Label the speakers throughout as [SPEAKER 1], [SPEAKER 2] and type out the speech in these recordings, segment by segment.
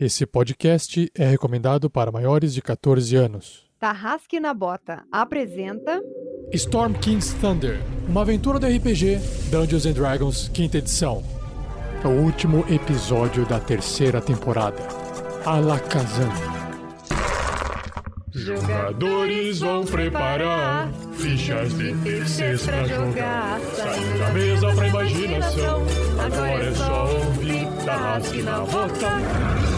[SPEAKER 1] Esse podcast é recomendado para maiores de 14 anos.
[SPEAKER 2] Tarrasque na Bota apresenta
[SPEAKER 1] Storm King's Thunder, uma aventura do RPG Dungeons and Dragons, quinta edição. É o último episódio da terceira temporada. Alakazam.
[SPEAKER 3] Jogadores vão preparar fichas de terceiros pra jogar. Saindo da mesa pra imaginação. Agora é só ouvir Tarrasque na Bota.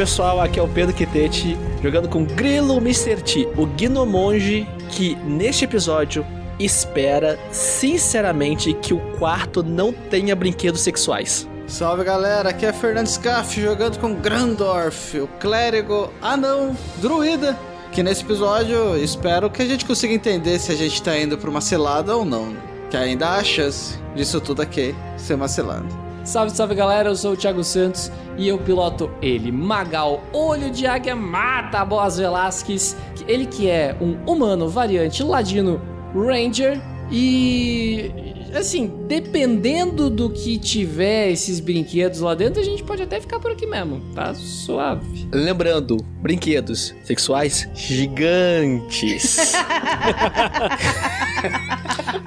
[SPEAKER 4] Pessoal, aqui é o Pedro Quitete, jogando com Grilo Mr. T, o Gnomonge que neste episódio espera sinceramente que o quarto não tenha brinquedos sexuais.
[SPEAKER 5] Salve galera, aqui é Fernando Scaff jogando com Grandorf, o clérigo anão druida. Que nesse episódio espero que a gente consiga entender se a gente tá indo pra uma selada ou não. Que ainda há chance disso tudo aqui ser uma selada.
[SPEAKER 6] Salve, salve galera, eu sou o Thiago Santos e eu piloto ele, Magal, olho de águia mata Boas Velasquez, ele que é um humano variante ladino Ranger e assim, dependendo do que tiver esses brinquedos lá dentro, a gente pode até ficar por aqui mesmo, tá suave.
[SPEAKER 4] Lembrando, brinquedos sexuais gigantes.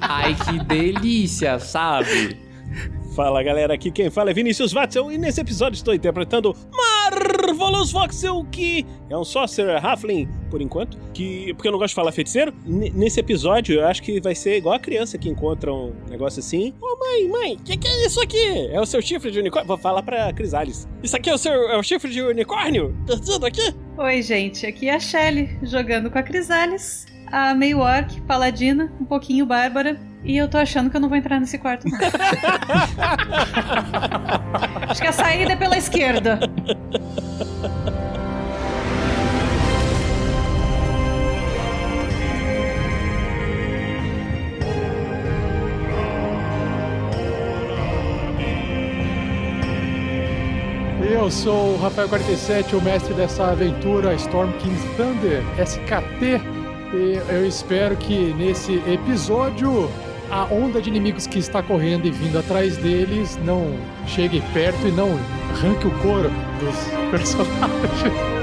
[SPEAKER 6] Ai, que delícia, sabe?
[SPEAKER 7] Fala galera, aqui quem fala é Vinícius Watson e nesse episódio estou interpretando Marvelous Voxel, que é um sorcerer halfling, por enquanto, que porque eu não gosto de falar feiticeiro. N nesse episódio eu acho que vai ser igual a criança que encontra um negócio assim. Ô oh, mãe, mãe, o que, que, é isso aqui? É o seu chifre de unicórnio? Vou falar pra Crisales. Isso aqui é o seu é o chifre de unicórnio? Tá tudo aqui?
[SPEAKER 8] Oi gente, aqui é a Shelly jogando com a Crisales a meio orc, paladina, um pouquinho bárbara. E eu tô achando que eu não vou entrar nesse quarto, não. Acho que a saída é pela esquerda.
[SPEAKER 1] Eu sou o Rafael 47, o mestre dessa aventura Storm King's Thunder, SKT. E eu espero que nesse episódio a onda de inimigos que está correndo e vindo atrás deles não chegue perto e não arranque o couro dos personagens.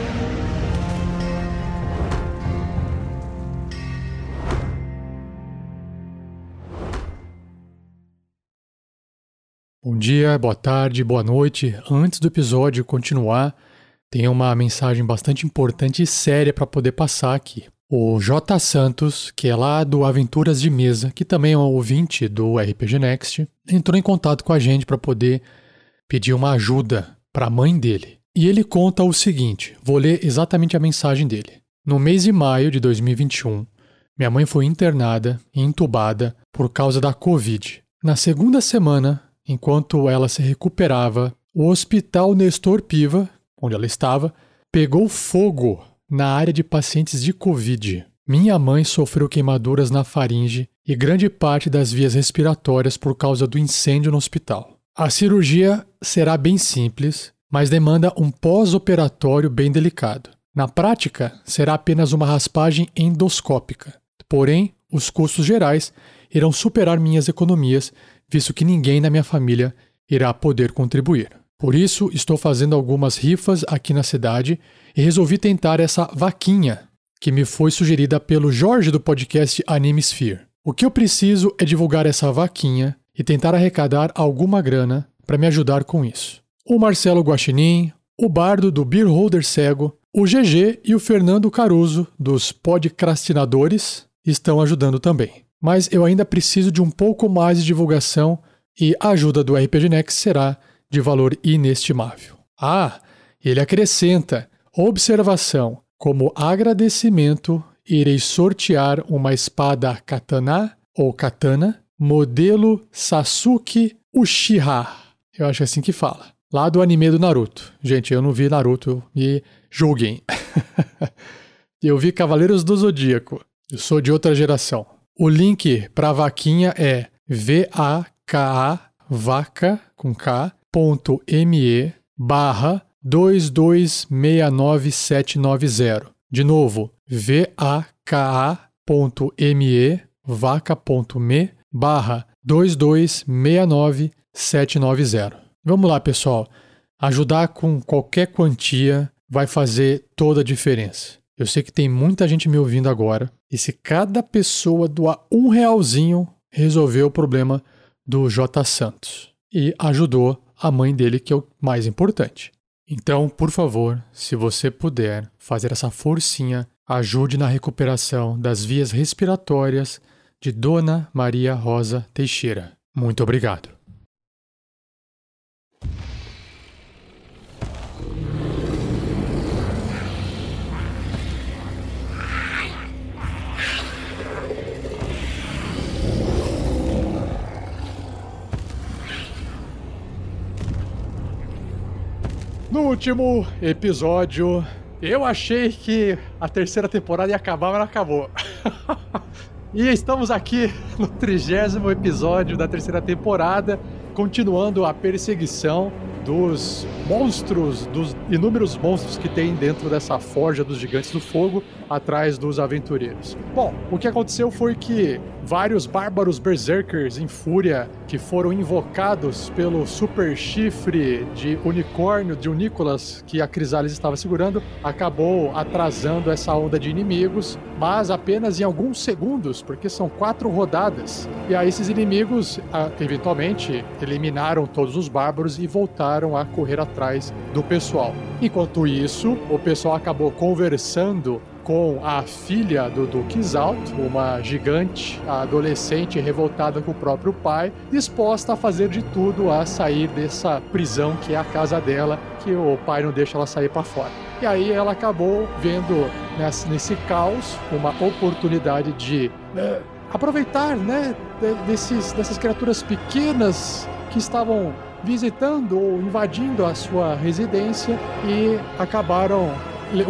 [SPEAKER 1] Bom dia, boa tarde, boa noite. Antes do episódio continuar, tem uma mensagem bastante importante e séria para poder passar aqui. O J Santos, que é lá do Aventuras de Mesa, que também é um ouvinte do RPG Next, entrou em contato com a gente para poder pedir uma ajuda para a mãe dele. E ele conta o seguinte: vou ler exatamente a mensagem dele. No mês de maio de 2021, minha mãe foi internada e entubada por causa da Covid. Na segunda semana, enquanto ela se recuperava, o Hospital Nestor Piva, onde ela estava, pegou fogo na área de pacientes de Covid. Minha mãe sofreu queimaduras na faringe e grande parte das vias respiratórias por causa do incêndio no hospital. A cirurgia será bem simples, mas demanda um pós-operatório bem delicado. Na prática, será apenas uma raspagem endoscópica. Porém, os custos gerais irão superar minhas economias, visto que ninguém na minha família irá poder contribuir. Por isso, estou fazendo algumas rifas aqui na cidade e resolvi tentar essa vaquinha que me foi sugerida pelo Jorge do podcast Anime Sphere. O que eu preciso é divulgar essa vaquinha e tentar arrecadar alguma grana para me ajudar com isso. O Marcelo Guaxinim, o Bardo do Beer Holder Cego, o GG e o Fernando Caruso dos Podcrastinadores estão ajudando também. Mas eu ainda preciso de um pouco mais de divulgação e a ajuda do RPG Next será de valor inestimável. Ah, ele acrescenta: observação, como agradecimento, irei sortear uma espada katana ou katana, modelo Sasuke Uchiha. Eu acho assim que fala. Lá do anime do Naruto. Gente, eu não vi Naruto, me julguem. eu vi Cavaleiros do Zodíaco. Eu sou de outra geração. O link para a vaquinha é vaca com K ponto me barra 2269790. De novo, vaka.me vaca.me barra 2269790. Vamos lá, pessoal. Ajudar com qualquer quantia vai fazer toda a diferença. Eu sei que tem muita gente me ouvindo agora, e se cada pessoa doar um realzinho, resolveu o problema do J. Santos. E ajudou a mãe dele, que é o mais importante. Então, por favor, se você puder fazer essa forcinha, ajude na recuperação das vias respiratórias de Dona Maria Rosa Teixeira. Muito obrigado. No último episódio, eu achei que a terceira temporada ia acabar, mas não acabou. e estamos aqui no trigésimo episódio da terceira temporada, continuando a perseguição dos monstros, dos inúmeros monstros que tem dentro dessa forja dos gigantes do fogo, atrás dos aventureiros. Bom, o que aconteceu foi que vários bárbaros berserkers em fúria que foram invocados pelo super chifre de unicórnio de Unicolas que a Crisales estava segurando, acabou atrasando essa onda de inimigos, mas apenas em alguns segundos, porque são quatro rodadas. E aí esses inimigos, eventualmente, eliminaram todos os bárbaros e voltaram a correr atrás do pessoal. Enquanto isso, o pessoal acabou conversando com a filha do Duque Zalto, uma gigante adolescente revoltada com o próprio pai, disposta a fazer de tudo a sair dessa prisão que é a casa dela, que o pai não deixa ela sair para fora. E aí ela acabou vendo nesse, caos uma oportunidade de uh, aproveitar, né, desses, dessas criaturas pequenas que estavam visitando ou invadindo a sua residência e acabaram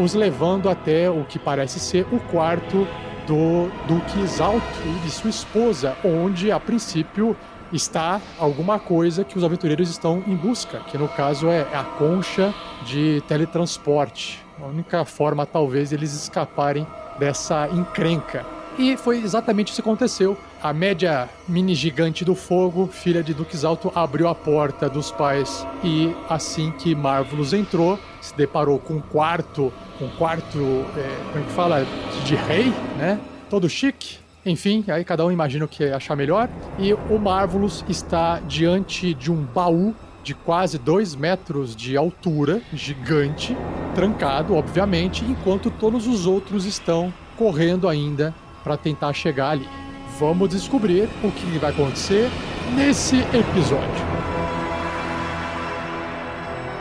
[SPEAKER 1] os levando até o que parece ser o quarto do Duque Exalto e de sua esposa, onde a princípio está alguma coisa que os aventureiros estão em busca, que no caso é a concha de teletransporte. A única forma, talvez, eles escaparem dessa encrenca. E foi exatamente isso que aconteceu. A média mini gigante do fogo, filha de Duque Alto, abriu a porta dos pais e assim que Marvelous entrou, se deparou com um quarto, um quarto, é, como é que fala, de rei, né? Todo chique. Enfim, aí cada um imagina o que achar melhor. E o Marvelous está diante de um baú de quase dois metros de altura, gigante, trancado, obviamente, enquanto todos os outros estão correndo ainda para tentar chegar ali. Vamos descobrir o que vai acontecer nesse episódio.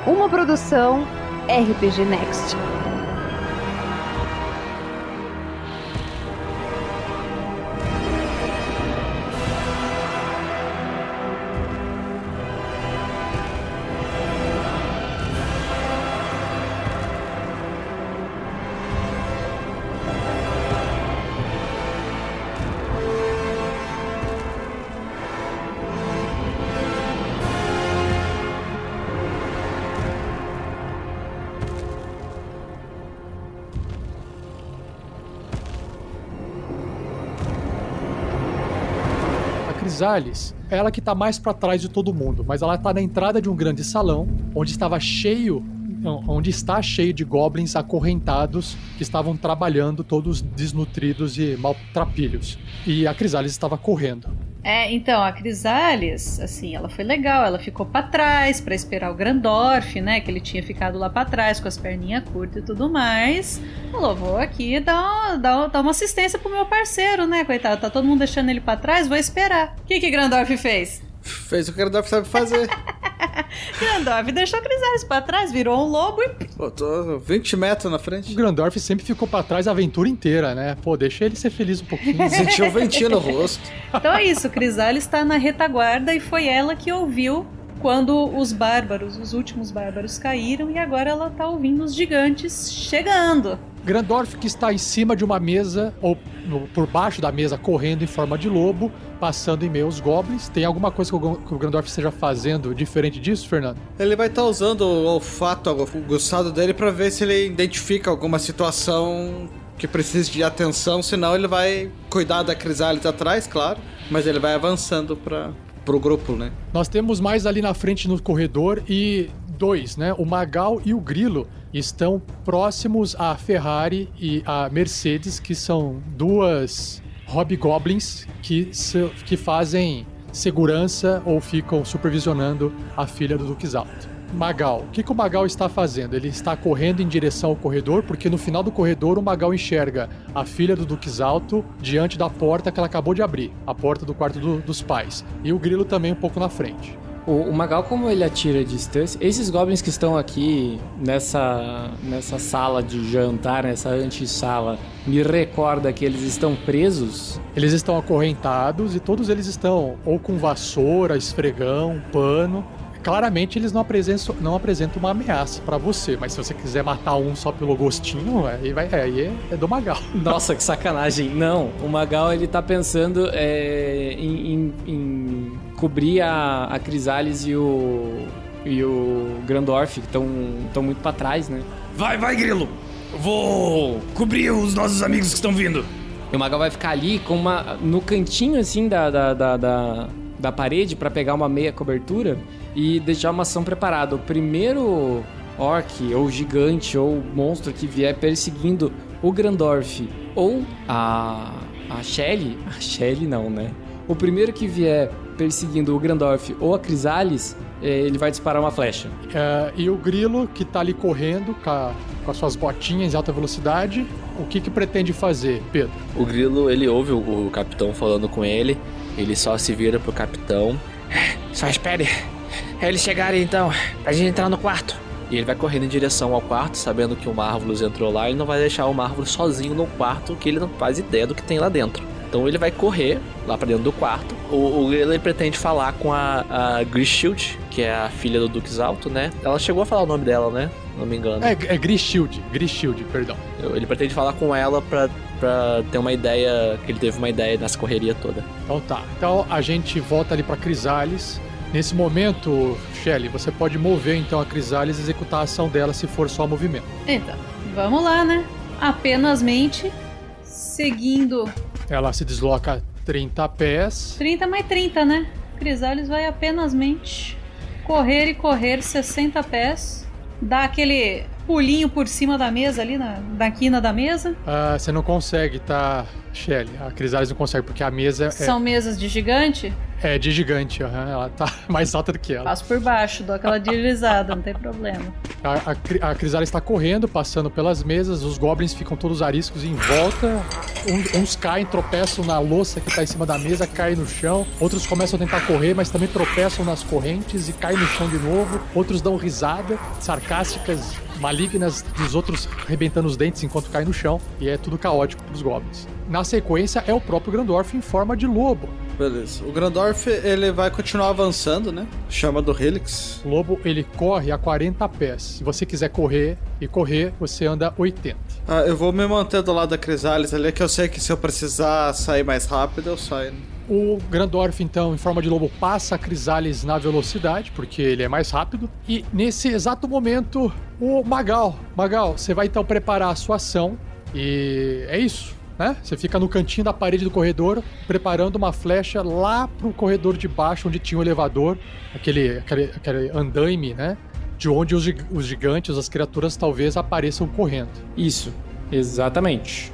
[SPEAKER 2] Uma produção RPG Next.
[SPEAKER 1] É ela que tá mais para trás de todo mundo, mas ela tá na entrada de um grande salão, onde estava cheio onde está cheio de goblins acorrentados que estavam trabalhando, todos desnutridos e maltrapilhos. E a Crisales estava correndo.
[SPEAKER 8] É, então, a Crisales, assim, ela foi legal, ela ficou para trás para esperar o Grandorf, né, que ele tinha ficado lá para trás com as perninhas curtas e tudo mais. Falou, vou aqui dar uma, dar, dar uma assistência pro meu parceiro, né, coitado, tá todo mundo deixando ele para trás, vou esperar. O que que Grandorf fez?
[SPEAKER 5] Fez o que o Grandorf sabe fazer.
[SPEAKER 8] Grandorf deixou Crisales pra trás, virou um lobo e.
[SPEAKER 5] Pô, tô 20 metros na frente.
[SPEAKER 1] O Grandorf sempre ficou para trás a aventura inteira, né? Pô, deixa ele ser feliz um pouquinho.
[SPEAKER 5] Sentiu o ventinho no rosto.
[SPEAKER 8] Então é isso, Crisales está na retaguarda e foi ela que ouviu quando os bárbaros, os últimos bárbaros caíram e agora ela tá ouvindo os gigantes chegando.
[SPEAKER 1] Grandorf que está em cima de uma mesa, ou no, por baixo da mesa, correndo em forma de lobo, passando em meio aos goblins. Tem alguma coisa que o, que o Grandorf esteja fazendo diferente disso, Fernando?
[SPEAKER 5] Ele vai estar tá usando o olfato aguçado dele para ver se ele identifica alguma situação que precise de atenção, senão ele vai cuidar da Crisálida atrás, claro, mas ele vai avançando para pro grupo, né?
[SPEAKER 1] Nós temos mais ali na frente no corredor e dois, né? O Magal e o Grilo estão próximos à Ferrari e à Mercedes, que são duas hobgoblins que, que fazem segurança ou ficam supervisionando a filha do Duque Alto. Magal. O que, que o Magal está fazendo? Ele está correndo em direção ao corredor, porque no final do corredor o Magal enxerga a filha do Duque Alto diante da porta que ela acabou de abrir, a porta do quarto do, dos pais. E o Grilo também um pouco na frente.
[SPEAKER 6] O, o, Magal, como ele atira a distância, esses goblins que estão aqui nessa, nessa sala de jantar, nessa antessala, me recorda que eles estão presos?
[SPEAKER 1] Eles estão acorrentados e todos eles estão ou com vassoura, esfregão, pano claramente eles não apresentam, não apresentam uma ameaça para você, mas se você quiser matar um só pelo gostinho, aí, vai, aí é, é, do Magal.
[SPEAKER 6] Nossa, que sacanagem. Não, o Magal ele tá pensando é, em, em, em, cobrir a, a Crisales e o, e o Grandorf, que estão muito para trás, né?
[SPEAKER 9] Vai, vai, Grilo! Vou cobrir os nossos amigos que estão vindo.
[SPEAKER 6] E o Magal vai ficar ali com uma. no cantinho assim da, da, da, da, da parede para pegar uma meia cobertura e deixar uma ação preparada. O primeiro orc, ou gigante, ou monstro que vier perseguindo o Grandorf ou a, a Shelly, a Shelly não, né? O primeiro que vier perseguindo o Grandorf ou a Crisales, eh, ele vai disparar uma flecha.
[SPEAKER 1] É, e o Grilo, que tá ali correndo com, a, com, as suas botinhas em alta velocidade, o que que pretende fazer, Pedro?
[SPEAKER 4] O Grilo, ele ouve o, o capitão falando com ele, ele só se vira pro capitão.
[SPEAKER 10] Só espere, é eles chegarem então, pra gente entrar no quarto.
[SPEAKER 4] E ele vai correndo em direção ao quarto, sabendo que o Marvelous entrou lá, ele não vai deixar o Marvelous sozinho no quarto, que ele não faz ideia do que tem lá dentro. Então ele vai correr lá para dentro do quarto. O, o ele pretende falar com a, a Grishield, que é a filha do Duque Alto, né? Ela chegou a falar o nome dela, né? Não me engano.
[SPEAKER 1] É, é Grishield, Grishield, perdão.
[SPEAKER 4] Ele pretende falar com ela pra, pra ter uma ideia, que ele teve uma ideia nessa correria toda.
[SPEAKER 1] Então tá. Então a gente volta ali pra Crisales Nesse momento, Shelly, você pode mover então a Crisales e executar a ação dela se for só movimento.
[SPEAKER 8] Então, vamos lá, né? Apenas mente, seguindo.
[SPEAKER 1] Ela se desloca 30 pés.
[SPEAKER 8] 30 mais 30, né? Crisales vai apenas mente correr e correr 60 pés, dar aquele pulinho por cima da mesa ali, na, na quina da mesa.
[SPEAKER 1] Ah, você não consegue, tá, Shelly? A Crisales não consegue, porque a mesa é...
[SPEAKER 8] São mesas de gigante?
[SPEAKER 1] É, de gigante, uhum. ela tá mais alta do que ela.
[SPEAKER 8] Passo por baixo, dou aquela deslizada, não tem problema.
[SPEAKER 1] A, a, a Crisales está correndo, passando pelas mesas, os goblins ficam todos ariscos em volta, um, uns caem, tropeçam na louça que está em cima da mesa, caem no chão, outros começam a tentar correr, mas também tropeçam nas correntes e caem no chão de novo, outros dão risada, sarcásticas, malignas dos outros arrebentando os dentes enquanto caem no chão, e é tudo caótico para os goblins. Na sequência é o próprio Grandorf em forma de lobo.
[SPEAKER 5] Beleza. O Grandorf, ele vai continuar avançando, né? Chama do Helix.
[SPEAKER 1] O lobo, ele corre a 40 pés. Se você quiser correr e correr, você anda 80.
[SPEAKER 5] Ah, eu vou me manter do lado da Crisales ali, que eu sei que se eu precisar sair mais rápido, eu saio. Né?
[SPEAKER 1] O Grandorf, então, em forma de lobo, passa a Crisales na velocidade, porque ele é mais rápido. E nesse exato momento, o Magal. Magal, você vai então preparar a sua ação. E é isso. Né? Você fica no cantinho da parede do corredor, preparando uma flecha lá pro corredor de baixo, onde tinha o elevador, aquele, aquele, aquele andaime, né? De onde os, os gigantes, as criaturas talvez apareçam correndo.
[SPEAKER 6] Isso, exatamente.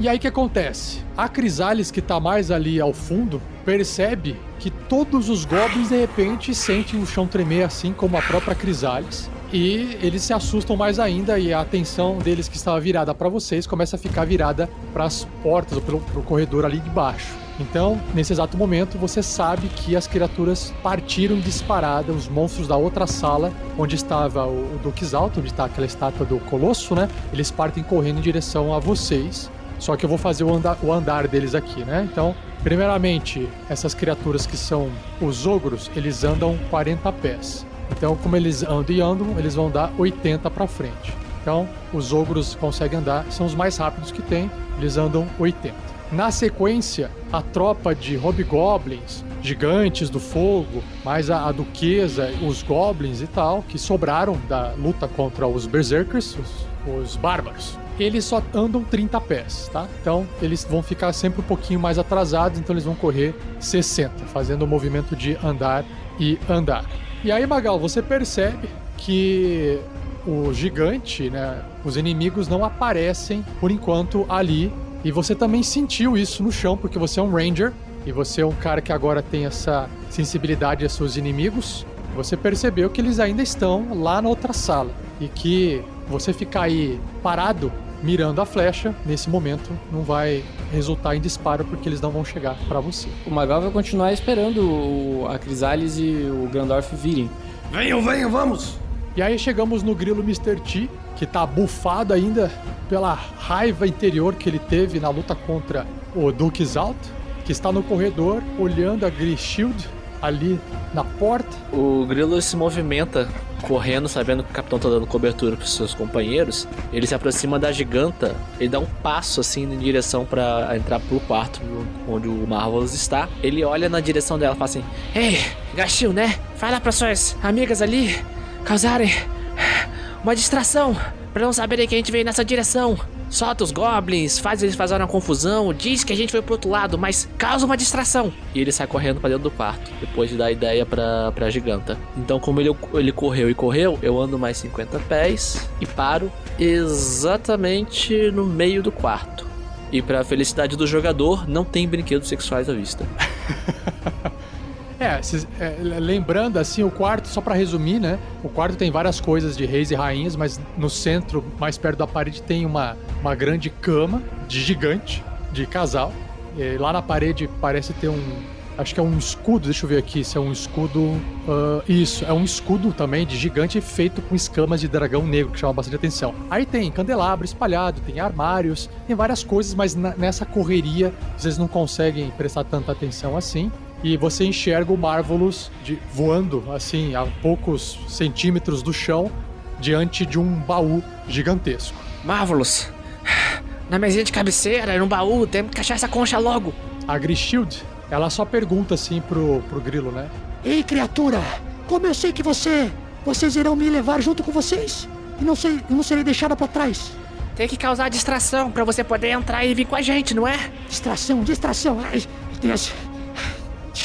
[SPEAKER 1] E aí o que acontece? A Crisales, que tá mais ali ao fundo, percebe que todos os goblins de repente sentem o chão tremer assim como a própria Crisales. E eles se assustam mais ainda e a atenção deles que estava virada para vocês começa a ficar virada para as portas ou pelo pro corredor ali de baixo. Então, nesse exato momento, você sabe que as criaturas partiram disparada, os monstros da outra sala, onde estava o, o Duque Alto, onde está aquela estátua do Colosso, né? Eles partem correndo em direção a vocês. Só que eu vou fazer o o andar deles aqui, né? Então, primeiramente, essas criaturas que são os ogros, eles andam 40 pés. Então, como eles andam e andam, eles vão dar 80 para frente. Então, os ogros conseguem andar, são os mais rápidos que tem, eles andam 80. Na sequência, a tropa de hobgoblins, gigantes do fogo, mais a, a duquesa, os goblins e tal, que sobraram da luta contra os berserkers, os, os bárbaros. Eles só andam 30 pés, tá? Então eles vão ficar sempre um pouquinho mais atrasados, então eles vão correr 60, fazendo o movimento de andar e andar. E aí, Magal, você percebe que o gigante, né, os inimigos não aparecem por enquanto ali. E você também sentiu isso no chão, porque você é um ranger e você é um cara que agora tem essa sensibilidade a seus inimigos. Você percebeu que eles ainda estão lá na outra sala e que você ficar aí parado mirando a flecha nesse momento não vai resultar em disparo porque eles não vão chegar para você.
[SPEAKER 6] O Magal vai continuar esperando o- a Crisales e o Grandorf virem.
[SPEAKER 9] Venham, venham, vamos!
[SPEAKER 1] E aí chegamos no grilo Mr. T, que tá bufado ainda pela raiva interior que ele teve na luta contra o Duke Zalt, que está no corredor olhando a Grishield ali na porta.
[SPEAKER 4] O grilo se movimenta, correndo, sabendo que o capitão tá dando cobertura pros seus companheiros. Ele se aproxima da giganta, ele dá um passo assim em direção para entrar pro quarto onde o Marvelous está. Ele olha na direção dela e fala assim:
[SPEAKER 10] Ei, Gachil, né? Fala para suas amigas ali causarem uma distração para não saberem que a gente veio nessa direção. Solta os goblins, faz eles fazerem uma confusão, diz que a gente foi pro outro lado, mas causa uma distração.
[SPEAKER 4] E ele sai correndo pra dentro do quarto, depois de dar ideia pra, pra giganta. Então, como ele, ele correu e correu, eu ando mais 50 pés e paro exatamente no meio do quarto. E pra felicidade do jogador, não tem brinquedos sexuais à vista.
[SPEAKER 1] É, é, lembrando assim, o quarto, só pra resumir, né? O quarto tem várias coisas de reis e rainhas, mas no centro, mais perto da parede, tem uma, uma grande cama de gigante, de casal. E lá na parede parece ter um. Acho que é um escudo, deixa eu ver aqui se é um escudo. ah, isso, é um escudo também de gigante feito com escamas de dragão negro, que chama bastante atenção. Aí tem candelabro espalhado, tem armários, tem várias coisas, mas nessa correria vocês não conseguem prestar tanta atenção assim e você enxerga o Marvelous de- voando assim a poucos centímetros do chão diante de um baú gigantesco.
[SPEAKER 10] Marvelous. Na mesinha de cabeceira, no baú, temos que achar essa concha logo.
[SPEAKER 1] A Grishield, ela só pergunta assim pro, pro grilo, né?
[SPEAKER 11] Ei, criatura! Como eu sei que você. Vocês irão me levar junto com vocês? E não sei, não serei deixada pra trás.
[SPEAKER 10] Tem que causar distração para você poder entrar e vir com a gente, não é?
[SPEAKER 11] Distração, distração. Ai, Deus.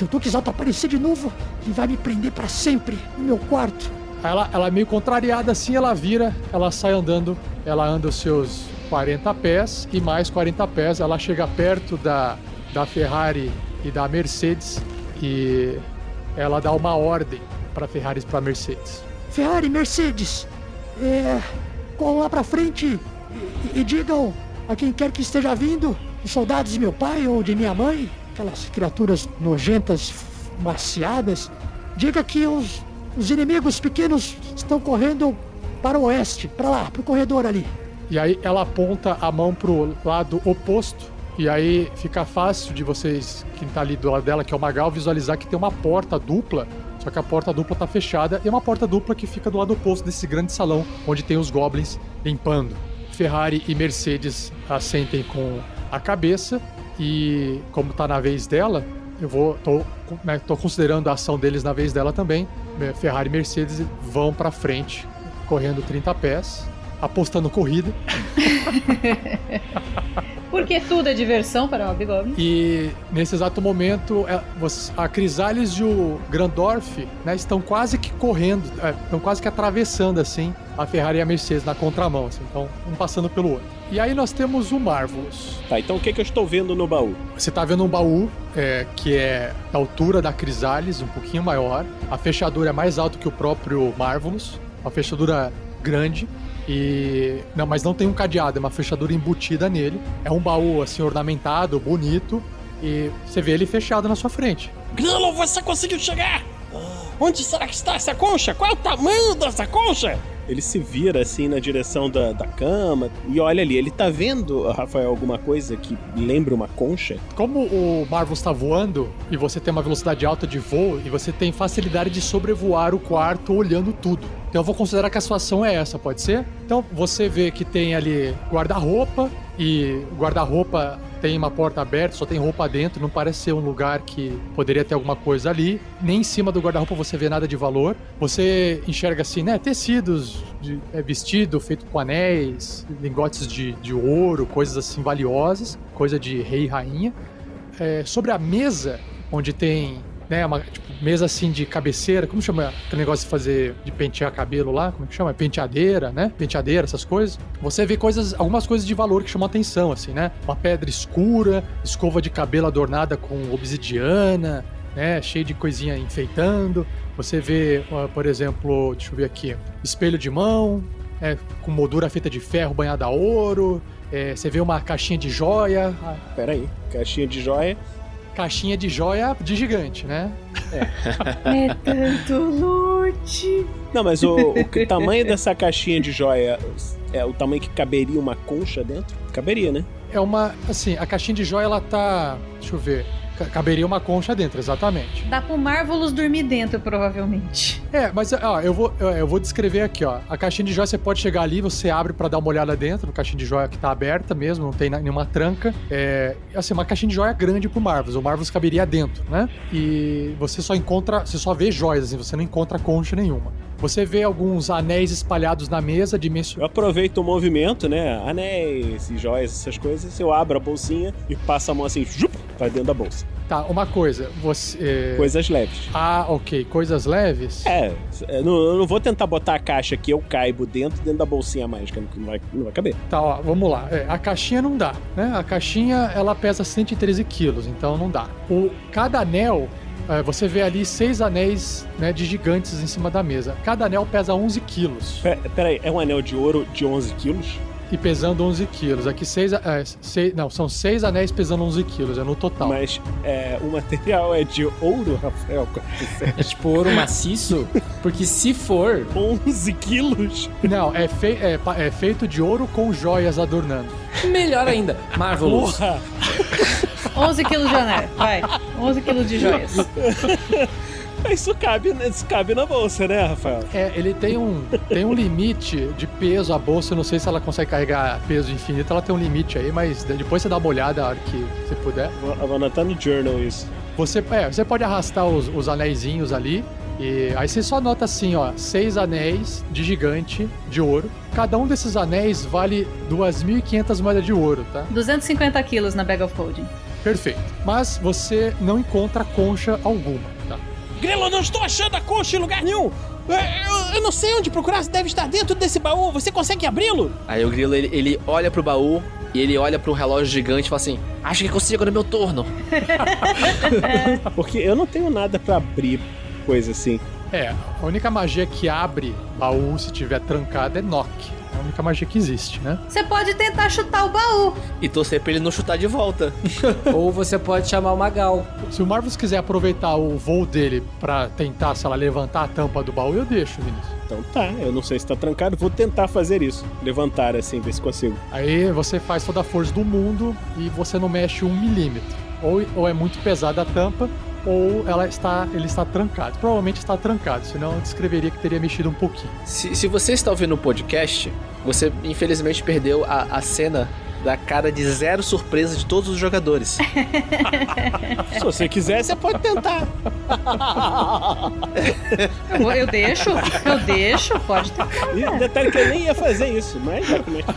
[SPEAKER 11] Se o Exalta aparecer de novo, ele vai me prender pra sempre no meu quarto.
[SPEAKER 1] Ela, ela meio contrariada assim, ela vira, ela sai andando, ela anda os seus 40 pés e mais 40 pés, ela chega perto da, da Ferrari e da Mercedes e ela dá uma ordem para Ferrari e para Mercedes.
[SPEAKER 11] Ferrari, Mercedes, é. corram lá pra frente e, e digam a quem quer que esteja vindo, os soldados de meu pai ou de minha mãe, aquelas criaturas nojentas, maciadas, diga que os, os inimigos pequenos estão correndo para o oeste, para lá, pro corredor ali.
[SPEAKER 1] E aí ela aponta a mão pro lado oposto. E aí fica fácil de vocês, quem tá ali do lado dela, que é o Magal, visualizar que tem uma porta dupla. Só que a porta dupla tá fechada e é uma porta dupla que fica do lado oposto desse grande salão onde tem os goblins limpando. Ferrari e Mercedes assentem com a cabeça e como tá na vez dela, eu vou tô, né, tô considerando a ação deles na vez dela também. né, Ferrari e Mercedes vão pra frente, correndo 30 pés, apostando corrida.
[SPEAKER 8] Por que Porque tudo é diversão para o Hobgoblin.
[SPEAKER 1] E nesse exato momento, é, a Crisales e o Grandorf né, estão quase que correndo, é, estão quase que atravessando assim a Ferrari e a Mercedes na contramão, assim, então um passando pelo outro. E aí nós temos o Marvelous.
[SPEAKER 7] Tá, então o que, que eu estou vendo no baú?
[SPEAKER 1] Você tá vendo um baú é, que é da altura da Crisales, um pouquinho maior. A fechadura é mais alta que o próprio Marvelous, uma fechadura grande. E não, mas não tem um cadeado, é uma fechadura embutida nele. É um baú assim ornamentado, bonito, e você vê ele fechado na sua frente.
[SPEAKER 7] Grilo, você conseguiu chegar! Onde será que está essa concha? Qual é o tamanho dessa concha? Ele se vira assim na direção da, da cama e olha ali. Ele tá vendo, Rafael, alguma coisa que lembra uma concha?
[SPEAKER 1] Como o Marvel está voando e você tem uma velocidade alta de voo e você tem facilidade de sobrevoar o quarto olhando tudo. Então eu vou considerar que a sua ação é essa, pode ser? Então você vê que tem ali guarda-roupa e guarda-roupa tem uma porta aberta, só tem roupa dentro, não parece ser um lugar que poderia ter alguma coisa ali. Nem em cima do guarda-roupa você vê nada de valor. Você enxerga assim, né, tecidos de é, vestido feito com anéis, lingotes de, de ouro, coisas assim valiosas, coisa de rei e rainha é, sobre a mesa, onde tem né, uma tipo, mesa assim de cabeceira, como chama aquele negócio de fazer, de pentear cabelo lá? Como é que chama? Penteadeira, né? Penteadeira, essas coisas. Você vê coisas, algumas coisas de valor que chamam atenção, assim, né? Uma pedra escura, escova de cabelo adornada com obsidiana, né? Cheio de coisinha enfeitando. Você vê, por exemplo, deixa eu ver aqui, espelho de mão, é, com moldura feita de ferro banhada a ouro. É, você vê uma caixinha de joia, a
[SPEAKER 7] Pera aí, caixinha de joia.
[SPEAKER 1] Caixinha de joia de gigante, né?
[SPEAKER 8] É tanto loot.
[SPEAKER 7] Não, mas o, o tamanho dessa caixinha de joia é o tamanho que caberia uma concha dentro? Caberia, né?
[SPEAKER 1] É uma, assim, a caixinha de joia ela tá, deixa eu ver, caberia uma concha dentro, exatamente.
[SPEAKER 8] Dá pro Marvelous dormir dentro, provavelmente.
[SPEAKER 1] É, mas ó, eu vou, eu, eu vou descrever aqui, ó. A caixinha de joia você pode chegar ali, você abre pra dar uma olhada dentro, no caixinha de joia que tá aberta mesmo, não tem nenhuma tranca. É, assim, uma caixinha de joia grande pro Marvels, o Marvels caberia dentro, né? E você só encontra, você só vê joias, assim, você não encontra concha nenhuma. Você vê alguns anéis espalhados na mesa,
[SPEAKER 7] Eu
[SPEAKER 1] dimensionais.
[SPEAKER 7] aproveito o movimento, né? Anéis e joias, essas coisas. Eu abro a bolsinha e passo a mão assim, jup, pra dentro da bolsa.
[SPEAKER 1] Tá, uma coisa, você. é,
[SPEAKER 7] Coisas leves.
[SPEAKER 1] Ah, ok, coisas leves.
[SPEAKER 7] É, eu não, eu não vou tentar botar a caixa que eu caibo dentro, dentro da bolsinha mágica, não vai, não vai caber.
[SPEAKER 1] Tá, ó, vamos lá. É, a caixinha não dá, né? A caixinha, ela pesa 113 quilos, então não dá. O, cada anel, é, você vê ali seis anéis né, de gigantes em cima da mesa. Cada anel pesa 11 quilos.
[SPEAKER 7] Pera, pera aí, é um anel de ouro de 11 quilos?
[SPEAKER 1] E pesando 11 quilos. Aqui seis, é, seis... Não, são seis anéis pesando 11 quilos, é no total.
[SPEAKER 7] Mas é, o material é de ouro, Rafael?
[SPEAKER 6] É tipo ouro maciço? Porque se for,
[SPEAKER 7] 11 quilos?
[SPEAKER 1] Não, é, fei- é é feito de ouro com joias adornando.
[SPEAKER 6] melhor ainda. Marvelous.
[SPEAKER 7] Porra!
[SPEAKER 8] 11 quilos de anéis, vai. 11 quilos de joias.
[SPEAKER 7] Isso cabe, isso cabe na bolsa, né, Rafael?
[SPEAKER 1] É, ele tem um, tem um limite de peso, a bolsa, eu não sei se ela consegue carregar peso infinito, ela tem um limite aí, mas depois você dá uma olhada a hora que você puder.
[SPEAKER 7] Vou, vou anotar no journal isso.
[SPEAKER 1] Você, é, você pode arrastar os, os anéisinhos ali, e aí você só anota assim, ó, seis anéis de gigante de ouro. Cada um desses anéis vale 2.500 moedas de ouro, tá?
[SPEAKER 8] 250 quilos na Bag of Holding.
[SPEAKER 1] Perfeito. Mas você não encontra concha alguma,
[SPEAKER 7] Grilo, eu não estou achando a concha em lugar nenhum! É, Eu, eu não sei onde procurar, deve estar dentro desse baú. Você consegue abri-lo?
[SPEAKER 10] Aí o grilo ele, ele olha pro baú e ele olha pro relógio gigante e fala assim: Acho que consigo no meu turno.
[SPEAKER 7] Porque eu não tenho nada pra abrir coisa assim.
[SPEAKER 1] É, a única magia que abre baú se tiver trancado é knock. É a única magia que existe, né?
[SPEAKER 8] Você pode tentar chutar o baú.
[SPEAKER 10] E torcer pra ele não chutar de volta.
[SPEAKER 6] Ou você pode chamar o Magal.
[SPEAKER 1] Se o Marvels quiser aproveitar o voo dele pra tentar, sei lá, levantar a tampa do baú, eu deixo, Vinícius.
[SPEAKER 7] Então tá, eu não sei se tá trancado, vou tentar fazer isso. Levantar assim, ver se consigo.
[SPEAKER 1] Aí você faz toda a força do mundo e você não mexe um milímetro. Ou, ou é muito pesada a tampa, ou ela está, ele está trancado. Provavelmente está trancado, senão eu descreveria que teria mexido um pouquinho.
[SPEAKER 10] Se, se você está ouvindo o podcast, você infelizmente perdeu a, a cena da cara de zero surpresa de todos os jogadores.
[SPEAKER 7] Se você quiser, você pode tentar.
[SPEAKER 8] Eu, deixo, eu deixo, pode tentar.
[SPEAKER 7] E detalhe que eu nem ia fazer isso, mas já começou.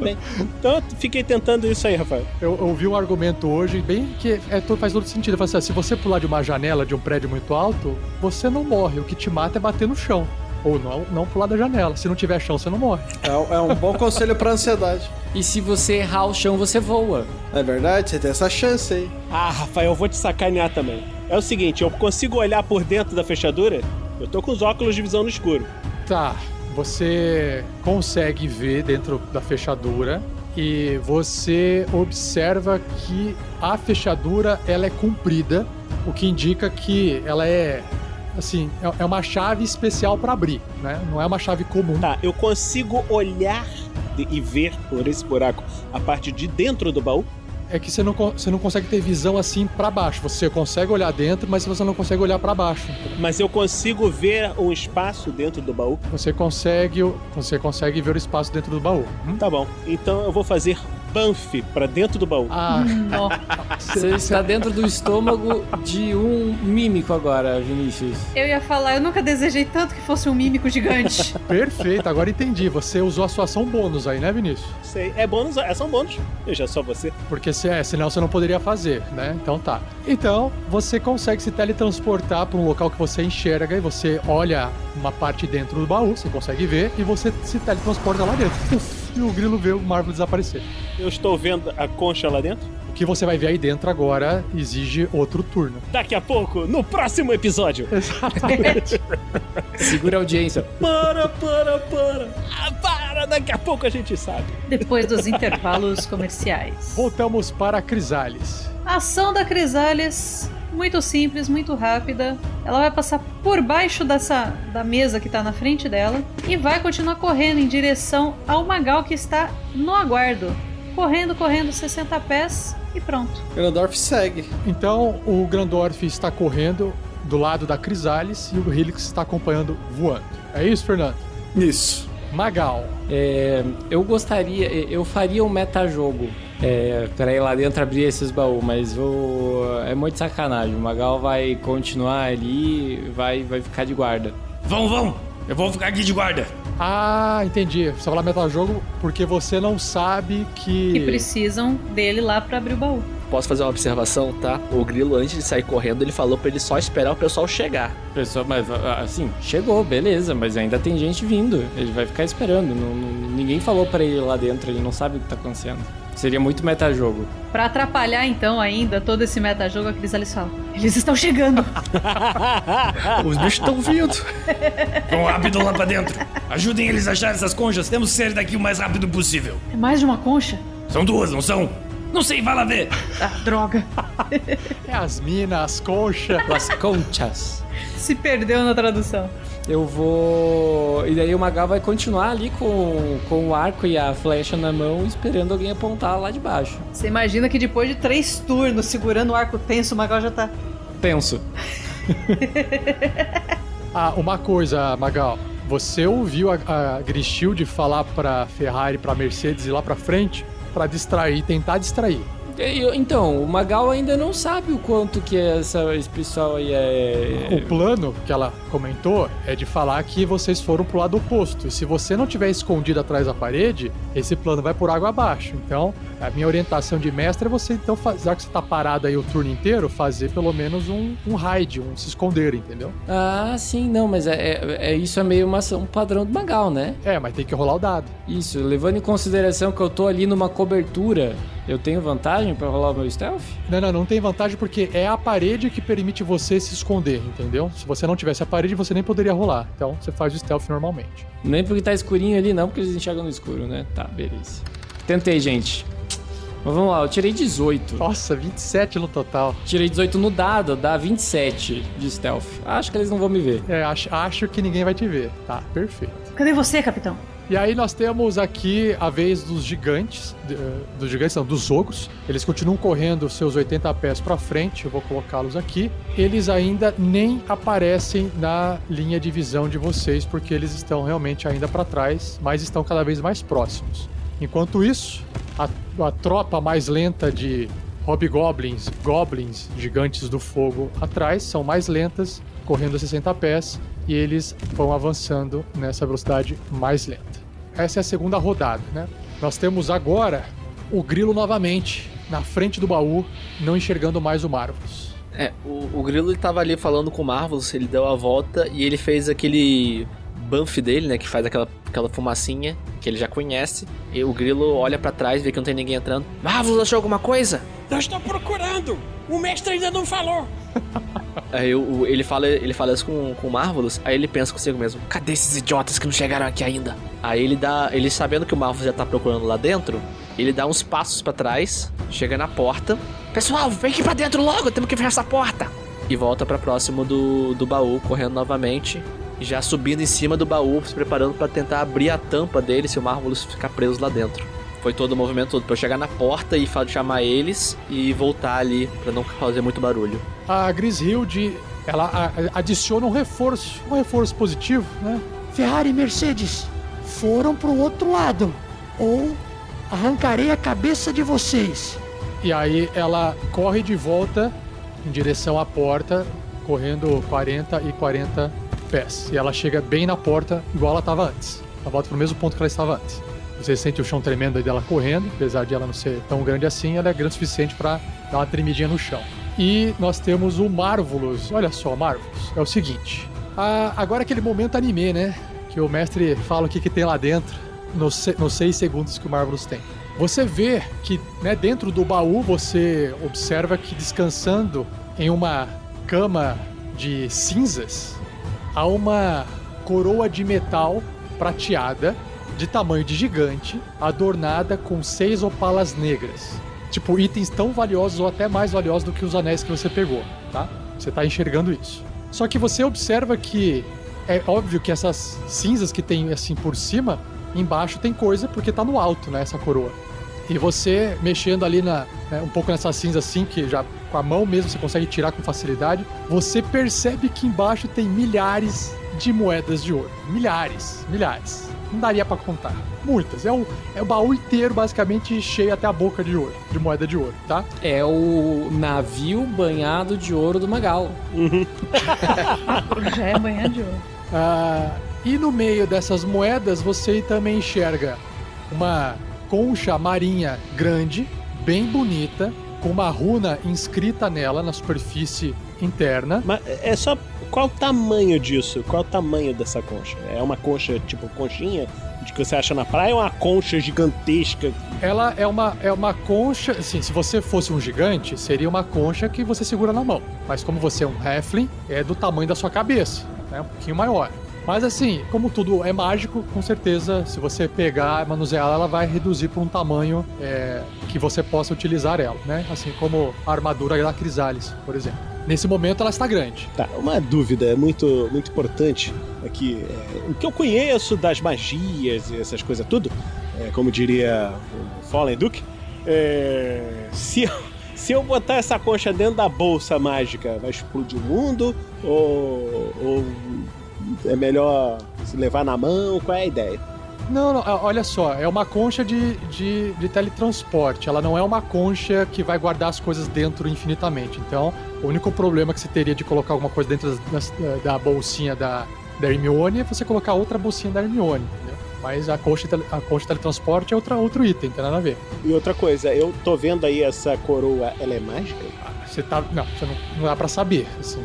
[SPEAKER 7] Bem. Então eu fiquei tentando isso aí, Rafael.
[SPEAKER 1] Eu ouvi um argumento hoje bem que é, faz todo sentido. Eu falei assim, se você pular de uma janela de um prédio muito alto, você não morre. O que te mata é bater no chão. Ou não, não pular da janela. Se não tiver chão, você não morre.
[SPEAKER 5] É, é um bom conselho pra ansiedade.
[SPEAKER 6] E se você errar o chão, você voa.
[SPEAKER 5] É verdade, você tem essa chance aí.
[SPEAKER 7] Ah, Rafael, eu vou te sacanear também. É o seguinte, eu consigo olhar por dentro da fechadura? Eu tô com os óculos de visão no escuro.
[SPEAKER 1] Tá, você consegue ver dentro da fechadura e você observa que a fechadura ela é comprida, o que indica que ela é assim, é- é uma chave especial para abrir, né? Não é uma chave comum.
[SPEAKER 7] Tá, eu consigo olhar e ver por esse buraco a parte de dentro do baú?
[SPEAKER 1] É que você não, você não consegue ter visão assim para baixo. Você consegue olhar dentro, mas você não consegue olhar para baixo.
[SPEAKER 7] Mas eu consigo ver um espaço dentro do baú?
[SPEAKER 1] Você consegue, você consegue ver o espaço dentro do baú. Hum?
[SPEAKER 7] Tá bom. Então eu vou fazer Banff pra dentro do baú.
[SPEAKER 1] Ah,
[SPEAKER 6] Você está dentro do estômago de um mímico agora, Vinícius.
[SPEAKER 8] Eu ia falar, eu nunca desejei tanto que fosse um mímico gigante.
[SPEAKER 1] perfeito. Agora entendi. Você usou a sua ação bônus aí, né, Vinícius?
[SPEAKER 7] Sei. É bônus, é só um bônus. Veja só você.
[SPEAKER 1] Porque se, é, senão você não poderia fazer, né? Então tá. Então, você consegue se teletransportar para um local que você enxerga e você olha uma parte dentro do baú, você consegue ver, e você se teletransporta lá dentro. Puf, e o grilo vê o Marvel desaparecer.
[SPEAKER 7] Eu estou vendo a concha lá dentro.
[SPEAKER 1] O que você vai ver aí dentro agora exige outro turno.
[SPEAKER 7] Daqui a pouco, no próximo episódio.
[SPEAKER 1] Exatamente.
[SPEAKER 6] Segura a audiência.
[SPEAKER 7] Para, para, para. Ah, para, daqui a pouco a gente sabe.
[SPEAKER 8] Depois dos intervalos comerciais.
[SPEAKER 1] Voltamos para a Crisales.
[SPEAKER 8] A ação da Crisales, muito simples, muito rápida. Ela vai passar por baixo dessa da mesa que tá na frente dela e vai continuar correndo em direção ao Magal que está no aguardo. Correndo, correndo 60 pés e pronto.
[SPEAKER 5] Grandorf segue.
[SPEAKER 1] Então, o Grandorf está correndo do lado da Crisales e o Helix está acompanhando voando. É isso, Fernando?
[SPEAKER 5] Isso.
[SPEAKER 1] Magal.
[SPEAKER 6] É, eu gostaria, eu faria um metajogo é, pra ir lá dentro abrir esses baús, mas vou, é muito sacanagem. O Magal vai continuar ali, vai, vai ficar de guarda.
[SPEAKER 9] Vão, vão! Eu vou ficar aqui de guarda.
[SPEAKER 1] Ah, entendi. Você fala metajogo porque você não sabe que.
[SPEAKER 8] Que precisam dele lá pra abrir o baú.
[SPEAKER 4] Posso fazer uma observação, tá? O Grilo, antes de sair correndo, ele falou pra ele só esperar o pessoal chegar.
[SPEAKER 6] Pessoal, mas assim, chegou, beleza, mas ainda tem gente vindo. Ele vai ficar esperando. não- não- ninguém falou pra ele lá dentro, ele não sabe o que tá acontecendo. Seria muito metajogo.
[SPEAKER 8] Pra atrapalhar então ainda todo esse metajogo, a Crisales fala: Eles estão chegando!
[SPEAKER 4] Os bichos estão vindo.
[SPEAKER 9] Vão rápido lá pra dentro. Ajudem eles a achar essas conchas. Temos que sair daqui o mais rápido possível.
[SPEAKER 8] É mais de uma concha?
[SPEAKER 9] São duas, não são? Não sei, vai lá ver.
[SPEAKER 8] Ah, droga.
[SPEAKER 1] É as minas, as conchas.
[SPEAKER 6] Las conchas.
[SPEAKER 8] Se perdeu na tradução.
[SPEAKER 6] Eu vou. E daí o Magal vai continuar ali com, com o arco e a flecha na mão, esperando alguém apontar lá de baixo.
[SPEAKER 8] Você imagina que depois de três turnos segurando o arco tenso, o Magal já tá.
[SPEAKER 6] Tenso.
[SPEAKER 1] Ah, uma coisa, Magal. Você ouviu a, a Grishild falar pra Ferrari, pra Mercedes ir lá pra frente pra distrair, tentar distrair.
[SPEAKER 6] Eu- Então, o Magal ainda não sabe o quanto que essa, esse pessoal aí é.
[SPEAKER 1] O plano que ela comentou é de falar que vocês foram pro lado oposto. E se você não tiver escondido atrás da parede, esse plano vai por água abaixo. Então, a minha orientação de mestre é você, então, faz- já que você tá parado aí o turno inteiro, fazer pelo menos um, um raid, um se esconder, entendeu?
[SPEAKER 6] Ah, sim, não, mas é, é- é- isso é meio uma um padrão do Magal, né?
[SPEAKER 1] É, mas tem que rolar o dado.
[SPEAKER 6] Isso, levando em consideração que eu tô ali numa cobertura, eu tenho vantagem pra rolar o meu stealth?
[SPEAKER 1] Não, não, não tem vantagem porque é a parede que permite você se esconder, entendeu? Se você não tivesse a parede, você nem poderia rolar. Então, você faz o stealth normalmente.
[SPEAKER 6] Nem porque tá escurinho ali, não, porque eles enxergam no escuro, né? Tá, beleza. Tentei, gente. Mas vamos lá, eu tirei 18.
[SPEAKER 1] Nossa, 27 no total.
[SPEAKER 6] Tirei 18 no dado, dá 27 de stealth. Acho que eles não vão me ver.
[SPEAKER 1] É, acho, acho que ninguém vai te ver. Tá, perfeito.
[SPEAKER 8] Cadê você, capitão?
[SPEAKER 1] E aí nós temos aqui a vez dos gigantes, eh, dos gigantes não, dos ogros. Eles continuam correndo seus 80 pés pra frente, eu vou colocá-los aqui. Eles ainda nem aparecem na linha de visão de vocês, porque eles estão realmente ainda pra trás, mas estão cada vez mais próximos. Enquanto isso, a, a tropa mais lenta de hobgoblins, goblins, gigantes do fogo atrás, são mais lentas, correndo a 60 pés, e eles vão avançando nessa velocidade mais lenta. Essa é a segunda rodada, né? nós temos agora o grilo novamente na frente do baú, não enxergando mais o Marvelous.
[SPEAKER 4] É, o, o Grilo ele tava ali falando com o Marvelous, ele deu a volta e ele fez aquele buff dele, né, que faz aquela, aquela fumacinha que ele já conhece. E o Grilo olha pra trás, vê que não tem ninguém entrando. Marvelous achou alguma coisa?
[SPEAKER 9] Eu estou procurando. O mestre ainda não falou.
[SPEAKER 4] Aí o- o- ele fala, ele fala isso com, com o Marvelous, aí ele pensa consigo mesmo, cadê esses idiotas que não chegaram aqui ainda? Aí ele dá, ele sabendo que o Marvelous já tá procurando lá dentro, ele dá uns passos pra trás, chega na porta,
[SPEAKER 10] Pessoal, vem aqui pra dentro logo, temos que fechar essa porta.
[SPEAKER 4] e volta pra próximo do, do baú, correndo novamente, já subindo em cima do baú, se preparando pra tentar abrir a tampa dele se o Marvelous ficar preso lá dentro. Foi todo o movimento todo, pra eu chegar na porta e chamar eles e voltar ali pra não fazer muito barulho.
[SPEAKER 1] A Grishild, ela a- a- adiciona um reforço, um reforço positivo, né?
[SPEAKER 11] Ferrari e Mercedes foram pro outro lado. Ou arrancarei a cabeça de vocês.
[SPEAKER 1] E aí ela corre de volta em direção à porta, correndo 40 e 40 pés. E ela chega bem na porta, igual ela estava antes. Ela volta pro mesmo ponto que ela estava antes. Você sente o chão tremendo dela correndo, apesar de ela não ser tão grande assim, ela é grande o suficiente para dar uma tremidinha no chão. E nós temos o Marvelous. Olha só, Marvelous. É o seguinte. a- agora é aquele momento anime, né? Que o mestre fala o que, que tem lá dentro nos, nos seis segundos que o Marvelous tem. Você vê que né, dentro do baú você observa que descansando em uma cama de cinzas há uma coroa de metal prateada de tamanho de gigante, adornada com seis opalas negras. Tipo, itens tão valiosos ou até mais valiosos do que os anéis que você pegou, tá? Você tá enxergando isso. Só que você observa que é óbvio que essas cinzas que tem assim por cima, embaixo tem coisa porque tá no alto, né, essa coroa. E você mexendo ali na, né, um pouco nessa cinza assim, que já com a mão mesmo você consegue tirar com facilidade, você percebe que embaixo tem milhares de moedas de ouro. Milhares, milhares. Não daria pra contar. Muitas. É o, é o baú inteiro basicamente cheio até a boca de ouro, de moeda de ouro, tá?
[SPEAKER 6] É o navio banhado de ouro do Magal.
[SPEAKER 8] Já é manhã de ouro.
[SPEAKER 1] Ah, e no meio dessas moedas você também enxerga uma concha marinha grande, bem bonita, com uma runa inscrita nela na superfície interna.
[SPEAKER 7] Mas é só. Qual o tamanho disso? Qual o tamanho dessa concha? É uma concha, tipo, conchinha? De que você acha na praia ou uma concha gigantesca?
[SPEAKER 1] Ela é uma, é uma concha, assim, se você fosse um gigante, seria uma concha que você segura na mão. Mas como você é um halfling, é do tamanho da sua cabeça, né? Um pouquinho maior. Mas assim, como tudo é mágico, com certeza, se você pegar manusear ela, ela vai reduzir para um tamanho é, que você possa utilizar ela, né? Assim como a armadura da Crisalis, por exemplo. Nesse momento ela está grande.
[SPEAKER 7] Tá, uma dúvida muito, muito importante aqui. É, o que eu conheço das magias e essas coisas tudo, é, como diria o Fallen Duke, é, se, eu, se eu botar essa concha dentro da bolsa mágica, vai explodir o mundo? Ou, ou é melhor se levar na mão? Qual é a ideia?
[SPEAKER 1] Não, não, ah, olha só, é uma concha de, de, de teletransporte. Ela não é uma concha que vai guardar as coisas dentro infinitamente. Então, o único problema que você teria de colocar alguma coisa dentro das- das- da, bolsinha da, da Hermione é você colocar outra bolsinha da Hermione, entendeu? Mas a concha, a concha de teletransporte é outra, outro item, não tem nada a ver.
[SPEAKER 7] E outra coisa, eu tô vendo aí essa coroa, ela é mágica?
[SPEAKER 1] Você tá. Não, você não, não dá pra saber. Assim,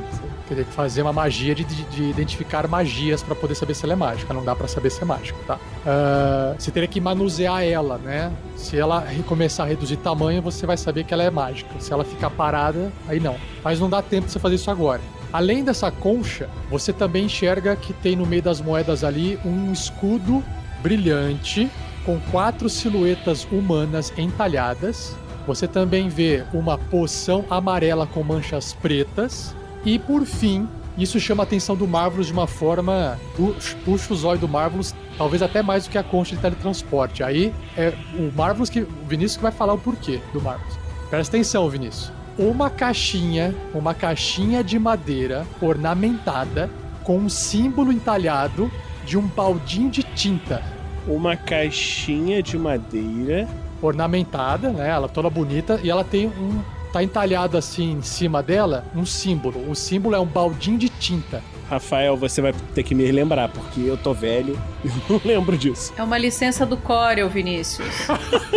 [SPEAKER 1] teria que fazer uma magia de, de- de identificar magias pra poder saber se ela é mágica. Não dá pra saber se é mágica, tá? Ah, você teria que manusear ela, né? Se ela começar a reduzir tamanho, você vai saber que ela é mágica. Se ela ficar parada, aí não. Mas não dá tempo de você fazer isso agora. Além dessa concha, você também enxerga que tem no meio das moedas ali um escudo brilhante com quatro silhuetas humanas entalhadas. Você também vê uma poção amarela com manchas pretas. E por fim, isso chama a atenção do Marvelous de uma forma. pu- Puxa os olhos do Marvelous, talvez até mais do que a concha de teletransporte. Aí é o Marvelous que. O Vinícius que vai falar o porquê do Marvelous. Presta atenção, Vinícius. Uma caixinha, uma caixinha de madeira ornamentada com um símbolo entalhado de um baldinho de tinta.
[SPEAKER 7] Uma caixinha de madeira.
[SPEAKER 1] Ornamentada, né? Ela toda bonita e ela tem um, tá entalhado assim em cima dela um símbolo. O símbolo é um baldinho de tinta.
[SPEAKER 7] Rafael, você vai ter que me lembrar, porque eu tô velho e não lembro disso.
[SPEAKER 8] É uma licença do Corel, Vinícius.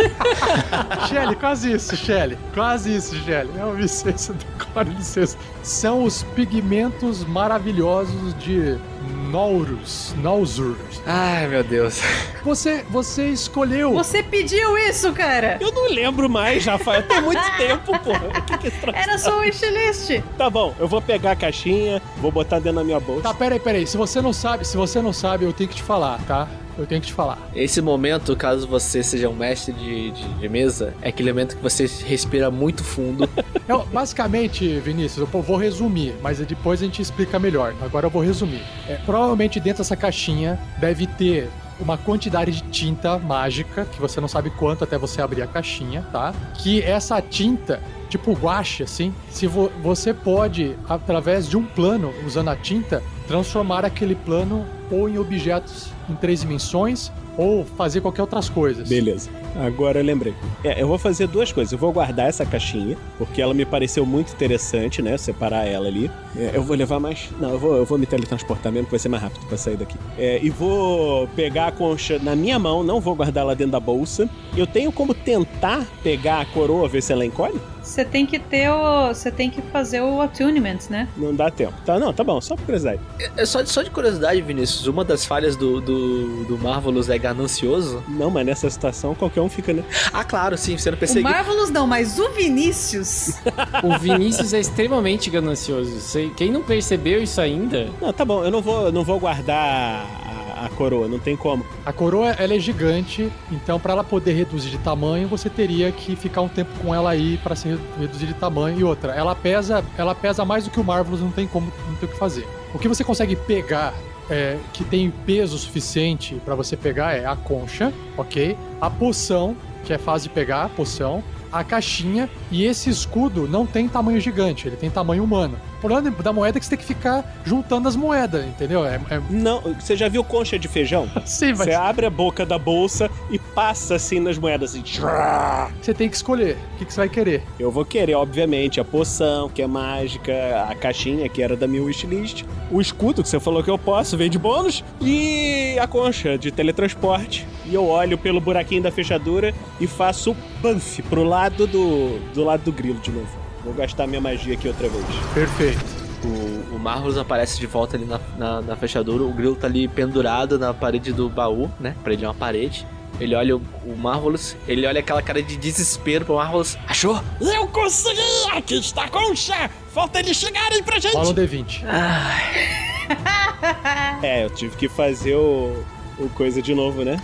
[SPEAKER 1] Shelly, quase isso, Shelly. Quase isso, Shelly. É uma licença do Core, licença. São os pigmentos maravilhosos de Naurus. Nausur.
[SPEAKER 10] Ai, meu Deus.
[SPEAKER 1] Você, você escolheu.
[SPEAKER 8] Você pediu isso, cara!
[SPEAKER 7] Eu não lembro mais, Rafael. Tem muito tempo, porra. Que que é?
[SPEAKER 8] Era só o wishlist.
[SPEAKER 7] Tá bom, eu vou pegar a caixinha, vou botar dentro da minha bolsa.
[SPEAKER 1] Tá, peraí, peraí. Se você não sabe, se você não sabe, eu tenho que te falar, tá? Eu tenho que te falar.
[SPEAKER 10] Esse momento, caso você seja um mestre de, de, de mesa, é aquele momento que você respira muito fundo.
[SPEAKER 1] Não, basicamente, Vinícius, eu vou resumir, mas depois a gente explica melhor. Agora eu vou resumir. É, provavelmente dentro dessa caixinha deve ter uma quantidade de tinta mágica, que você não sabe quanto até você abrir a caixinha, tá? Que essa tinta, tipo guache, assim, se vo você pode, através de um plano, usando a tinta, transformar aquele plano ou em objetos em três dimensões ou fazer qualquer outras coisas.
[SPEAKER 7] Beleza. Agora eu lembrei. É, eu vou fazer duas coisas. Eu vou guardar essa caixinha, porque ela me pareceu muito interessante, né? Separar ela ali. É, eu vou levar mais. Não, eu vou, eu vou me teletransportar mesmo, que vai ser mais rápido pra sair daqui. É, e vou pegar a concha na minha mão, não vou guardar ela dentro da bolsa. Eu tenho como tentar pegar a coroa, ver se ela encolhe?
[SPEAKER 8] Você tem que ter o. Você tem que fazer o attunement, né?
[SPEAKER 7] Não dá tempo. Tá, não, tá bom, só por curiosidade.
[SPEAKER 10] É só, só de curiosidade, Vinícius, uma das falhas do, do, do Marvelous é ganancioso?
[SPEAKER 7] Não, mas nessa situação qualquer um fica, né?
[SPEAKER 10] Ah, claro, sim, você não
[SPEAKER 8] O
[SPEAKER 10] perseguiu.
[SPEAKER 8] Marvelous não, mas o Vinícius.
[SPEAKER 6] O Vinícius é extremamente ganancioso. Quem não percebeu isso ainda?
[SPEAKER 7] Não, tá bom, eu não vou, não vou guardar a, coroa, não tem como.
[SPEAKER 1] A coroa ela é gigante, então para ela poder reduzir de tamanho, você teria que ficar um tempo com ela aí para se re- reduzir de tamanho e outra. Ela pesa, ela pesa mais do que o Marvelous, não tem como, não tem o que fazer. O que você consegue pegar é, que tem peso suficiente para você pegar é a concha, ok? A poção, que é fácil de pegar, a poção. A caixinha e esse escudo não tem tamanho gigante, ele tem tamanho humano. O problema da moeda é que você tem que ficar juntando as moedas, entendeu? É, é...
[SPEAKER 7] Não, você já viu concha de feijão?
[SPEAKER 1] Sim, mas
[SPEAKER 7] Você abre a boca da bolsa e passa assim nas moedas, assim.
[SPEAKER 1] você tem que escolher o que, que você vai querer.
[SPEAKER 7] Eu vou querer, obviamente, a poção, que é mágica, a caixinha, que era da minha wishlist, o escudo, que você falou que eu posso, veio de bônus, e a concha de teletransporte. E eu olho pelo buraquinho da fechadura e faço buff pro lado do, do lado do grilo de novo. Vou gastar minha magia aqui outra vez.
[SPEAKER 1] Perfeito.
[SPEAKER 10] O, o Marvelous aparece de volta ali na, na, na fechadura. O grilo tá ali pendurado na parede do baú, né? Parede é uma parede. Ele olha o, o Marvelous, ele olha aquela cara de desespero pro Marvelous. Achou?
[SPEAKER 9] Eu consegui! Aqui está a concha! Falta eles chegarem pra gente!
[SPEAKER 1] Rola um D20.
[SPEAKER 7] É, eu tive que fazer o, o coisa de novo, né?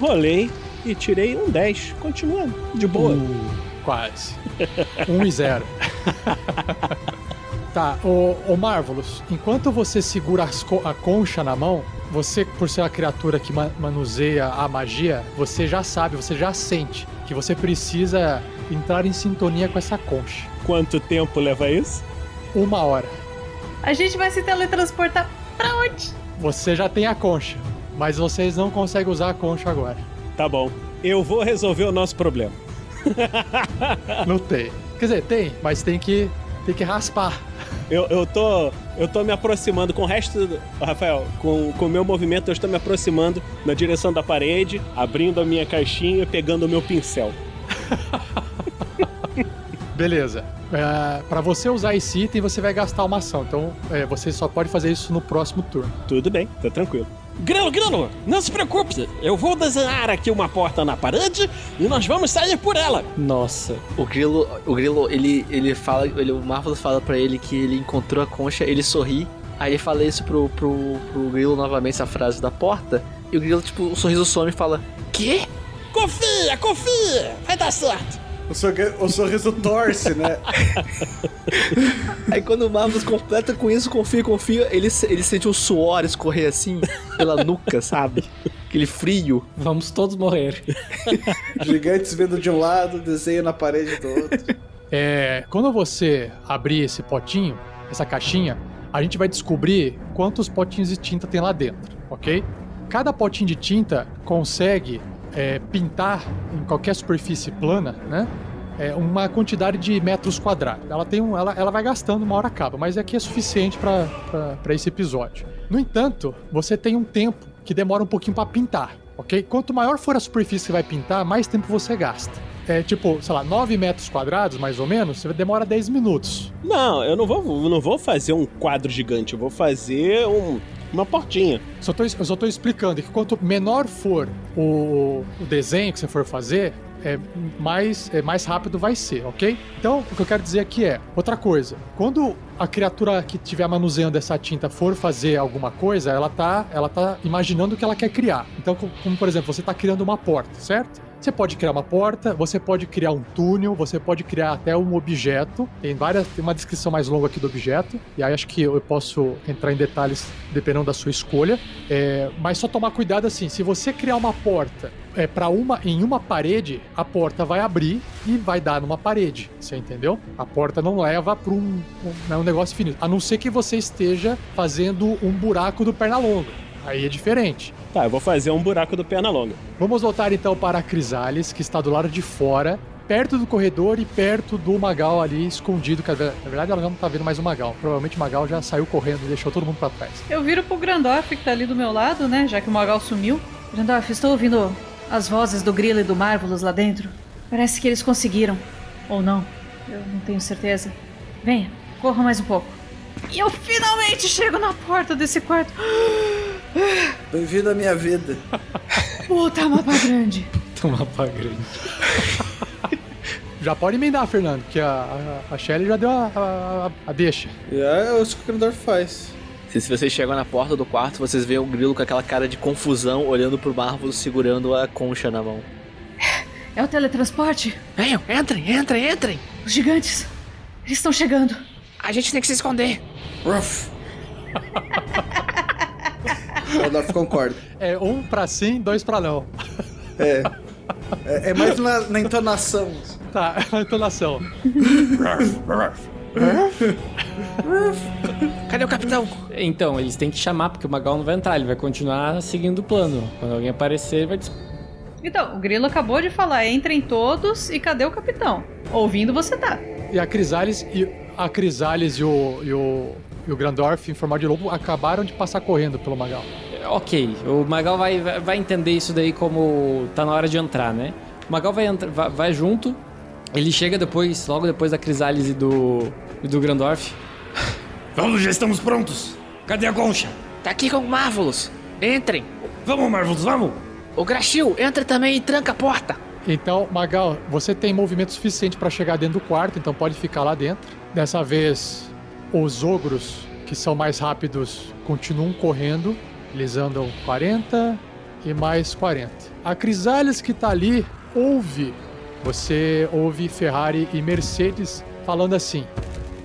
[SPEAKER 7] Rolei e tirei um 10. Continuando, de boa.
[SPEAKER 1] Uh, quase. 1 e 0. tá, o, o Marvelous, enquanto você segura as co- a concha na mão, você, por ser uma criatura que ma- manuseia a magia, você já sabe, você já sente que você precisa entrar em sintonia com essa concha.
[SPEAKER 7] Quanto tempo leva isso?
[SPEAKER 1] Uma hora.
[SPEAKER 8] A gente vai se teletransportar pra onde?
[SPEAKER 1] Você já tem a concha, mas vocês não conseguem usar a concha agora.
[SPEAKER 7] Tá bom. Eu vou resolver o nosso problema.
[SPEAKER 1] Não tem. Quer dizer, tem, mas tem que, tem que raspar.
[SPEAKER 7] Eu, eu tô. Eu tô me aproximando com o resto. do- Rafael, com com o meu movimento, eu estou me aproximando na direção da parede, abrindo a minha caixinha e pegando o meu pincel.
[SPEAKER 1] Beleza. É, para você usar esse item, você vai gastar uma ação. Então, é, você só pode fazer isso no próximo turno.
[SPEAKER 7] Tudo bem, tá tranquilo.
[SPEAKER 9] Grilo, Grilo, não se preocupe. Eu vou desenhar aqui uma porta na parede e nós vamos sair por ela.
[SPEAKER 6] Nossa.
[SPEAKER 10] O grilo, o grilo, ele, ele fala, ele, o Marvelous fala pra ele que ele encontrou a concha, ele sorri. Aí ele fala isso pro, pro, pro grilo novamente, essa frase da porta. E o grilo, tipo, o sorriso some e fala: Quê?
[SPEAKER 9] Confia, confia, vai dar certo.
[SPEAKER 5] O, sorri- o sorriso torce, né?
[SPEAKER 10] Aí quando o Marvelous completa com isso, confia, confia, ele, ele sente um suor escorrer assim pela nuca, sabe? Aquele frio.
[SPEAKER 6] Vamos todos morrer.
[SPEAKER 5] Gigantes vendo de um lado, desenho na parede do outro.
[SPEAKER 1] É, quando você abrir esse potinho, essa caixinha, a gente vai descobrir quantos potinhos de tinta tem lá dentro, ok? Cada potinho de tinta consegue é, pintar em qualquer superfície plana, né? é, uma quantidade de metros quadrados. Ela tem um, ela, ela vai gastando, uma hora acaba, mas aqui é suficiente para esse episódio. No entanto, você tem um tempo que demora um pouquinho para pintar, ok? Quanto maior for a superfície que vai pintar, mais tempo você gasta. É tipo, sei lá, 9 metros quadrados, mais ou menos, você demora 10 minutos.
[SPEAKER 7] Não, eu não vou, não vou fazer um quadro gigante, eu vou fazer um, uma portinha.
[SPEAKER 1] Só tô, eu só tô explicando que quanto menor for o, o desenho que você for fazer, é, mais, é, mais rápido vai ser, ok? Então, o que eu quero dizer aqui é, outra coisa, quando a criatura que estiver manuseando essa tinta for fazer alguma coisa, ela tá, ela tá imaginando o que ela quer criar. Então, como, como por exemplo, você está criando uma porta, certo? Você pode criar uma porta, você pode criar um túnel, você pode criar até um objeto. Tem várias, tem uma descrição mais longa aqui do objeto. E aí acho que eu posso entrar em detalhes dependendo da sua escolha. É, mas só tomar cuidado assim, se você criar uma porta é, para uma em uma parede, a porta vai abrir e vai dar numa parede. Você entendeu? A porta não leva para um, um, é um negócio finito. A não ser que você esteja fazendo um buraco do perna longa. Aí é diferente.
[SPEAKER 7] Tá, eu vou fazer um buraco do perna longa.
[SPEAKER 1] Vamos voltar então para a Crisales, que está do lado de fora, perto do corredor e perto do Magal ali escondido. Na verdade, ela não tá vendo mais o Magal. Provavelmente o Magal já saiu correndo e deixou todo mundo para trás.
[SPEAKER 8] Eu viro pro Grandorf que tá ali do meu lado, né? Já que o Magal sumiu. Grandorf, estou ouvindo as vozes do Grilo e do Marvelous lá dentro. Parece que eles conseguiram. Ou não. Eu não tenho certeza. Venha, corra mais um pouco. E eu finalmente chego na porta desse quarto.
[SPEAKER 5] Bem-vindo à minha vida.
[SPEAKER 8] Puta, mapa grande.
[SPEAKER 1] Puta, mapa grande. já pode emendar, Fernando, que a, a, a Shelly já deu a, a, a deixa.
[SPEAKER 5] É, é isso que o Grandor faz.
[SPEAKER 4] Se, se vocês chegam na porta do quarto, vocês veem o grilo com aquela cara de confusão, olhando pro Marvel, segurando a concha na mão.
[SPEAKER 8] É o teletransporte?
[SPEAKER 10] Venham, entrem, entrem, entrem.
[SPEAKER 8] Os gigantes. Eles estão chegando.
[SPEAKER 10] A gente tem que se esconder.
[SPEAKER 5] Ruff. Rodolfo concorda.
[SPEAKER 1] É um pra sim, dois pra não.
[SPEAKER 5] É. É, é mais na, na, entonação.
[SPEAKER 1] Tá, na entonação.
[SPEAKER 10] Cadê o capitão?
[SPEAKER 6] Então, eles têm que chamar, porque o Magal não vai entrar, ele vai continuar seguindo o plano. Quando alguém aparecer, ele vai.
[SPEAKER 8] Então, o Grilo acabou de falar: entrem todos e cadê o capitão? Ouvindo você tá.
[SPEAKER 1] E a Crisales e a Crisales e o, e o, e o Grandorf em formato de lobo acabaram de passar correndo pelo Magal.
[SPEAKER 6] Ok, o Magal vai, vai entender isso daí como tá na hora de entrar, né? O Magal vai, vai, vai junto, ele chega depois, logo depois da Crisales e do, e do Grandorf.
[SPEAKER 9] Vamos, já estamos prontos. Cadê a concha?
[SPEAKER 10] Tá aqui com o Marvelous. Entrem.
[SPEAKER 9] Vamos, Marvelous, vamos.
[SPEAKER 10] O Grachil, entra também e tranca a porta.
[SPEAKER 1] Então, Magal, você tem movimento suficiente para chegar dentro do quarto, então pode ficar lá dentro. Dessa vez, os ogros, que são mais rápidos, continuam correndo. Eles andam 40 e mais 40. A Crisales que tá ali ouve. Você ouve Ferrari e Mercedes falando assim,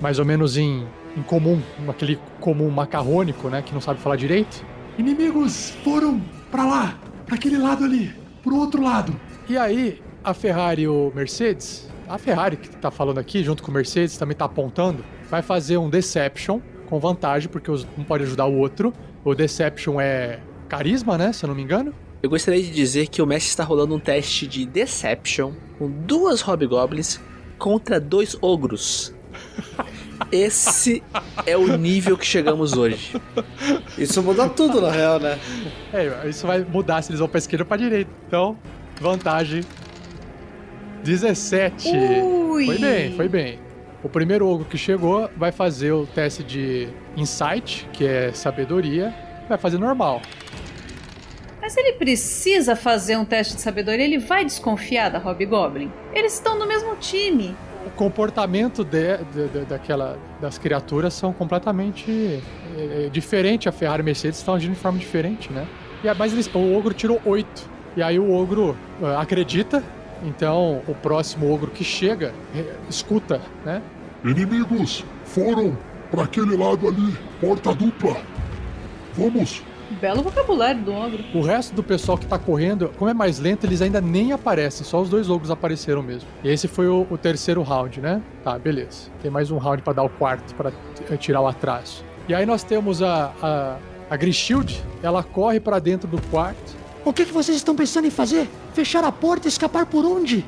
[SPEAKER 1] mais ou menos em, em comum, aquele comum macarrônico, né, que não sabe falar direito.
[SPEAKER 11] Inimigos foram para lá, para aquele lado ali, pro outro lado.
[SPEAKER 1] E aí, a Ferrari e o Mercedes, a Ferrari que tá falando aqui, junto com o Mercedes, também tá apontando, vai fazer um Deception com vantagem, porque um pode ajudar o outro. O Deception é carisma, né? Se eu não me engano.
[SPEAKER 4] Eu gostaria de dizer que o Messi está rolando um teste de Deception com duas Hobgoblins contra dois ogros. Esse é o nível que chegamos hoje.
[SPEAKER 5] Isso muda tudo, na real, né?
[SPEAKER 1] É, isso vai mudar se eles vão pra esquerda ou pra direita. Então, vantagem. 17.
[SPEAKER 8] Ui.
[SPEAKER 1] Foi bem, foi bem. O primeiro ogro que chegou vai fazer o teste de Insight, que é sabedoria, vai fazer normal.
[SPEAKER 8] Mas ele precisa fazer um teste de sabedoria, ele vai desconfiar da Hobgoblin. Eles estão no mesmo time.
[SPEAKER 1] O comportamento de, de, de, daquela, das criaturas são completamente é, é, diferente. A Ferrari e a Mercedes estão agindo de forma diferente, né? E, mas eles, o ogro tirou 8. E aí o ogro uh, acredita, então o próximo ogro que chega escuta, né?
[SPEAKER 3] Inimigos foram para aquele lado ali, porta dupla. Vamos.
[SPEAKER 8] Belo vocabulário do ogro.
[SPEAKER 1] O resto do pessoal que tá correndo, como é mais lento, eles ainda nem aparecem, só os dois ogros apareceram mesmo. E esse foi o, o terceiro round, né? Tá, beleza. Tem mais um round para dar o quarto, para tirar o atraso. E aí nós temos a, a, a Grishield, ela corre para dentro do quarto.
[SPEAKER 11] O que, que vocês estão pensando em fazer? Fechar a porta e escapar por onde?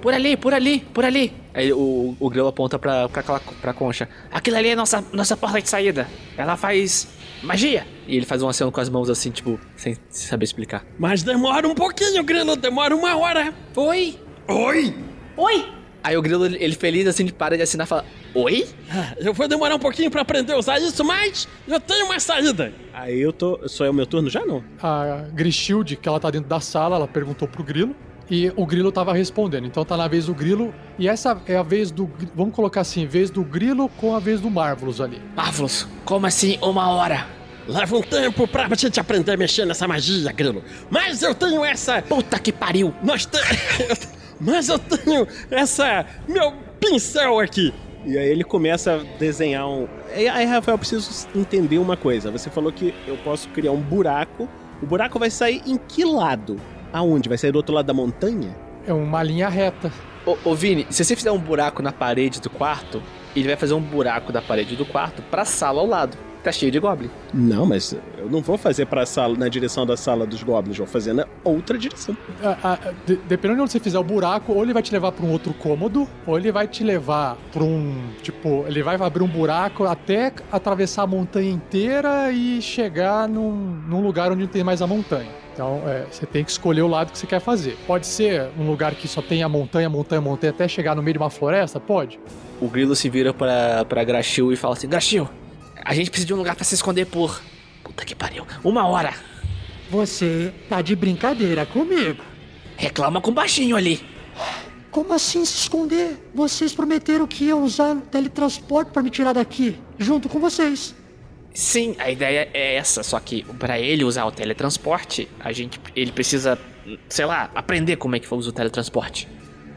[SPEAKER 10] Por ali, por ali, por ali. Aí o, o grilo aponta pra, pra, aquela, pra concha. Aquilo ali é nossa, nossa porta de saída. Ela faz magia. E ele faz um aceno com as mãos assim, tipo, sem saber explicar.
[SPEAKER 7] Mas demora um pouquinho, Grilo, demora uma hora.
[SPEAKER 10] Oi?
[SPEAKER 7] Oi?
[SPEAKER 8] Oi!
[SPEAKER 10] Aí o grilo, ele ele feliz assim, para de assinar e fala: Oi?
[SPEAKER 7] Ah, Eu vou demorar um pouquinho pra aprender a usar isso, mas eu tenho uma saída. Aí eu tô. Só é o meu turno já não?
[SPEAKER 1] A Grishild, que ela tá dentro da sala, ela perguntou pro Grilo. E o Grilo tava respondendo. Então tá na vez do Grilo. E essa é a vez do. Vamos colocar assim: vez do Grilo com a vez do Marvelous ali.
[SPEAKER 10] Marvelous, como assim uma hora?
[SPEAKER 7] Leva um tempo pra gente aprender a mexer nessa magia, Grilo. Mas eu tenho essa.
[SPEAKER 10] Puta que pariu!
[SPEAKER 7] Nós te... Mas eu tenho essa. Meu pincel aqui. E aí ele começa a desenhar um. E aí, Rafael, eu preciso entender uma coisa. Você falou que eu posso criar um buraco. O buraco vai sair em que lado? Aonde? Vai sair do outro lado da montanha?
[SPEAKER 1] É uma linha reta.
[SPEAKER 10] Ô, ô Vini, se você fizer um buraco na parede do quarto, ele vai fazer um buraco da parede do quarto pra sala ao lado. Tá cheio de goblin.
[SPEAKER 7] Não, mas eu não vou fazer pra sala, na direção da sala dos goblins, vou fazer na outra direção.
[SPEAKER 1] Ah, ah, de- dependendo de onde você fizer o buraco, ou ele vai te levar pra um outro cômodo, ou ele vai te levar pra um. Tipo, ele vai abrir um buraco até atravessar a montanha inteira e chegar num, num lugar onde não tem mais a montanha. Então, é, você tem que escolher o lado que você quer fazer. Pode ser um lugar que só tem a montanha, montanha, montanha, até chegar no meio de uma floresta? Pode.
[SPEAKER 10] O grilo se vira pra, pra Grachil e fala assim: Grachil, a gente precisa de um lugar pra se esconder por. Puta que pariu. Uma hora.
[SPEAKER 11] Você tá de brincadeira comigo.
[SPEAKER 10] Reclama com o baixinho ali.
[SPEAKER 11] Como assim se esconder? Vocês prometeram que iam usar teletransporte pra me tirar daqui, junto com vocês.
[SPEAKER 10] Sim, a ideia é essa, só que pra ele usar o teletransporte, a gente ele precisa, sei lá, aprender como é que usa o teletransporte.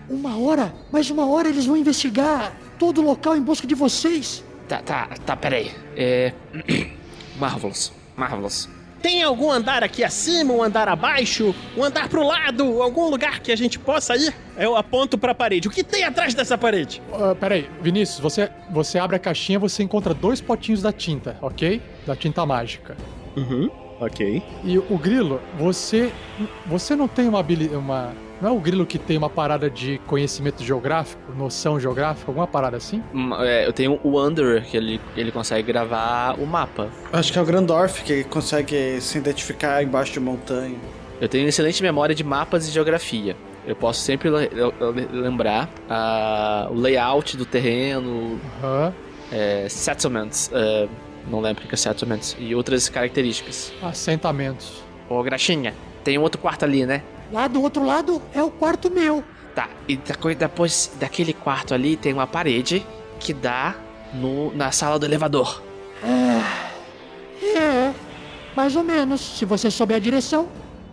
[SPEAKER 11] Uma hora? Mais uma hora eles vão investigar todo o local em busca de vocês.
[SPEAKER 10] Tá, tá, tá, peraí. É. Marvelous, Marvelous.
[SPEAKER 7] Tem algum andar aqui acima, um andar abaixo, um andar pro lado, algum lugar que a gente possa ir? Eu aponto pra parede. O que tem atrás dessa parede?
[SPEAKER 1] Ah, peraí, Vinícius, você, você abre a caixinha você encontra dois potinhos da tinta, ok? Da tinta mágica.
[SPEAKER 7] Uhum, ok.
[SPEAKER 1] E o grilo, você você não tem uma habilidade, uma não é o grilo que tem uma parada de conhecimento geográfico, noção geográfica, alguma parada assim?
[SPEAKER 10] É, eu tenho o Wanderer, que ele, ele consegue gravar o mapa.
[SPEAKER 5] Acho que é o Grandorf que consegue se identificar embaixo de montanha.
[SPEAKER 10] Eu tenho excelente memória de mapas e geografia. Eu posso sempre le- le- le- lembrar ah, o layout do terreno,
[SPEAKER 1] Aham.
[SPEAKER 10] é, settlements, é, não lembro o que é settlements, e outras características.
[SPEAKER 1] Assentamentos.
[SPEAKER 10] Ô, Graxinha, tem um outro quarto ali, né?
[SPEAKER 11] Lá do outro lado é o quarto meu.
[SPEAKER 10] Tá, e depois, daquele quarto ali tem uma parede que dá no, na sala do elevador.
[SPEAKER 11] É, mais ou menos, se você souber a direção.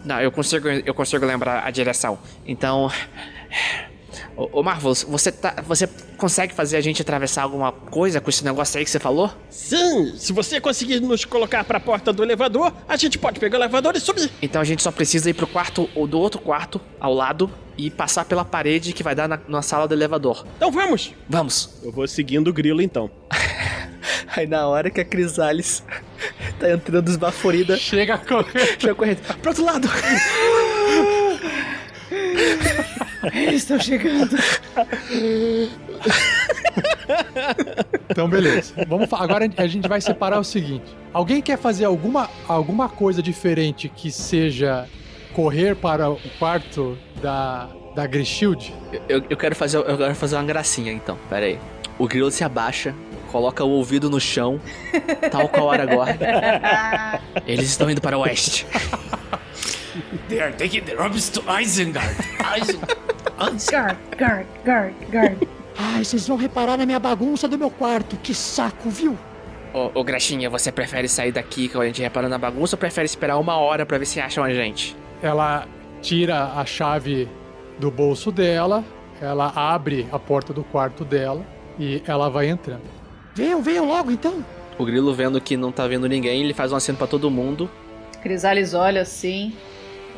[SPEAKER 10] Não, eu consigo, eu consigo lembrar a direção. Então. Ô, ô Marvelous, você, tá, você consegue fazer a gente atravessar alguma coisa com esse negócio aí que você falou?
[SPEAKER 7] Sim, se você conseguir nos colocar pra porta do elevador, a gente pode pegar o elevador e subir.
[SPEAKER 10] Então a gente só precisa ir pro quarto ou do outro quarto ao lado e passar pela parede que vai dar na, na sala do elevador.
[SPEAKER 7] Então vamos.
[SPEAKER 10] Vamos.
[SPEAKER 7] Eu vou seguindo o grilo então.
[SPEAKER 10] Aí na hora que a Crisales tá entrando esbaforida,
[SPEAKER 1] Chega correndo.
[SPEAKER 10] chega correndo. Pro outro lado!
[SPEAKER 8] Eles estão chegando.
[SPEAKER 1] Então, beleza. Vamos agora a gente vai separar o seguinte. Alguém quer fazer alguma, alguma coisa diferente que seja correr para o quarto da, da Grishield?
[SPEAKER 10] Eu, eu quero fazer, eu quero fazer uma gracinha então, pera aí. O grilo se abaixa, coloca o ouvido no chão, tal qual Aragorn. Eles estão indo para o oeste.
[SPEAKER 9] They are taking the robes to Isengard.
[SPEAKER 8] Guard, guard, guard, guard.
[SPEAKER 11] Ai, vocês vão reparar na minha bagunça do meu quarto. Que saco, viu?
[SPEAKER 10] Ô, ô Graxinha, você prefere sair daqui quando a gente repara na bagunça ou prefere esperar uma hora pra ver se acham a gente?
[SPEAKER 1] Ela tira a chave do bolso dela, ela abre a porta do quarto dela e ela vai entrando.
[SPEAKER 11] Venham, venham logo então.
[SPEAKER 10] O grilo vendo que não tá vendo ninguém, ele faz um aceno pra todo mundo.
[SPEAKER 8] Crisales olha assim.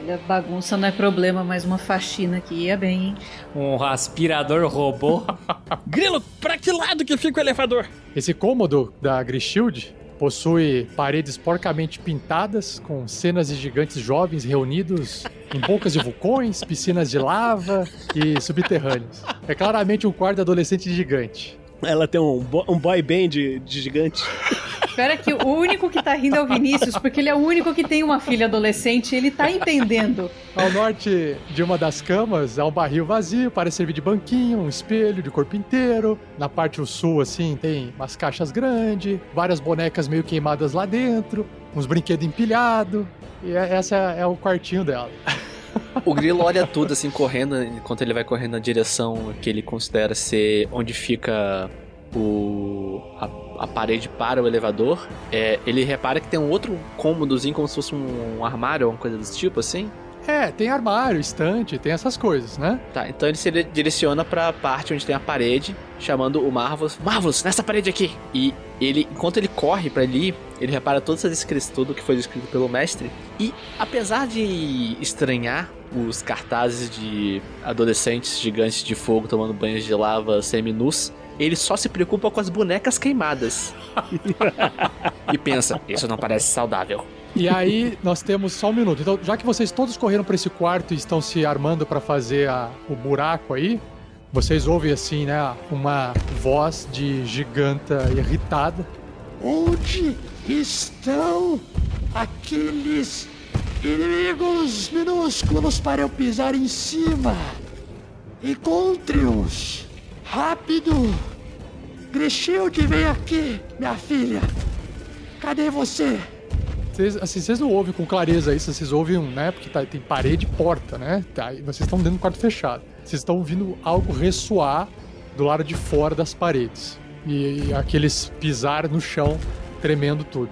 [SPEAKER 8] Olha, bagunça não é problema, mas uma faxina aqui ia bem, hein?
[SPEAKER 6] Um aspirador robô.
[SPEAKER 7] Grilo, pra que lado que fica o elevador?
[SPEAKER 1] Esse cômodo da Grishield, possui paredes porcamente pintadas, com cenas de gigantes jovens reunidos em bocas de vulcões, piscinas de lava e subterrâneos. É claramente um quarto adolescente gigante.
[SPEAKER 7] Ela tem um, bo- um boy band de, de gigante.
[SPEAKER 8] Espera que o único que tá rindo é o Vinícius, porque ele é o único que tem uma filha adolescente e ele tá entendendo.
[SPEAKER 1] Ao norte de uma das camas há um barril vazio para servir de banquinho, um espelho de corpo inteiro. Na parte sul, assim, tem umas caixas grandes, várias bonecas meio queimadas lá dentro, uns brinquedos empilhados. E é- essa é, é o quartinho dela.
[SPEAKER 10] O grilo olha tudo assim, correndo, enquanto ele vai correndo na direção que ele considera ser onde fica o. a, a parede para o elevador. É, ele repara que tem um outro cômodozinho, como se fosse um armário ou uma coisa desse tipo, assim.
[SPEAKER 1] É, tem armário, estante, tem essas coisas, né?
[SPEAKER 10] Tá, então ele se direciona pra parte onde tem a parede, chamando o Marvelous. Marvelous, nessa parede aqui! E ele, enquanto ele corre pra ali, ele repara todas as escritas, tudo que foi escrito pelo mestre. E apesar de estranhar os cartazes de adolescentes gigantes de fogo tomando banhos de lava semi-nus, ele só se preocupa com as bonecas queimadas. e pensa, isso não parece saudável.
[SPEAKER 1] E aí nós temos só um minuto. Então, já que vocês todos correram para esse quarto e estão se armando para fazer a- o buraco aí, vocês ouvem assim, né, uma voz de giganta irritada.
[SPEAKER 11] Onde estão aqueles inimigos minúsculos para eu pisar em cima? Encontre-os! Rápido! Grishild, vem aqui, minha filha! Cadê você?
[SPEAKER 1] Vocês, assim, vocês não ouvem com clareza isso, vocês ouvem, né, porque tá- tem parede e porta, né? Tá, e vocês estão dentro do quarto fechado. Vocês estão ouvindo algo ressoar do lado de fora das paredes. E, e aqueles pisar no chão, tremendo tudo.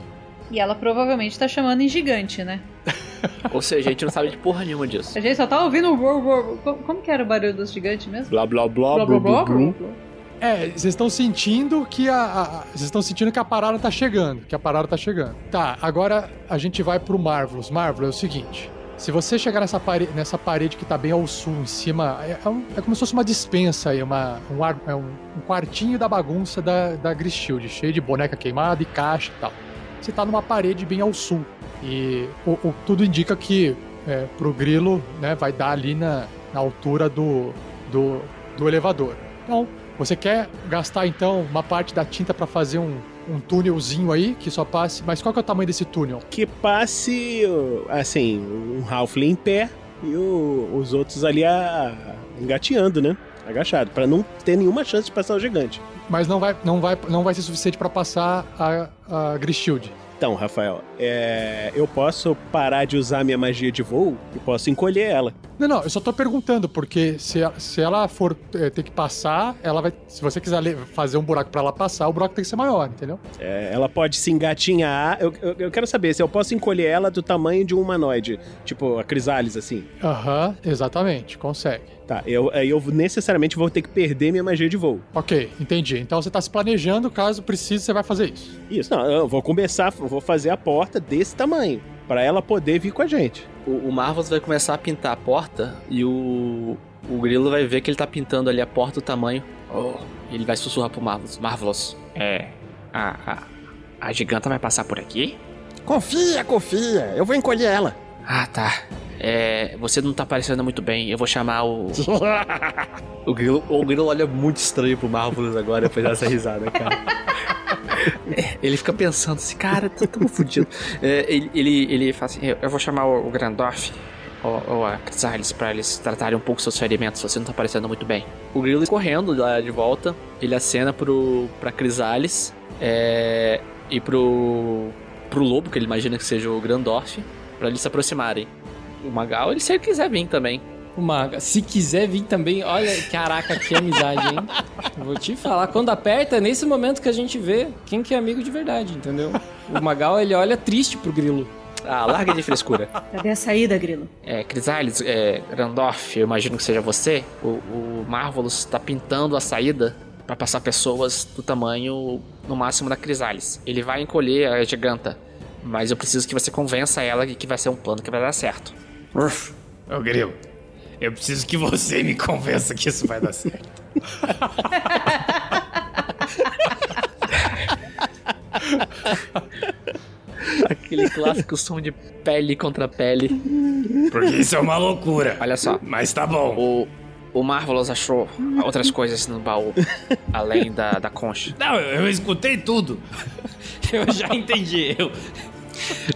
[SPEAKER 8] E ela provavelmente tá chamando em gigante, né?
[SPEAKER 10] Ou seja, a gente não sabe de porra nenhuma disso.
[SPEAKER 8] A gente só tá ouvindo o como, que era o barulho dos gigantes mesmo?
[SPEAKER 7] Blá blá blá
[SPEAKER 8] Blá, blá, blá, blá, blá.
[SPEAKER 1] É, vocês estão sentindo que a, Vocês estão sentindo que a parada tá chegando. Que a parada tá chegando. Tá, agora a gente vai pro Marvelous. Marvelous é o seguinte. Se você chegar nessa, pare, nessa parede que tá bem ao sul, em cima, é, é um- é como se fosse uma dispensa aí, uma, um, ar- é um, um quartinho da bagunça da, da Grishield, cheio de boneca queimada e caixa e tal. Você tá numa parede bem ao sul. E o, o- tudo indica que é, pro grilo, né, vai dar ali na, na altura do, do, do elevador. Então, você quer gastar então uma parte da tinta pra fazer um, um túnelzinho aí que só passe. Mas qual que é o tamanho desse túnel?
[SPEAKER 7] Que passe, assim, um Halfling em pé e o- os outros ali a, engateando, né? Agachado, pra não ter nenhuma chance de passar o gigante.
[SPEAKER 1] Mas não vai, não vai, não vai ser suficiente pra passar a, a Grishield.
[SPEAKER 7] Então, Rafael, é, eu posso parar de usar minha magia de voo e posso encolher ela.
[SPEAKER 1] Não, não, eu só tô perguntando, porque se, ela- se ela for é, ter que passar, ela vai. Se você quiser fazer um buraco pra ela passar, o buraco tem que ser maior, entendeu?
[SPEAKER 7] É, ela pode se engatinhar. Eu, eu, eu quero saber se eu posso encolher ela do tamanho de um humanoide, tipo a Crisalis, assim.
[SPEAKER 1] Aham, exatamente, consegue.
[SPEAKER 7] Tá, eu, aí eu necessariamente vou ter que perder minha magia de voo.
[SPEAKER 1] Ok, entendi. Então você tá se planejando, caso precise, você vai fazer isso.
[SPEAKER 7] Isso, não, eu vou começar, vou fazer a porta desse tamanho, pra ela poder vir com a gente.
[SPEAKER 10] O, o Marvelous vai começar a pintar a porta e o, o Grilo vai ver que ele tá pintando ali a porta do tamanho. Oh, ele vai sussurrar pro Marvelous. Marvelous,
[SPEAKER 12] É. A, a, a giganta vai passar por aqui?
[SPEAKER 9] Confia, confia. Eu vou encolher ela.
[SPEAKER 12] Ah, tá. É. Você não tá parecendo muito bem. Eu vou chamar o.
[SPEAKER 10] o Grilo, o Grilo olha muito estranho pro Marvelous agora depois dessa risada, cara. É, ele fica pensando assim, cara, tô tão fudido. É, ele, ele, ele fala assim,
[SPEAKER 12] Eu, eu vou chamar o, o Grandorf ou, ou a Crisales pra eles tratarem um pouco seus ferimentos. Você não tá parecendo muito bem.
[SPEAKER 10] O Grilo correndo lá de volta, ele acena pro, pra Crisales é, e pro, pro Lobo, que ele imagina que seja o Grandorf, pra eles se aproximarem. O Magal, ele se ele quiser vir também.
[SPEAKER 6] O Maga, se quiser vir também, olha, caraca, que amizade, hein? Vou te falar, quando aperta, é nesse momento que a gente vê quem que é amigo de verdade, entendeu? O Magal, ele olha triste pro grilo.
[SPEAKER 10] Ah, larga de frescura.
[SPEAKER 8] Cadê a saída, Grilo?
[SPEAKER 12] É, Crisales, é, Grandorf, eu imagino que seja você. O, o Marvelous tá pintando a saída pra passar pessoas do tamanho no máximo da Crisales. Ele vai encolher a giganta, mas eu preciso que você convença ela de que vai ser um plano que vai dar certo.
[SPEAKER 9] Uf, ô Grilo, eu preciso que você me convença que isso vai dar certo.
[SPEAKER 4] Clássico som de pele contra pele.
[SPEAKER 9] Porque isso é uma loucura.
[SPEAKER 10] Olha só,
[SPEAKER 9] Mas tá bom.
[SPEAKER 10] o, o Marvelous achou outras coisas no baú, além da, da concha.
[SPEAKER 9] Não, eu, eu escutei tudo. Eu já entendi. Eu,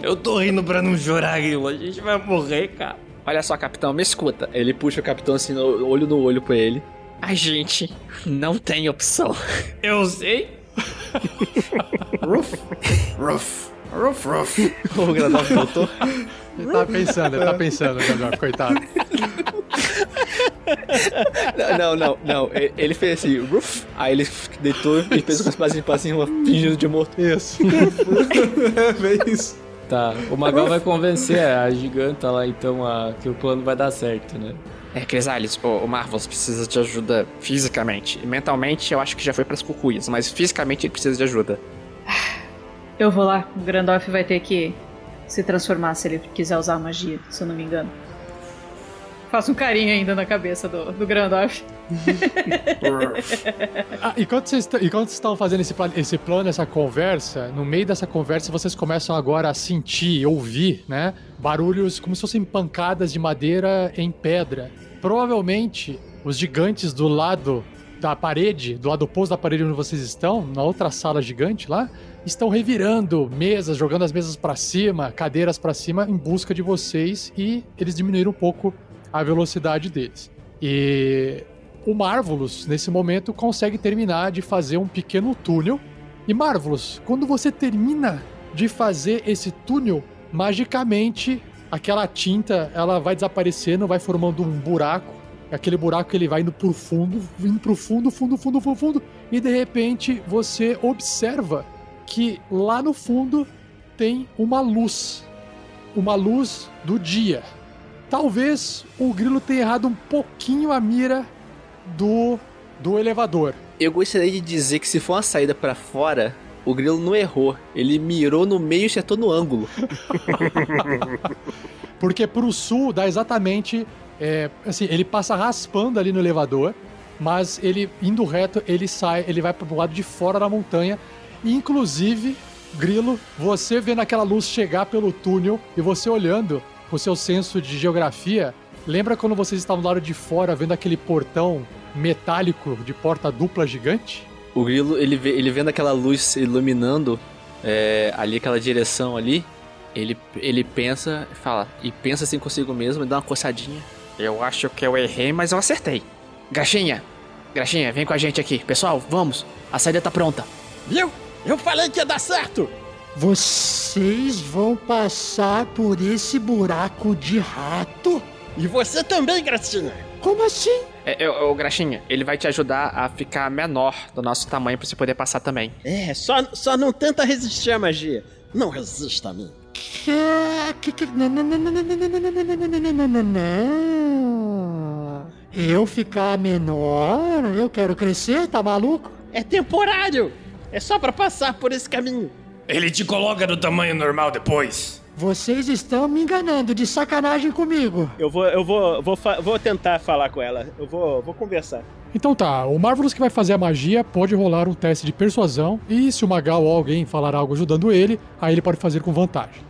[SPEAKER 9] eu tô rindo pra não chorar, Grilo. A gente vai morrer, cara.
[SPEAKER 10] Olha só, capitão, me escuta.
[SPEAKER 4] Ele puxa o capitão assim, no- olho no olho pra ele.
[SPEAKER 10] A gente não tem opção.
[SPEAKER 9] Eu sei.
[SPEAKER 11] Ruf, ruf, ruf, ruf.
[SPEAKER 4] O Grandorf voltou.
[SPEAKER 1] Ele tá pensando, ele tá pensando, Gandalf, coitado.
[SPEAKER 4] Não, não, não. Ele- fez assim, ruf. Aí ele deitou e fez com as pasinhas pra cima, fingindo de morto.
[SPEAKER 1] Isso.
[SPEAKER 5] É isso.
[SPEAKER 6] Tá, o Magal vai convencer a giganta lá então a, que o plano vai dar certo, né?
[SPEAKER 10] É, Crisales, o, o Marvelous precisa de ajuda fisicamente. E mentalmente eu acho que já foi pras cucuias, mas fisicamente ele precisa de ajuda.
[SPEAKER 8] Eu vou lá. O Grandorf vai ter que se transformar se ele quiser usar a magia, se eu não me engano. Faço um carinho ainda na cabeça do, do Grandorf.
[SPEAKER 1] Ah, enquanto vocês estão fazendo esse, esse plano, essa conversa, no meio dessa conversa vocês começam agora a sentir, ouvir, né? Barulhos como se fossem pancadas de madeira em pedra. Provavelmente os gigantes do lado da parede, do lado oposto da parede onde vocês estão, na outra sala gigante lá, estão revirando mesas, jogando as mesas pra cima, cadeiras pra cima em busca de vocês e eles diminuíram um pouco a velocidade deles. E o Marvelous, nesse momento, consegue terminar de fazer um pequeno túnel. E Marvelous, quando você termina de fazer esse túnel, magicamente aquela tinta ela vai desaparecendo, vai formando um buraco. Aquele buraco ele vai indo pro fundo, indo pro fundo, fundo, fundo, fundo, fundo. E de repente você observa que lá no fundo tem uma luz. Uma luz do dia. Talvez o grilo tenha errado um pouquinho a mira do, do elevador.
[SPEAKER 4] Eu gostaria de dizer que se for uma saída pra fora, o grilo não errou. Ele mirou no meio e acertou no ângulo.
[SPEAKER 1] Porque pro sul dá exatamente. é, assim, ele passa raspando ali no elevador, mas ele indo reto, ele sai, ele vai pro lado de fora da montanha. E, inclusive, Grilo, você vendo aquela luz chegar pelo túnel e você olhando com o seu senso de geografia, lembra quando vocês estavam do lado de fora vendo aquele portão metálico de porta dupla gigante?
[SPEAKER 4] O grilo, ele, vê- ele vendo aquela luz iluminando é, ali, aquela direção ali, ele, ele pensa, fala, e pensa assim consigo mesmo, e dá uma coçadinha.
[SPEAKER 10] Eu acho que eu errei, mas eu acertei. Graxinha, Graxinha, vem com a gente aqui. Pessoal, vamos. A saída tá pronta.
[SPEAKER 7] Viu? Eu falei que ia dar certo!
[SPEAKER 11] Vocês vão passar por esse buraco de rato?
[SPEAKER 7] E você também, Gracinha!
[SPEAKER 11] Como assim?
[SPEAKER 10] É, é, o Graxinha, ele vai te ajudar a ficar menor do nosso tamanho pra você poder passar também.
[SPEAKER 7] É, só, só não tenta resistir à magia. Não resista a mim.
[SPEAKER 11] Eu ficar menor? Eu quero crescer, tá maluco?
[SPEAKER 7] É temporário! É só pra passar por esse caminho.
[SPEAKER 9] Ele te coloca no tamanho normal depois.
[SPEAKER 11] Vocês estão me enganando, de sacanagem comigo.
[SPEAKER 7] Eu vou, eu vou, vou, vou tentar falar com ela. Eu vou, vou conversar.
[SPEAKER 1] Então tá, o Marvelous que vai fazer a magia pode rolar um teste de persuasão e se o Magal ou alguém falar algo ajudando ele, aí ele pode fazer com vantagem.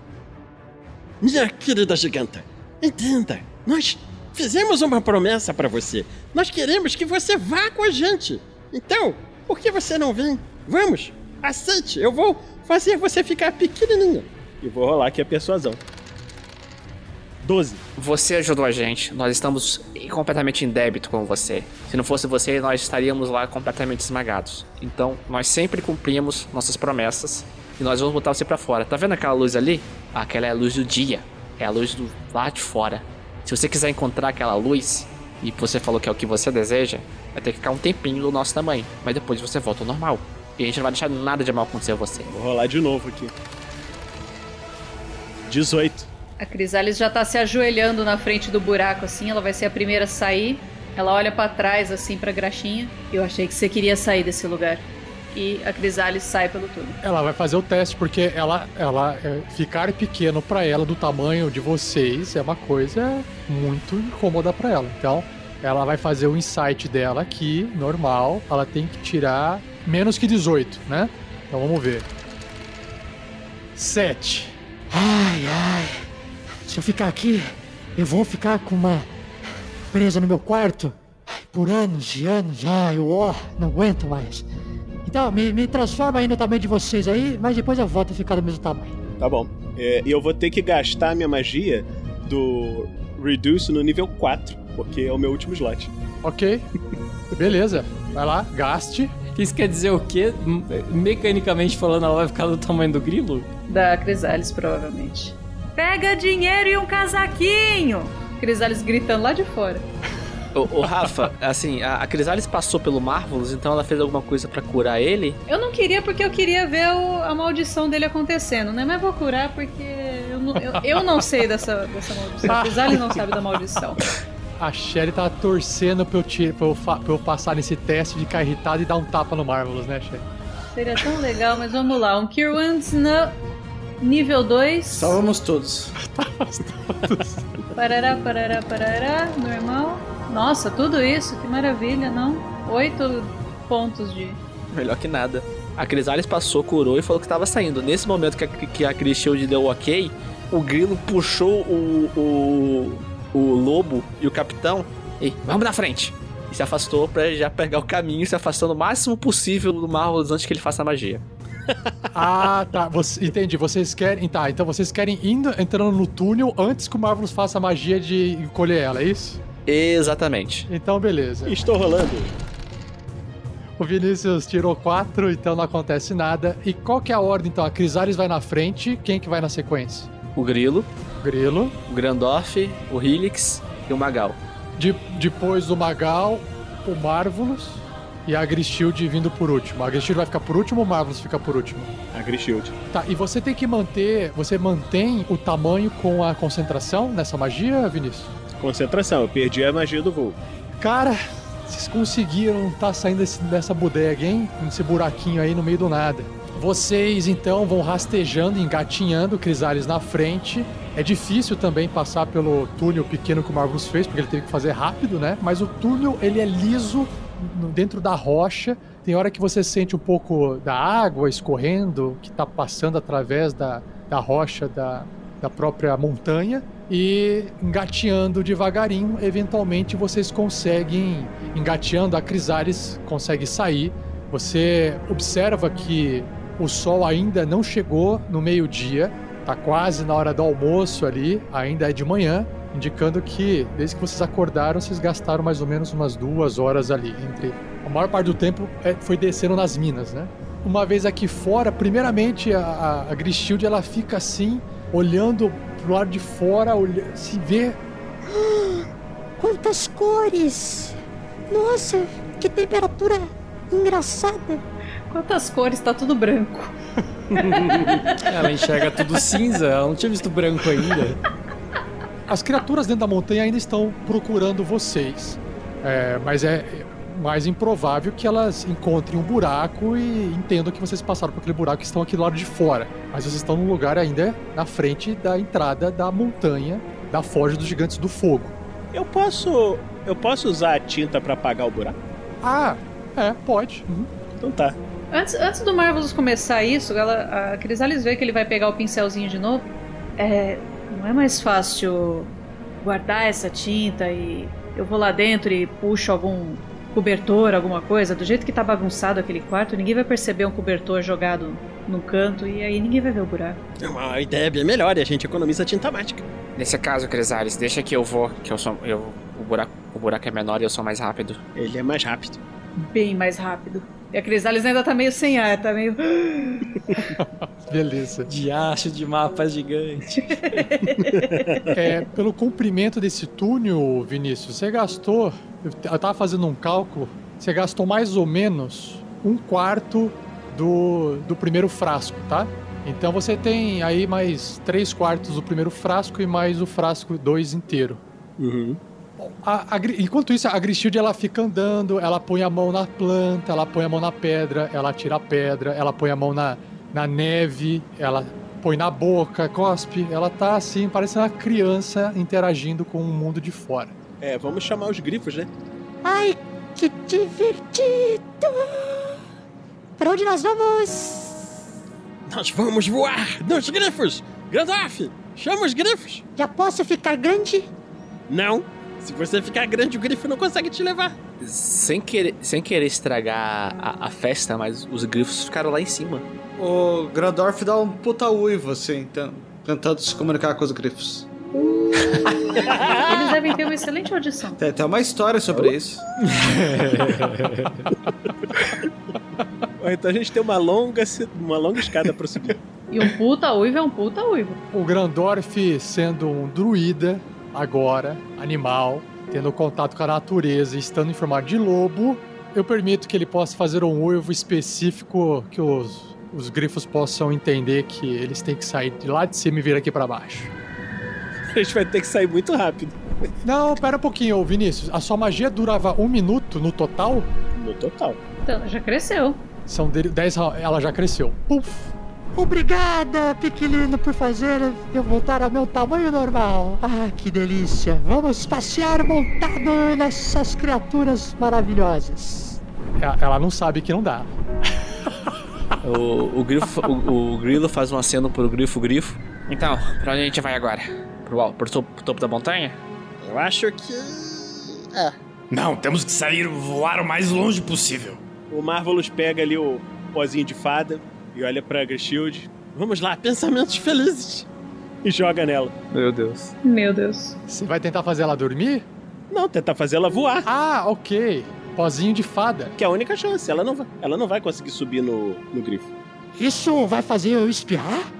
[SPEAKER 7] Minha querida giganta, entenda. Nós fizemos uma promessa pra você. Nós queremos que você vá com a gente. Então, por que você não vem? Vamos, aceite. Eu vou fazer você ficar pequenininha. E vou rolar aqui a persuasão. 12.
[SPEAKER 10] Você ajudou a gente, nós estamos completamente em débito com você. Se não fosse você, nós estaríamos lá completamente esmagados. Então, nós sempre cumprimos nossas promessas e nós vamos botar você pra fora. Tá vendo aquela luz ali? Aquela é a luz do dia, é a luz do lá de fora. Se você quiser encontrar aquela luz e você falou que é o que você deseja, vai ter que ficar um tempinho do nosso tamanho, mas depois você volta ao normal. E a gente não vai deixar nada de mal acontecer a você.
[SPEAKER 7] Vou rolar de novo aqui. 18.
[SPEAKER 8] A Crisalis já tá se ajoelhando na frente do buraco, assim. Ela vai ser a primeira a sair. Ela olha pra trás, assim, pra graxinha. Eu achei que você queria sair desse lugar. E a Crisalis sai pelo túnel.
[SPEAKER 1] Ela vai fazer o teste porque ela, ela é, ficar pequeno pra ela do tamanho de vocês é uma coisa muito incômoda pra ela. Então, ela vai fazer o insight dela aqui, normal. Ela tem que tirar menos que 18, né? Então vamos ver. 7.
[SPEAKER 11] Ah, Ai, ai. Se eu ficar aqui, eu vou ficar com uma presa no meu quarto por anos e anos. Ai, o ó, não aguento mais. Então, me, me transforma aí no tamanho de vocês aí, mas depois eu volto a ficar do mesmo tamanho.
[SPEAKER 7] Tá bom. É, E eu vou ter que gastar a minha magia do Reduce no nível 4, porque é o meu último slot.
[SPEAKER 1] Ok. Beleza. Vai lá, gaste.
[SPEAKER 6] Isso quer dizer o quê? Mecanicamente falando, ela vai ficar do tamanho do grilo?
[SPEAKER 8] Da Crisales, provavelmente. Pega dinheiro e um casaquinho! Crisales gritando lá de fora.
[SPEAKER 4] Ô, ô, Rafa, assim, a, a Crisales passou pelo Marvelous, então ela fez alguma coisa pra curar ele?
[SPEAKER 8] Eu não queria porque eu queria ver o- a maldição dele acontecendo, né? Mas vou curar porque eu não, eu, eu não sei dessa, dessa maldição. A Crisales não sabe da maldição.
[SPEAKER 1] A Sherry tava torcendo pra eu, ti- pra eu, fa- pra eu passar nesse teste de ficar irritado e dar um tapa no Marvelous, né, Sherry?
[SPEAKER 8] Seria tão legal, mas vamos lá. Um Cure Wounds no nível 2.
[SPEAKER 5] Salvamos todos.
[SPEAKER 8] Parará, parará, parará. Normal. Nossa, tudo isso, que maravilha, não? Oito pontos de.
[SPEAKER 4] Melhor que nada. A Crisales passou, curou e falou que tava saindo. Nesse momento que a, que a Chris Shield deu o ok, o Grilo puxou o, o, o lobo e o capitão e vamos na frente. E se afastou pra já pegar o caminho, se afastando o máximo possível do Marvelous antes que ele faça a magia.
[SPEAKER 1] Ah, tá. Você- entendi. Vocês querem. Tá, então vocês querem indo, entrando no túnel antes que o Marvelous faça a magia de encolher ela, é isso?
[SPEAKER 4] Exatamente.
[SPEAKER 1] Então, beleza.
[SPEAKER 7] Estou rolando.
[SPEAKER 1] O Vinícius tirou quatro, então não acontece nada. E qual que é a ordem, então? A Crisales vai na frente, quem que vai na sequência?
[SPEAKER 4] O Grilo,
[SPEAKER 1] Grilo.
[SPEAKER 4] o Grandorf, o Helix e o Magal.
[SPEAKER 1] De- depois o Magal, o Marvelous e a Grishield vindo por último. A Grishield vai ficar por último ou o Marvelous fica por último?
[SPEAKER 7] A Grishield.
[SPEAKER 1] Tá, e você tem que manter. Você mantém o tamanho com a concentração nessa magia, Vinícius?
[SPEAKER 7] Concentração, eu perdi a magia do voo.
[SPEAKER 1] Cara, vocês conseguiram tá saindo desse- dessa bodega, hein? Nesse buraquinho aí no meio do nada. Vocês então vão rastejando, engatinhando, Crisales na frente. É difícil também passar pelo túnel pequeno que o Marvelous fez, porque ele teve que fazer rápido, né? Mas o túnel, ele é liso dentro da rocha. Tem hora que você sente um pouco da água escorrendo, que tá passando através da, da rocha da, da própria montanha. E engateando devagarinho, eventualmente vocês conseguem, engateando, a Crisales consegue sair. Você observa que o sol ainda não chegou no meio-dia, tá quase na hora do almoço ali, ainda é de manhã, indicando que desde que vocês acordaram, vocês gastaram mais ou menos umas duas horas ali. Entre a maior parte do tempo é, foi descendo nas minas, né? Uma vez aqui fora, primeiramente a, a, a Grishild, ela fica assim, olhando pro lado de fora, olha, se vê
[SPEAKER 11] Quantas cores! Nossa, que temperatura engraçada!
[SPEAKER 8] Quantas cores? Tá tudo branco.
[SPEAKER 6] Ela enxerga tudo cinza, ela não tinha visto branco ainda.
[SPEAKER 1] As criaturas dentro da montanha ainda estão procurando vocês. É, mas é mais improvável que elas encontrem um buraco e entendam que vocês passaram por aquele buraco e estão aqui do lado de fora. Mas vocês estão num lugar ainda na frente da entrada da montanha da Forja dos Gigantes do Fogo.
[SPEAKER 7] Eu posso. Eu posso usar a tinta pra apagar o buraco?
[SPEAKER 1] Ah, é, pode. Uhum.
[SPEAKER 7] Então tá.
[SPEAKER 8] Antes, antes do Marvelous começar isso, ela, a Crisales vê que ele vai pegar o pincelzinho de novo. É, não é mais fácil guardar essa tinta e eu vou lá dentro e puxo algum cobertor, alguma coisa. Do jeito que tá bagunçado aquele quarto, ninguém vai perceber um cobertor jogado no canto e aí ninguém vai ver o buraco.
[SPEAKER 7] É uma ideia bem melhor e a gente economiza tinta mágica.
[SPEAKER 10] Nesse caso, Crisales, deixa que eu vou, que eu sou. Eu, o, buraco, o buraco é menor e eu sou mais rápido.
[SPEAKER 7] Ele é mais rápido.
[SPEAKER 8] Bem mais rápido. E a Crisales ainda tá meio sem ar, tá meio.
[SPEAKER 1] Beleza.
[SPEAKER 6] Diacho de mapa gigante.
[SPEAKER 1] É, pelo comprimento desse túnel, Vinícius, você gastou. Eu tava fazendo um cálculo. Você gastou mais ou menos um quarto do, do primeiro frasco, tá? Então você tem aí mais três quartos do primeiro frasco e mais o frasco dois inteiro.
[SPEAKER 7] Uhum.
[SPEAKER 1] A- a enquanto isso, a Grishild ela fica andando, ela põe a mão na planta, ela põe a mão na pedra, ela tira a pedra, ela põe a mão na, na neve, ela põe na boca, cospe. Ela tá assim, parecendo uma criança interagindo com o mundo de fora.
[SPEAKER 7] É, vamos chamar os grifos, né?
[SPEAKER 11] Ai, que divertido! Pra onde nós vamos?
[SPEAKER 7] Nós vamos voar nos grifos! Gandalf! Chama os grifos.
[SPEAKER 11] Já posso ficar grande?
[SPEAKER 7] Não. Se você ficar grande, o grifo não consegue te levar.
[SPEAKER 4] Sem querer, sem querer estragar a, a festa, mas os grifos ficaram lá em cima.
[SPEAKER 5] O Grandorf dá um puta uivo, assim, ten- tentando se comunicar com os grifos.
[SPEAKER 8] Eles devem ter uma excelente audição.
[SPEAKER 5] Tem até uma história sobre isso.
[SPEAKER 7] Então a gente tem uma longa, uma longa escada pra subir.
[SPEAKER 8] E um puta uivo é um puta uivo.
[SPEAKER 1] O Grandorf sendo um druida, agora, animal, tendo contato com a natureza e estando em formato de lobo, eu permito que ele possa fazer um uivo específico que os, os grifos possam entender que eles têm que sair de lá de cima e vir aqui pra baixo.
[SPEAKER 7] A gente vai ter que sair muito rápido.
[SPEAKER 1] Não, pera um pouquinho, ô Vinícius. A sua magia durava um minuto no total?
[SPEAKER 7] No total.
[SPEAKER 8] Então, ela já cresceu.
[SPEAKER 1] São 10 Ela já cresceu. Puf!
[SPEAKER 11] Obrigada, Pequenino, por fazer eu voltar ao meu tamanho normal. Ah, que delícia. Vamos passear montado nessas criaturas maravilhosas.
[SPEAKER 1] Ela- Ela não sabe que não dá.
[SPEAKER 4] O, o, grifo, o, o grilo faz um aceno pro grifo grifo.
[SPEAKER 10] Então, pra onde a gente vai agora? Pro, pro topo, pro topo da montanha?
[SPEAKER 7] Eu acho que. É.
[SPEAKER 9] Não, temos que sair voar o mais longe possível.
[SPEAKER 7] O Marvelous pega ali o pozinho de fada e olha pra Shield. Vamos lá, pensamentos felizes. E joga nela.
[SPEAKER 4] Meu Deus.
[SPEAKER 8] Meu Deus.
[SPEAKER 1] Você vai tentar fazer ela dormir?
[SPEAKER 7] Não, tentar fazer ela voar.
[SPEAKER 1] Ah, ok. Pozinho de fada.
[SPEAKER 7] Que é a única chance. Ela não vai, ela não vai conseguir subir no, no grifo.
[SPEAKER 11] Isso vai fazer eu espiar?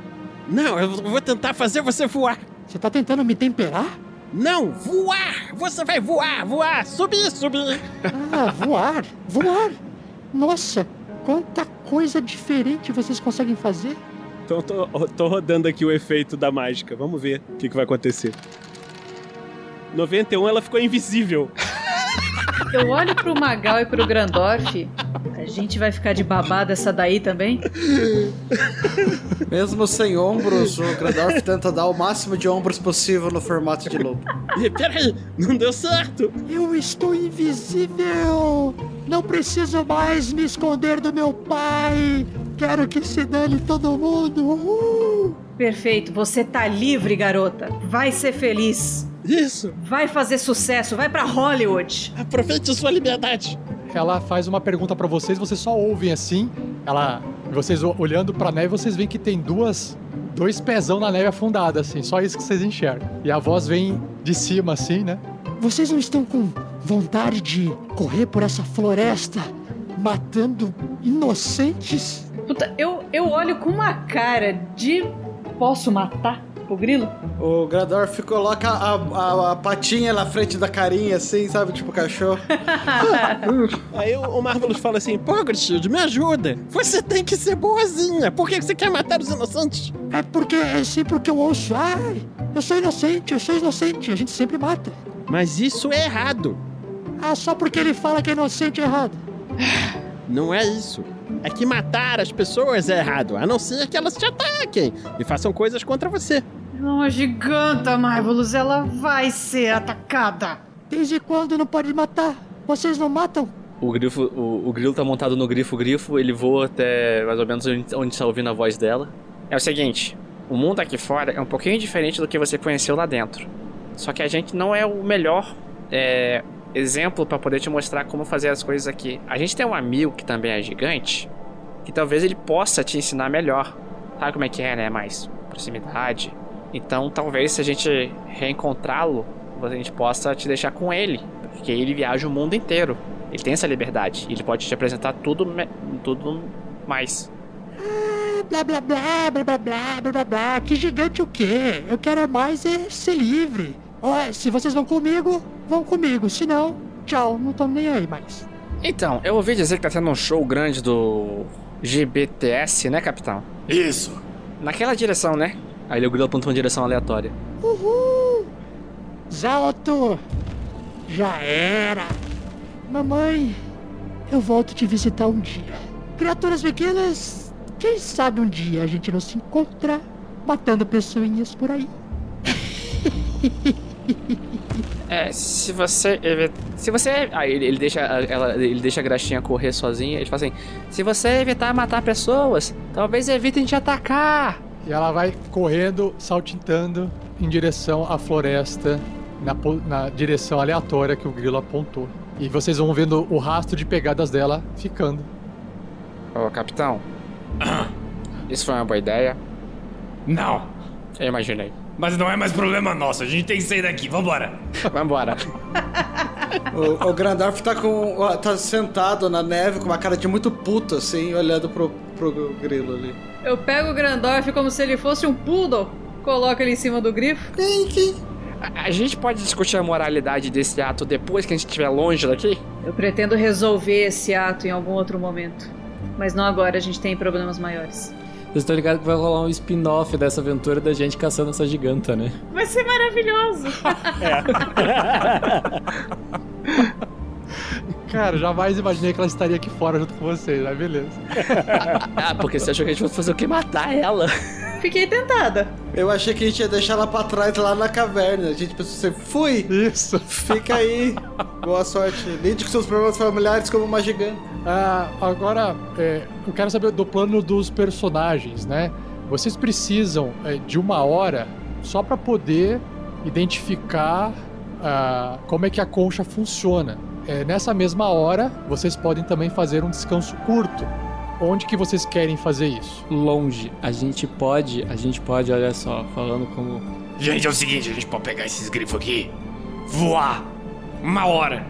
[SPEAKER 7] Não, eu vou tentar fazer você voar.
[SPEAKER 11] Você tá tentando me temperar?
[SPEAKER 7] Não, voar! Você vai voar, voar, subir, subir.
[SPEAKER 11] Ah, voar, voar. Nossa, quanta coisa diferente vocês conseguem fazer.
[SPEAKER 7] Então tô, tô rodando aqui o efeito da mágica. Vamos ver o que, que vai acontecer. 91 ela ficou invisível.
[SPEAKER 8] Eu olho pro Magal e pro Grandorf. A gente vai ficar de babada essa daí também?
[SPEAKER 5] Mesmo sem ombros, o Grandorf tenta dar o máximo de ombros possível no formato de lobo.
[SPEAKER 7] Ih, Peraí, não deu certo.
[SPEAKER 11] Eu estou invisível. Não preciso mais me esconder do meu pai. Quero que se dane todo mundo. Uhul.
[SPEAKER 8] Perfeito, você tá livre, garota. Vai ser feliz.
[SPEAKER 7] Isso,
[SPEAKER 8] Vai fazer sucesso, vai pra Hollywood.
[SPEAKER 7] aproveite sua liberdade.
[SPEAKER 1] Ela faz uma pergunta pra vocês, vocês só ouvem assim. Ela, vocês olhando pra neve, vocês veem que tem duas, dois pezão na neve afundada, assim. Só isso que vocês enxergam. E a voz vem de cima, assim, né?
[SPEAKER 11] Vocês não estão com vontade de correr por essa floresta matando inocentes?
[SPEAKER 8] Puta, eu, eu olho com uma cara de. Posso matar o grilo?
[SPEAKER 5] O Grandorf coloca a, a- a patinha na frente da carinha, assim, sabe? Tipo cachorro.
[SPEAKER 7] Aí o, o Marvelous fala assim: Pô, Grishield, me ajuda. Você tem que ser boazinha. Por que você quer matar os inocentes?
[SPEAKER 11] É porque é sempre o que eu ouço. Ai, eu sou inocente, eu sou inocente. A gente sempre mata.
[SPEAKER 7] Mas isso é errado.
[SPEAKER 11] Ah, só porque ele fala que é inocente é errado.
[SPEAKER 7] Não é isso. É que matar as pessoas é errado, a não ser que elas te ataquem e façam coisas contra você.
[SPEAKER 8] Ela é uma giganta, Marvelous. Ela vai ser atacada.
[SPEAKER 11] Desde quando não pode matar? Vocês não matam?
[SPEAKER 4] O grifo, o, o grilo tá montado no grifo grifo, ele voa até mais ou menos onde, onde tá ouvindo a voz dela.
[SPEAKER 10] É o seguinte, o mundo aqui fora é um pouquinho diferente do que você conheceu lá dentro. Só que a gente não é o melhor é, exemplo pra poder te mostrar como fazer as coisas aqui. A gente tem um amigo que também é gigante, que talvez ele possa te ensinar melhor. Sabe como é que é, né? Mais proximidade. Então talvez se a gente reencontrá-lo, a gente possa te deixar com ele. Porque ele viaja o mundo inteiro. Ele tem essa liberdade. Ele pode te apresentar tudo, tudo mais.
[SPEAKER 11] Ah, blá blá blá, blá blá blá, blá blá blá. Que gigante o quê? Eu quero mais é ser livre. Ó, se vocês vão comigo, vão comigo. Se não, tchau, não tô nem aí mais.
[SPEAKER 10] Então, eu ouvi dizer que tá tendo um show grande do GBTS, né, capitão?
[SPEAKER 9] Isso.
[SPEAKER 10] Naquela direção, né?
[SPEAKER 4] Aí o grilo aponta uma direção aleatória.
[SPEAKER 11] Uhul! Zalto! Já era! Mamãe, eu volto te visitar um dia. Criaturas pequenas, quem sabe um dia a gente não se encontra matando pessoinhas por aí.
[SPEAKER 10] É, se você. Se você.
[SPEAKER 4] Aí ele, ele deixa, a- ela, ele deixa a graxinha correr sozinha. Ele fala assim:
[SPEAKER 10] Se você evitar matar pessoas, talvez evitem te atacar.
[SPEAKER 1] E ela vai correndo, saltitando em direção à floresta, na, na direção aleatória que o grilo apontou. E vocês vão vendo o rastro de pegadas dela ficando.
[SPEAKER 10] Ô, capitão. Isso foi uma boa ideia.
[SPEAKER 9] Não,
[SPEAKER 10] Eu imaginei.
[SPEAKER 9] mas não é mais problema nosso. A gente tem que sair daqui. Vambora.
[SPEAKER 10] Vambora.
[SPEAKER 5] O, o Grandorf tá com. tá sentado na neve com uma cara de muito puto, assim, olhando pro, pro grilo ali.
[SPEAKER 8] Eu pego o Grandorf como se ele fosse um poodle, coloco ele em cima do grifo.
[SPEAKER 10] A, a gente pode discutir a moralidade desse ato depois que a gente estiver longe daqui?
[SPEAKER 8] Eu pretendo resolver esse ato em algum outro momento. Mas não agora, a gente tem problemas maiores.
[SPEAKER 6] Vocês estão ligados que vai rolar um spin-off dessa aventura da gente caçando essa giganta, né?
[SPEAKER 8] Vai ser maravilhoso!
[SPEAKER 1] Cara, jamais imaginei que ela estaria aqui fora junto com vocês, mas beleza.
[SPEAKER 10] Ah, porque você achou que a gente fosse fazer o quê? Matar ela?
[SPEAKER 8] Fiquei tentada.
[SPEAKER 5] Eu achei que a gente ia deixar ela pra trás lá na caverna. A gente pensou assim, fui!
[SPEAKER 1] Isso.
[SPEAKER 5] Fica aí. Boa sorte. Lide com seus problemas familiares como uma gigante.
[SPEAKER 1] Ah, agora, é, eu quero saber do plano dos personagens, né? Vocês precisam é, de uma hora só para poder identificar ah, como é que a concha funciona. É, nessa mesma hora, vocês podem também fazer um descanso curto. Onde que vocês querem fazer isso?
[SPEAKER 6] Longe. A gente pode, a gente pode, olha só, falando como.
[SPEAKER 9] Gente, é o seguinte, a gente pode pegar esses grifos aqui, voar uma hora.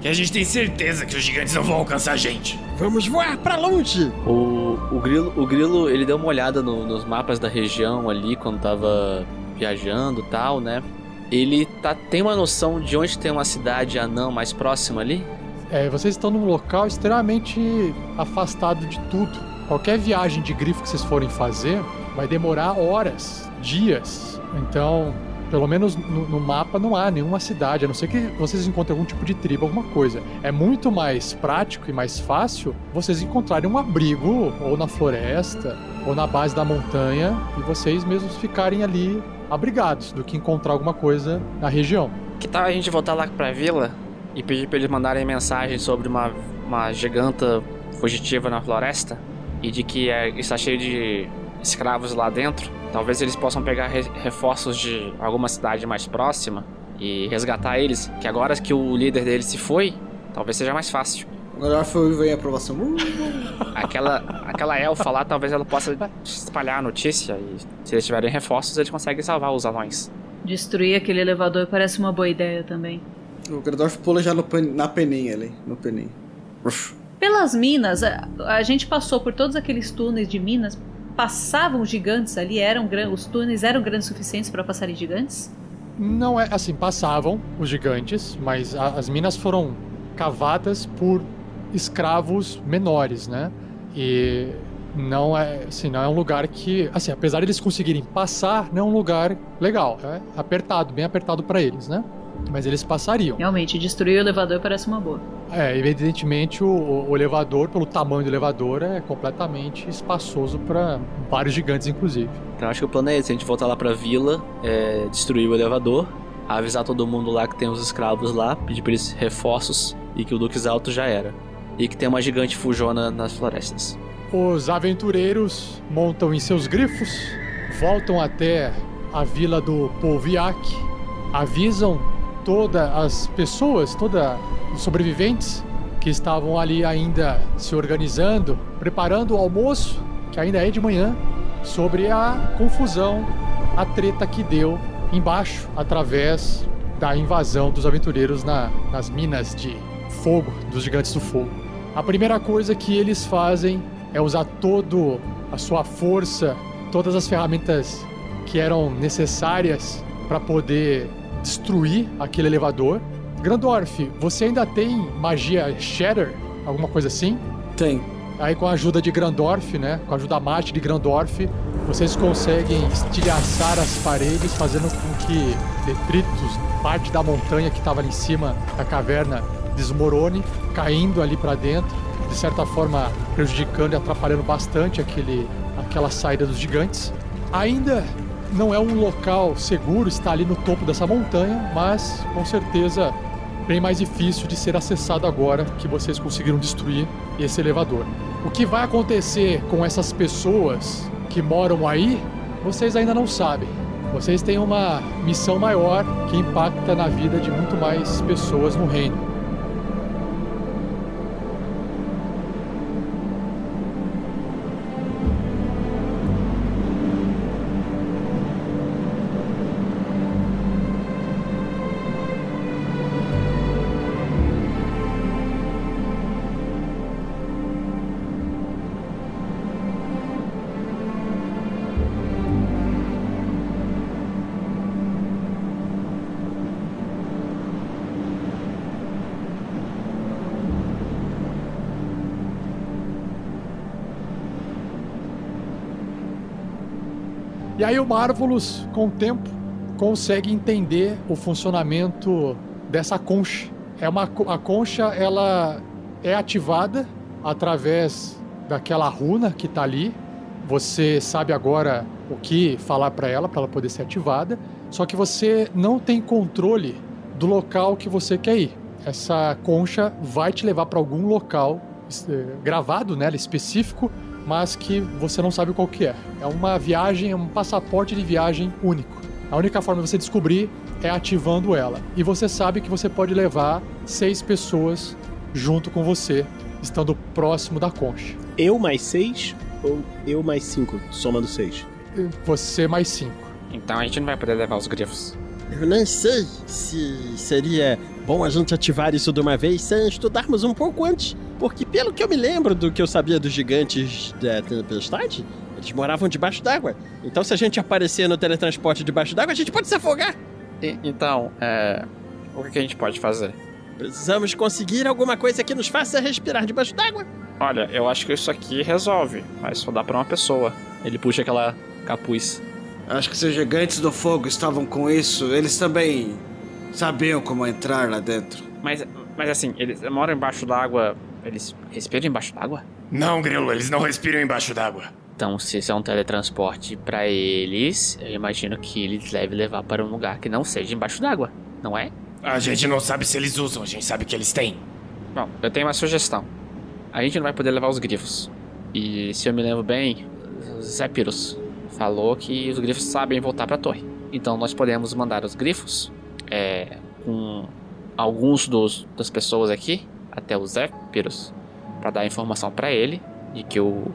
[SPEAKER 9] Que a gente tem certeza que os gigantes não vão alcançar a gente.
[SPEAKER 11] Vamos voar pra longe!
[SPEAKER 4] O, o, grilo, o Grilo, ele deu uma olhada no- nos mapas da região ali quando tava viajando e tal, né? Ele tá, tem uma noção de onde tem uma cidade anã mais próxima ali?
[SPEAKER 1] É, vocês estão num local extremamente afastado de tudo. Qualquer viagem de grifo que vocês forem fazer vai demorar horas, dias. Então, pelo menos no, no mapa não há nenhuma cidade, a não ser que vocês encontrem algum tipo de tribo, alguma coisa. É muito mais prático e mais fácil vocês encontrarem um abrigo ou na floresta ou na base da montanha e vocês mesmos ficarem ali abrigados do que encontrar alguma coisa na região.
[SPEAKER 10] Que tal a gente voltar lá pra vila e pedir pra eles mandarem mensagem sobre uma, uma giganta fugitiva na floresta? E de que é, está cheio de escravos lá dentro? Talvez eles possam pegar re- reforços de alguma cidade mais próxima e resgatar eles. Que agora que o líder deles se foi, talvez seja mais fácil.
[SPEAKER 5] O Grandorf vem a aprovação. Uh,
[SPEAKER 10] Aquela, aquela elfa lá, talvez ela possa espalhar a notícia e se eles tiverem reforços, eles conseguem salvar os anões.
[SPEAKER 8] Destruir aquele elevador parece uma boa ideia também.
[SPEAKER 5] O Grandorf pula já no pen- na peninha ali. No peninho. Uf.
[SPEAKER 8] Pelas minas, a, a gente passou por todos aqueles túneis de minas. Passavam gigantes ali, eram gran- os túneis eram grandes o suficientes para passarem gigantes?
[SPEAKER 1] Não é assim, passavam os gigantes, mas a- as minas foram cavadas por escravos menores, né? E não é, assim, não é um lugar que, assim, apesar de eles conseguirem passar, não é um lugar legal, é apertado, bem apertado para eles, né? Mas eles passariam.
[SPEAKER 8] Realmente, destruir o elevador parece uma boa.
[SPEAKER 1] É, evidentemente o, o- elevador, pelo tamanho do elevador, é completamente espaçoso para vários gigantes, inclusive.
[SPEAKER 4] Então acho que o plano é esse, a gente voltar lá pra vila, é, destruir o elevador, avisar todo mundo lá que tem os escravos lá, pedir pra eles reforços e que o Duque Alto já era. E que tem uma gigante fujona nas florestas.
[SPEAKER 1] Os aventureiros montam em seus grifos, voltam até a vila do Polviak, avisam todas as pessoas, todos os sobreviventes que estavam ali ainda se organizando, preparando o almoço, que ainda é de manhã, sobre a confusão, a treta que deu embaixo através da invasão dos aventureiros na- nas minas de fogo dos gigantes do fogo. A primeira coisa que eles fazem é usar todo a sua força, todas as ferramentas que eram necessárias para poder destruir aquele elevador. Grandorf, você ainda tem magia Shatter? Alguma coisa assim?
[SPEAKER 5] Tem.
[SPEAKER 1] Aí com a ajuda de Grandorf, né? Com a ajuda mágica de Grandorf, vocês conseguem estilhaçar as paredes, fazendo com que detritos, parte da montanha que estava ali em cima da caverna, desmorone, caindo ali para dentro, de certa forma prejudicando e atrapalhando bastante aquele, aquela saída dos gigantes. Ainda não é um local seguro estar ali no topo dessa montanha, mas com certeza bem mais difícil de ser acessado agora que vocês conseguiram destruir esse elevador. O que vai acontecer com essas pessoas que moram aí vocês ainda não sabem. Vocês têm uma missão maior que impacta na vida de muito mais pessoas no reino. Aí o Marvelous, com o tempo, consegue entender o funcionamento dessa concha. É uma a concha ela é ativada através daquela runa que tá ali. Você sabe agora o que falar para ela para ela poder ser ativada, só que você não tem controle do local que você quer ir. Essa concha vai te levar para algum local eh, gravado nela específico mas que você não sabe qual que é. É uma viagem, é um passaporte de viagem único. A única forma de você descobrir é ativando ela. E você sabe que você pode levar seis pessoas junto com você, estando próximo da concha.
[SPEAKER 7] Eu mais seis ou eu mais cinco, somando seis?
[SPEAKER 1] Você mais cinco.
[SPEAKER 10] Então a gente não vai poder levar os grifos.
[SPEAKER 13] Eu nem sei se seria bom a gente ativar isso de uma vez sem estudarmos um pouco antes. Porque, pelo que eu me lembro do que eu sabia dos gigantes da tempestade, eles moravam debaixo d'água. Então, se a gente aparecer no teletransporte debaixo d'água, a gente pode se afogar.
[SPEAKER 10] E- então, é. O que que a gente pode fazer?
[SPEAKER 13] Precisamos conseguir alguma coisa que nos faça respirar debaixo d'água.
[SPEAKER 10] Olha, eu acho que isso aqui resolve, mas só dá pra uma pessoa. Ele puxa aquela capuz.
[SPEAKER 5] Acho que se os gigantes do fogo estavam com isso, eles também sabiam como entrar lá dentro.
[SPEAKER 10] Mas, mas assim, eles moram embaixo d'água. Eles respiram embaixo d'água?
[SPEAKER 9] Não, Grilo, eles não respiram embaixo d'água.
[SPEAKER 10] Então, se isso é um teletransporte pra eles, eu imagino que eles devem levar para um lugar que não seja embaixo d'água, não é?
[SPEAKER 9] A gente não sabe se eles usam, a gente sabe que eles têm.
[SPEAKER 10] Bom, eu tenho uma sugestão. A gente não vai poder levar os grifos. E se eu me lembro bem, Zephyros falou que os grifos sabem voltar pra torre. Então nós podemos mandar os grifos é, com alguns dos, das pessoas aqui até o Zephyros para dar informação pra ele de que o,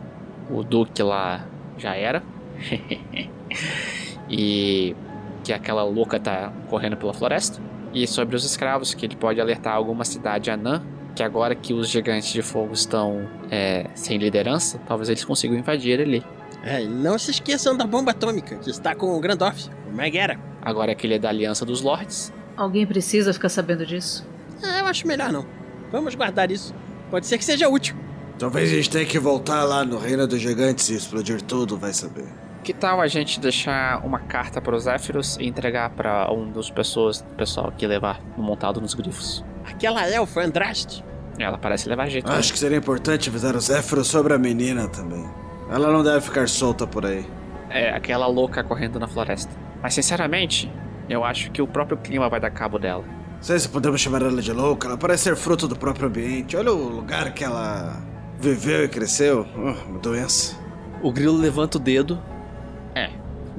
[SPEAKER 10] o Duque lá já era. e que aquela louca tá correndo pela floresta. E sobre os escravos, que ele pode alertar alguma cidade anã, que agora que os gigantes de fogo estão é, sem liderança, talvez eles consigam invadir ali.
[SPEAKER 13] É, e não se esqueçam da bomba atômica, que está com o Grandorf, o Megera.
[SPEAKER 10] Agora que ele é da Aliança dos Lords.
[SPEAKER 8] Alguém precisa ficar sabendo disso?
[SPEAKER 13] É, eu acho melhor não. Vamos guardar isso. Pode ser que seja útil.
[SPEAKER 5] Talvez a gente tenha que voltar lá no reino dos gigantes e explodir tudo, vai saber.
[SPEAKER 10] Que tal a gente deixar uma carta para os Zéfiros e entregar para um dos pessoas, pessoal que levar montado nos grifos?
[SPEAKER 13] Aquela elfa Andraste.
[SPEAKER 10] Ela parece levar jeito.
[SPEAKER 5] Acho que seria importante avisar o Zéfiro sobre a menina também. Ela não deve ficar solta por aí.
[SPEAKER 10] É, aquela louca correndo na floresta. Mas sinceramente, eu acho que o próprio clima vai dar cabo dela.
[SPEAKER 5] Não sei se podemos chamar ela de louca, ela parece ser fruto do próprio ambiente. Olha o lugar que ela viveu e cresceu. Oh, uma doença.
[SPEAKER 4] O grilo levanta o dedo.
[SPEAKER 10] É,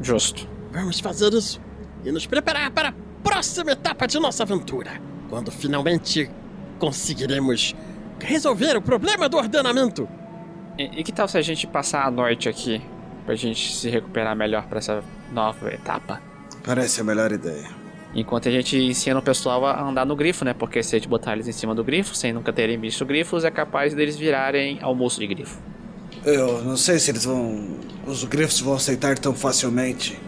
[SPEAKER 10] justo.
[SPEAKER 13] Vamos fazer isso e nos preparar para a próxima etapa de nossa aventura. Quando finalmente conseguiremos resolver o problema do ordenamento.
[SPEAKER 10] E, e que tal se a gente passar a noite aqui? Pra gente se recuperar melhor pra essa nova etapa?
[SPEAKER 5] Parece a melhor ideia.
[SPEAKER 10] Enquanto a gente ensina o pessoal a andar no grifo, né? Porque se a gente botar eles em cima do grifo, sem nunca terem visto grifos, é capaz deles virarem almoço de grifo.
[SPEAKER 5] Eu não sei se eles vão. Os grifos vão aceitar tão facilmente.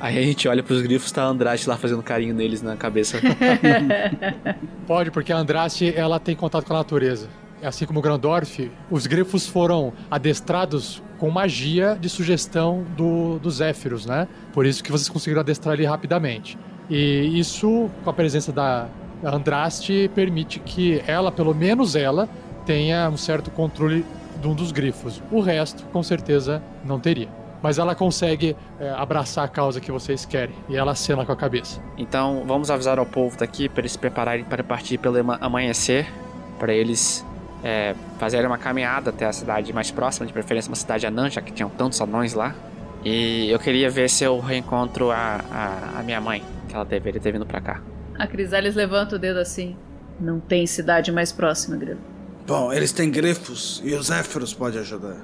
[SPEAKER 4] Aí a gente olha pros grifos, tá a Andraste lá fazendo carinho neles na cabeça.
[SPEAKER 1] Pode, porque a Andraste ela tem contato com a natureza. Assim como o Grandorf, os grifos foram adestrados com magia de sugestão do, dos Zéfiros, né? Por isso que vocês conseguiram adestrar ele rapidamente. E isso, com a presença da Andraste, permite que ela, pelo menos ela, tenha um certo controle de um dos grifos. O resto, com certeza, não teria. Mas ela consegue é, abraçar a causa que vocês querem. E ela acena com a cabeça.
[SPEAKER 10] Então vamos avisar ao povo daqui para eles se prepararem para partir pelo ama- amanhecer, para eles é, fazerem uma caminhada até a cidade mais próxima, de preferência uma cidade anã, já que tinham tantos anões lá. E eu queria ver se eu reencontro a, a, a minha mãe, que ela deveria ter vindo pra cá.
[SPEAKER 8] A Crisales levanta o dedo assim. Não tem cidade mais próxima, Grilo.
[SPEAKER 5] Bom, eles têm grifos e os Zéfiros podem ajudar.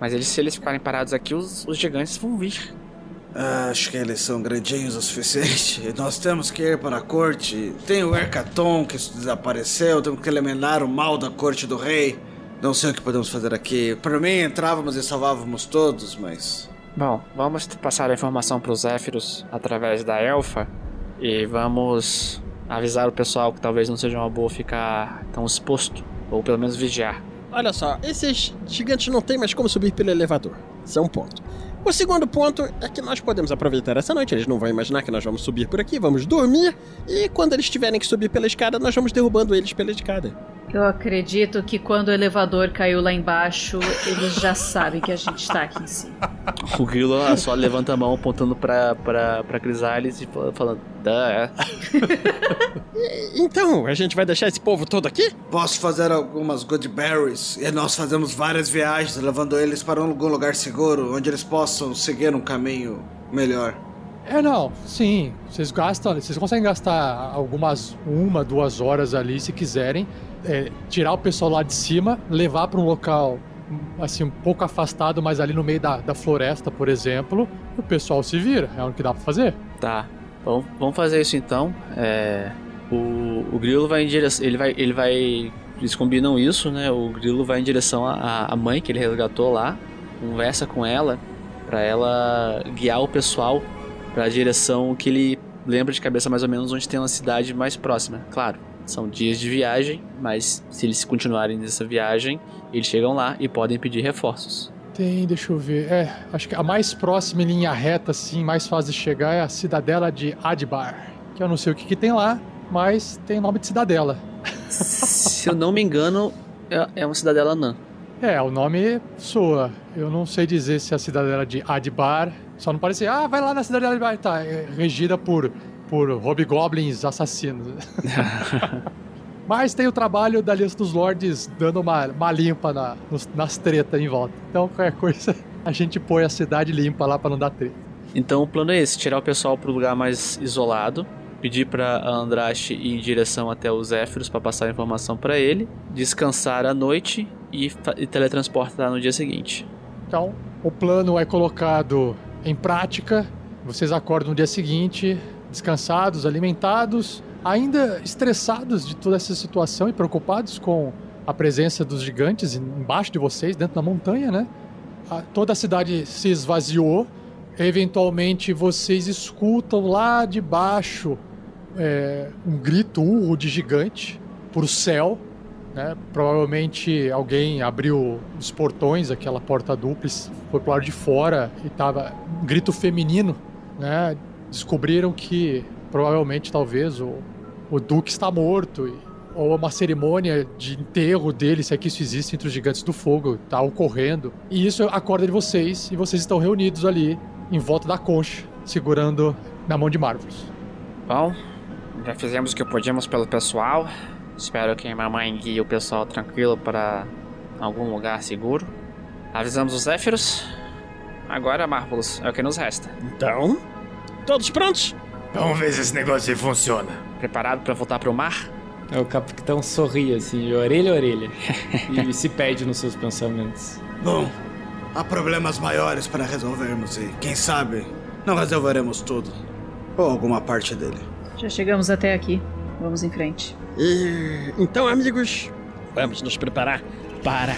[SPEAKER 10] Mas eles, se eles ficarem parados aqui, os, os gigantes vão vir.
[SPEAKER 5] Ah, acho que eles são grandinhos o suficiente. Nós temos que ir para a corte. Tem o Ercaton que desapareceu. Temos que eliminar o mal da corte do rei. Não sei o que podemos fazer aqui. Por mim, entrávamos e salvávamos todos, mas.
[SPEAKER 10] Bom, vamos passar a informação para os Zéfiros através da Elfa e vamos avisar o pessoal que talvez não seja uma boa ficar tão exposto, ou pelo menos vigiar.
[SPEAKER 13] Olha só, esses gigantes não têm mais como subir pelo elevador. Isso é um ponto. O segundo ponto é que nós podemos aproveitar essa noite. Eles não vão imaginar que nós vamos subir por aqui, vamos dormir. E quando eles tiverem que subir pela escada, nós vamos derrubando eles pela escada.
[SPEAKER 8] Eu acredito que quando o elevador caiu lá embaixo, eles já sabem que a gente tá aqui em cima.
[SPEAKER 4] O Grilo só levanta a mão apontando pra, pra, pra Crisales e fala- falando.
[SPEAKER 13] E- Então, a gente vai deixar esse povo todo aqui?
[SPEAKER 5] Posso fazer algumas good berries e nós fazemos várias viagens, levando eles para algum lugar seguro, onde eles possam seguir um caminho melhor.
[SPEAKER 1] É, não, sim. Vocês gastam, vocês conseguem gastar algumas uma, duas horas ali se quiserem, é, tirar o pessoal lá de cima, levar para um local assim um pouco afastado, mas ali no meio da, da floresta, por exemplo, o pessoal se vira. É o que dá para fazer.
[SPEAKER 4] Tá. Vamos, vamos fazer isso então. É, o, o Grilo vai em direção. Ele vai. Ele vai. Eles combinam isso, né? O Grilo vai em direção à mãe que ele resgatou lá. Conversa com ela. Pra ela guiar o pessoal pra direção que ele lembra de cabeça mais ou menos onde tem uma cidade mais próxima. Claro, são dias de viagem, mas se eles continuarem nessa viagem, eles chegam lá e podem pedir reforços.
[SPEAKER 1] Tem, deixa eu ver. É, acho que a mais próxima em linha reta, assim, mais fácil de chegar é a cidadela de Adbar. Que eu não sei o que, que tem lá, mas tem nome de cidadela.
[SPEAKER 4] Se eu não me engano, é, é uma cidadela anã.
[SPEAKER 1] É, o nome soa. Eu não sei dizer se é a cidadela de Adbar. Só não parece, ah, vai lá na cidadela de Adbar. Tá, é regida por, por hobgoblins assassinos. Mas tem o trabalho da Aliança dos Lords dando uma, uma limpa na, nos- nas tretas em volta. Então, qualquer coisa, a gente põe a cidade limpa lá pra não dar treta.
[SPEAKER 4] Então o plano é esse: tirar o pessoal pro lugar mais isolado, pedir pra Andraste ir em direção até os Zéfiros pra passar a informação pra ele, descansar à noite e, e teletransportar no dia seguinte.
[SPEAKER 1] Então, o plano é colocado em prática. Vocês acordam no dia seguinte, descansados, alimentados, ainda estressados de toda essa situação e preocupados com a presença dos gigantes embaixo de vocês, dentro da montanha, né? A- toda a cidade se esvaziou. Eventualmente, vocês escutam lá de baixo é, um grito urro de gigante por céu né? Provavelmente alguém abriu os portões, aquela porta dupla, foi pro lado de fora e tava um grito feminino, né? Descobriram que provavelmente talvez o, o Duque está morto e, ou uma cerimônia de enterro dele, se é que isso existe entre os gigantes do fogo, tá ocorrendo. E isso acorda de vocês e vocês estão reunidos ali em volta da concha, segurando na mão de Marvelous.
[SPEAKER 10] Bom, já fizemos o que podíamos pelo pessoal. Espero que a mamãe guie o pessoal tranquilo para algum lugar seguro. Avisamos os Zéfiros. Agora, Marvelous, é o que nos resta.
[SPEAKER 13] Então, todos prontos?
[SPEAKER 9] Vamos ver se esse negócio aí funciona.
[SPEAKER 10] Preparado para voltar pro mar?
[SPEAKER 6] É, O capitão sorri assim, de orelha a orelha. e se perde nos seus pensamentos.
[SPEAKER 5] Bom, há problemas maiores para resolvermos e, quem sabe, não resolveremos tudo. Ou alguma parte dele.
[SPEAKER 8] Já chegamos até aqui. Vamos em frente.
[SPEAKER 13] E então, amigos, vamos nos preparar para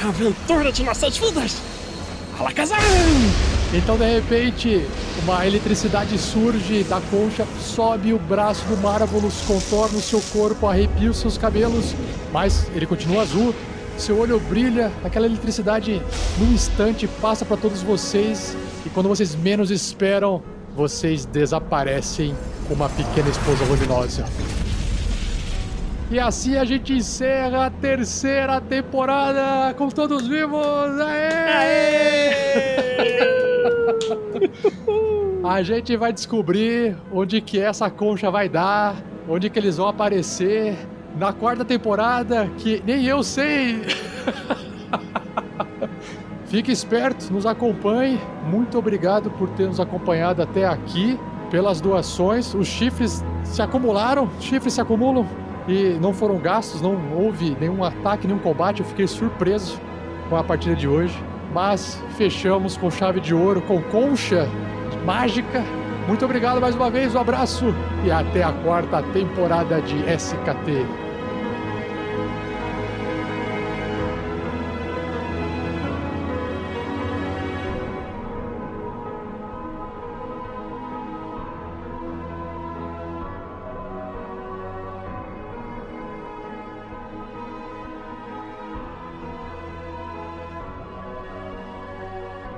[SPEAKER 13] a aventura de nossas vidas. Alakazam!
[SPEAKER 1] Então, de repente, uma eletricidade surge da concha, sobe o braço do Marvelous, contorna o seu corpo, arrepia os seus cabelos, mas ele continua azul. Seu olho brilha, aquela eletricidade, num instante, passa para todos vocês, e quando vocês menos esperam, vocês desaparecem com uma pequena explosão luminosa. E assim a gente encerra a terceira temporada com todos vivos. Aê! A gente vai descobrir onde que essa concha vai dar, onde que eles vão aparecer na quarta temporada, que nem eu sei. Fique esperto, nos acompanhe. Muito obrigado por ter nos acompanhado até aqui, pelas doações. Os chifres se acumularam, chifres se acumulam e não foram gastos, não houve nenhum ataque, nenhum combate. Eu fiquei surpreso com a partida de hoje. Mas fechamos com chave de ouro, com concha mágica. Muito obrigado mais uma vez, um abraço e até a quarta temporada de SKT.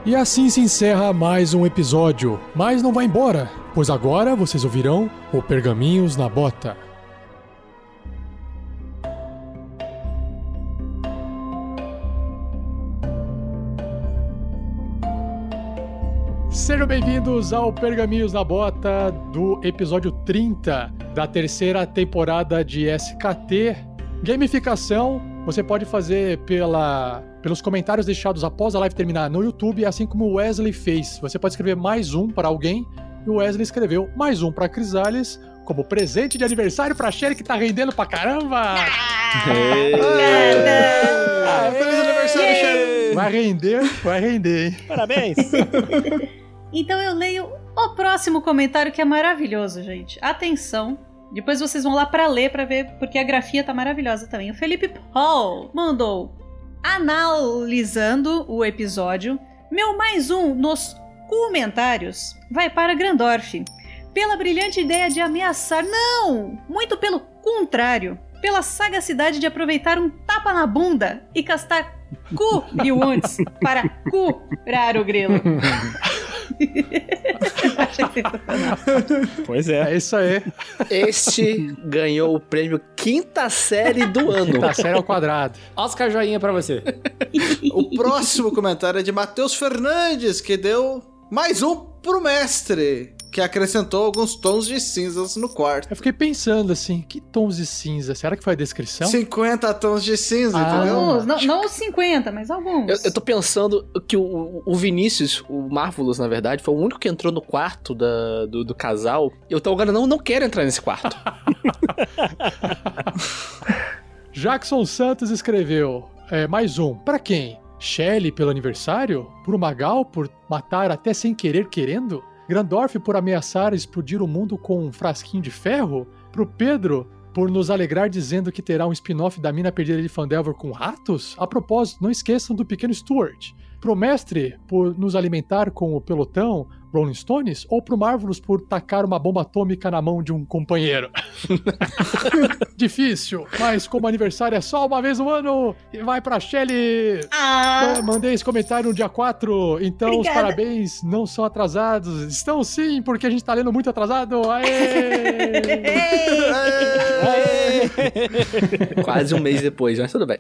[SPEAKER 1] E assim se encerra mais um episódio. Mas não vai embora, pois agora vocês ouvirão o Pergaminhos na Bota. Sejam bem-vindos ao Pergaminhos na Bota do episódio 30 da terceira temporada de SKT. Gamificação você pode fazer pela, pelos comentários deixados após a live terminar no YouTube, assim como o Wesley fez. Você pode escrever mais um para alguém e o Wesley escreveu mais um para Crisales como presente de aniversário pra Sherry que tá rendendo pra caramba!
[SPEAKER 5] Ah, feliz aniversário, Sherry!
[SPEAKER 1] Vai render, vai render, hein?
[SPEAKER 7] Parabéns!
[SPEAKER 8] Então eu leio o próximo comentário que é maravilhoso, gente. Atenção. Depois vocês vão lá pra ler pra ver porque a grafia tá maravilhosa também. O Felipe Paul mandou analisando o episódio. Meu mais um nos comentários vai para Grandorf. Pela brilhante ideia de ameaçar, não! Muito pelo contrário, pela sagacidade de aproveitar um tapa na bunda e castar cu Wunds para curar o grilo.
[SPEAKER 7] Pois é.
[SPEAKER 1] É isso aí.
[SPEAKER 4] Este ganhou o prêmio quinta série do ano.
[SPEAKER 1] Tá sério ao quadrado.
[SPEAKER 6] Oscar joinha pra você.
[SPEAKER 5] O próximo comentário é de Matheus Fernandes, que deu mais um pro mestre, que acrescentou alguns tons de cinzas no quarto.
[SPEAKER 1] Eu fiquei pensando assim, que tons de cinza? Será que foi a descrição?
[SPEAKER 5] 50 tons de cinza,
[SPEAKER 1] Ah.
[SPEAKER 5] entendeu?
[SPEAKER 8] Alguns, não, não os 50, mas alguns.
[SPEAKER 4] Eu, eu tô pensando que o, o Vinícius, o Marvelous, na verdade, foi o único que entrou no quarto da- do, do casal. Eu tô agora não, não quero entrar nesse quarto.
[SPEAKER 1] Jackson Santos escreveu é, mais um. Pra quem? Shelley pelo aniversário? Pro Magal por matar até sem querer querendo? Grandorf por ameaçar explodir o mundo com um frasquinho de ferro? Pro Pedro por nos alegrar dizendo que terá um spin-off da mina perdida de Fandelver com ratos? A propósito, não esqueçam do pequeno Stuart. Pro mestre por nos alimentar com o pelotão Rolling Stones? Ou pro Marvelous por tacar uma bomba atômica na mão de um companheiro? Difícil, mas como aniversário é só uma vez no ano, e vai pra Shelly.
[SPEAKER 8] Ah!
[SPEAKER 1] Mandei esse comentário no dia 4, então os
[SPEAKER 8] Obrigada.
[SPEAKER 1] parabéns não são atrasados. Estão sim, porque a gente tá lendo muito atrasado. Aê!
[SPEAKER 4] Quase um mês depois, mas tudo bem.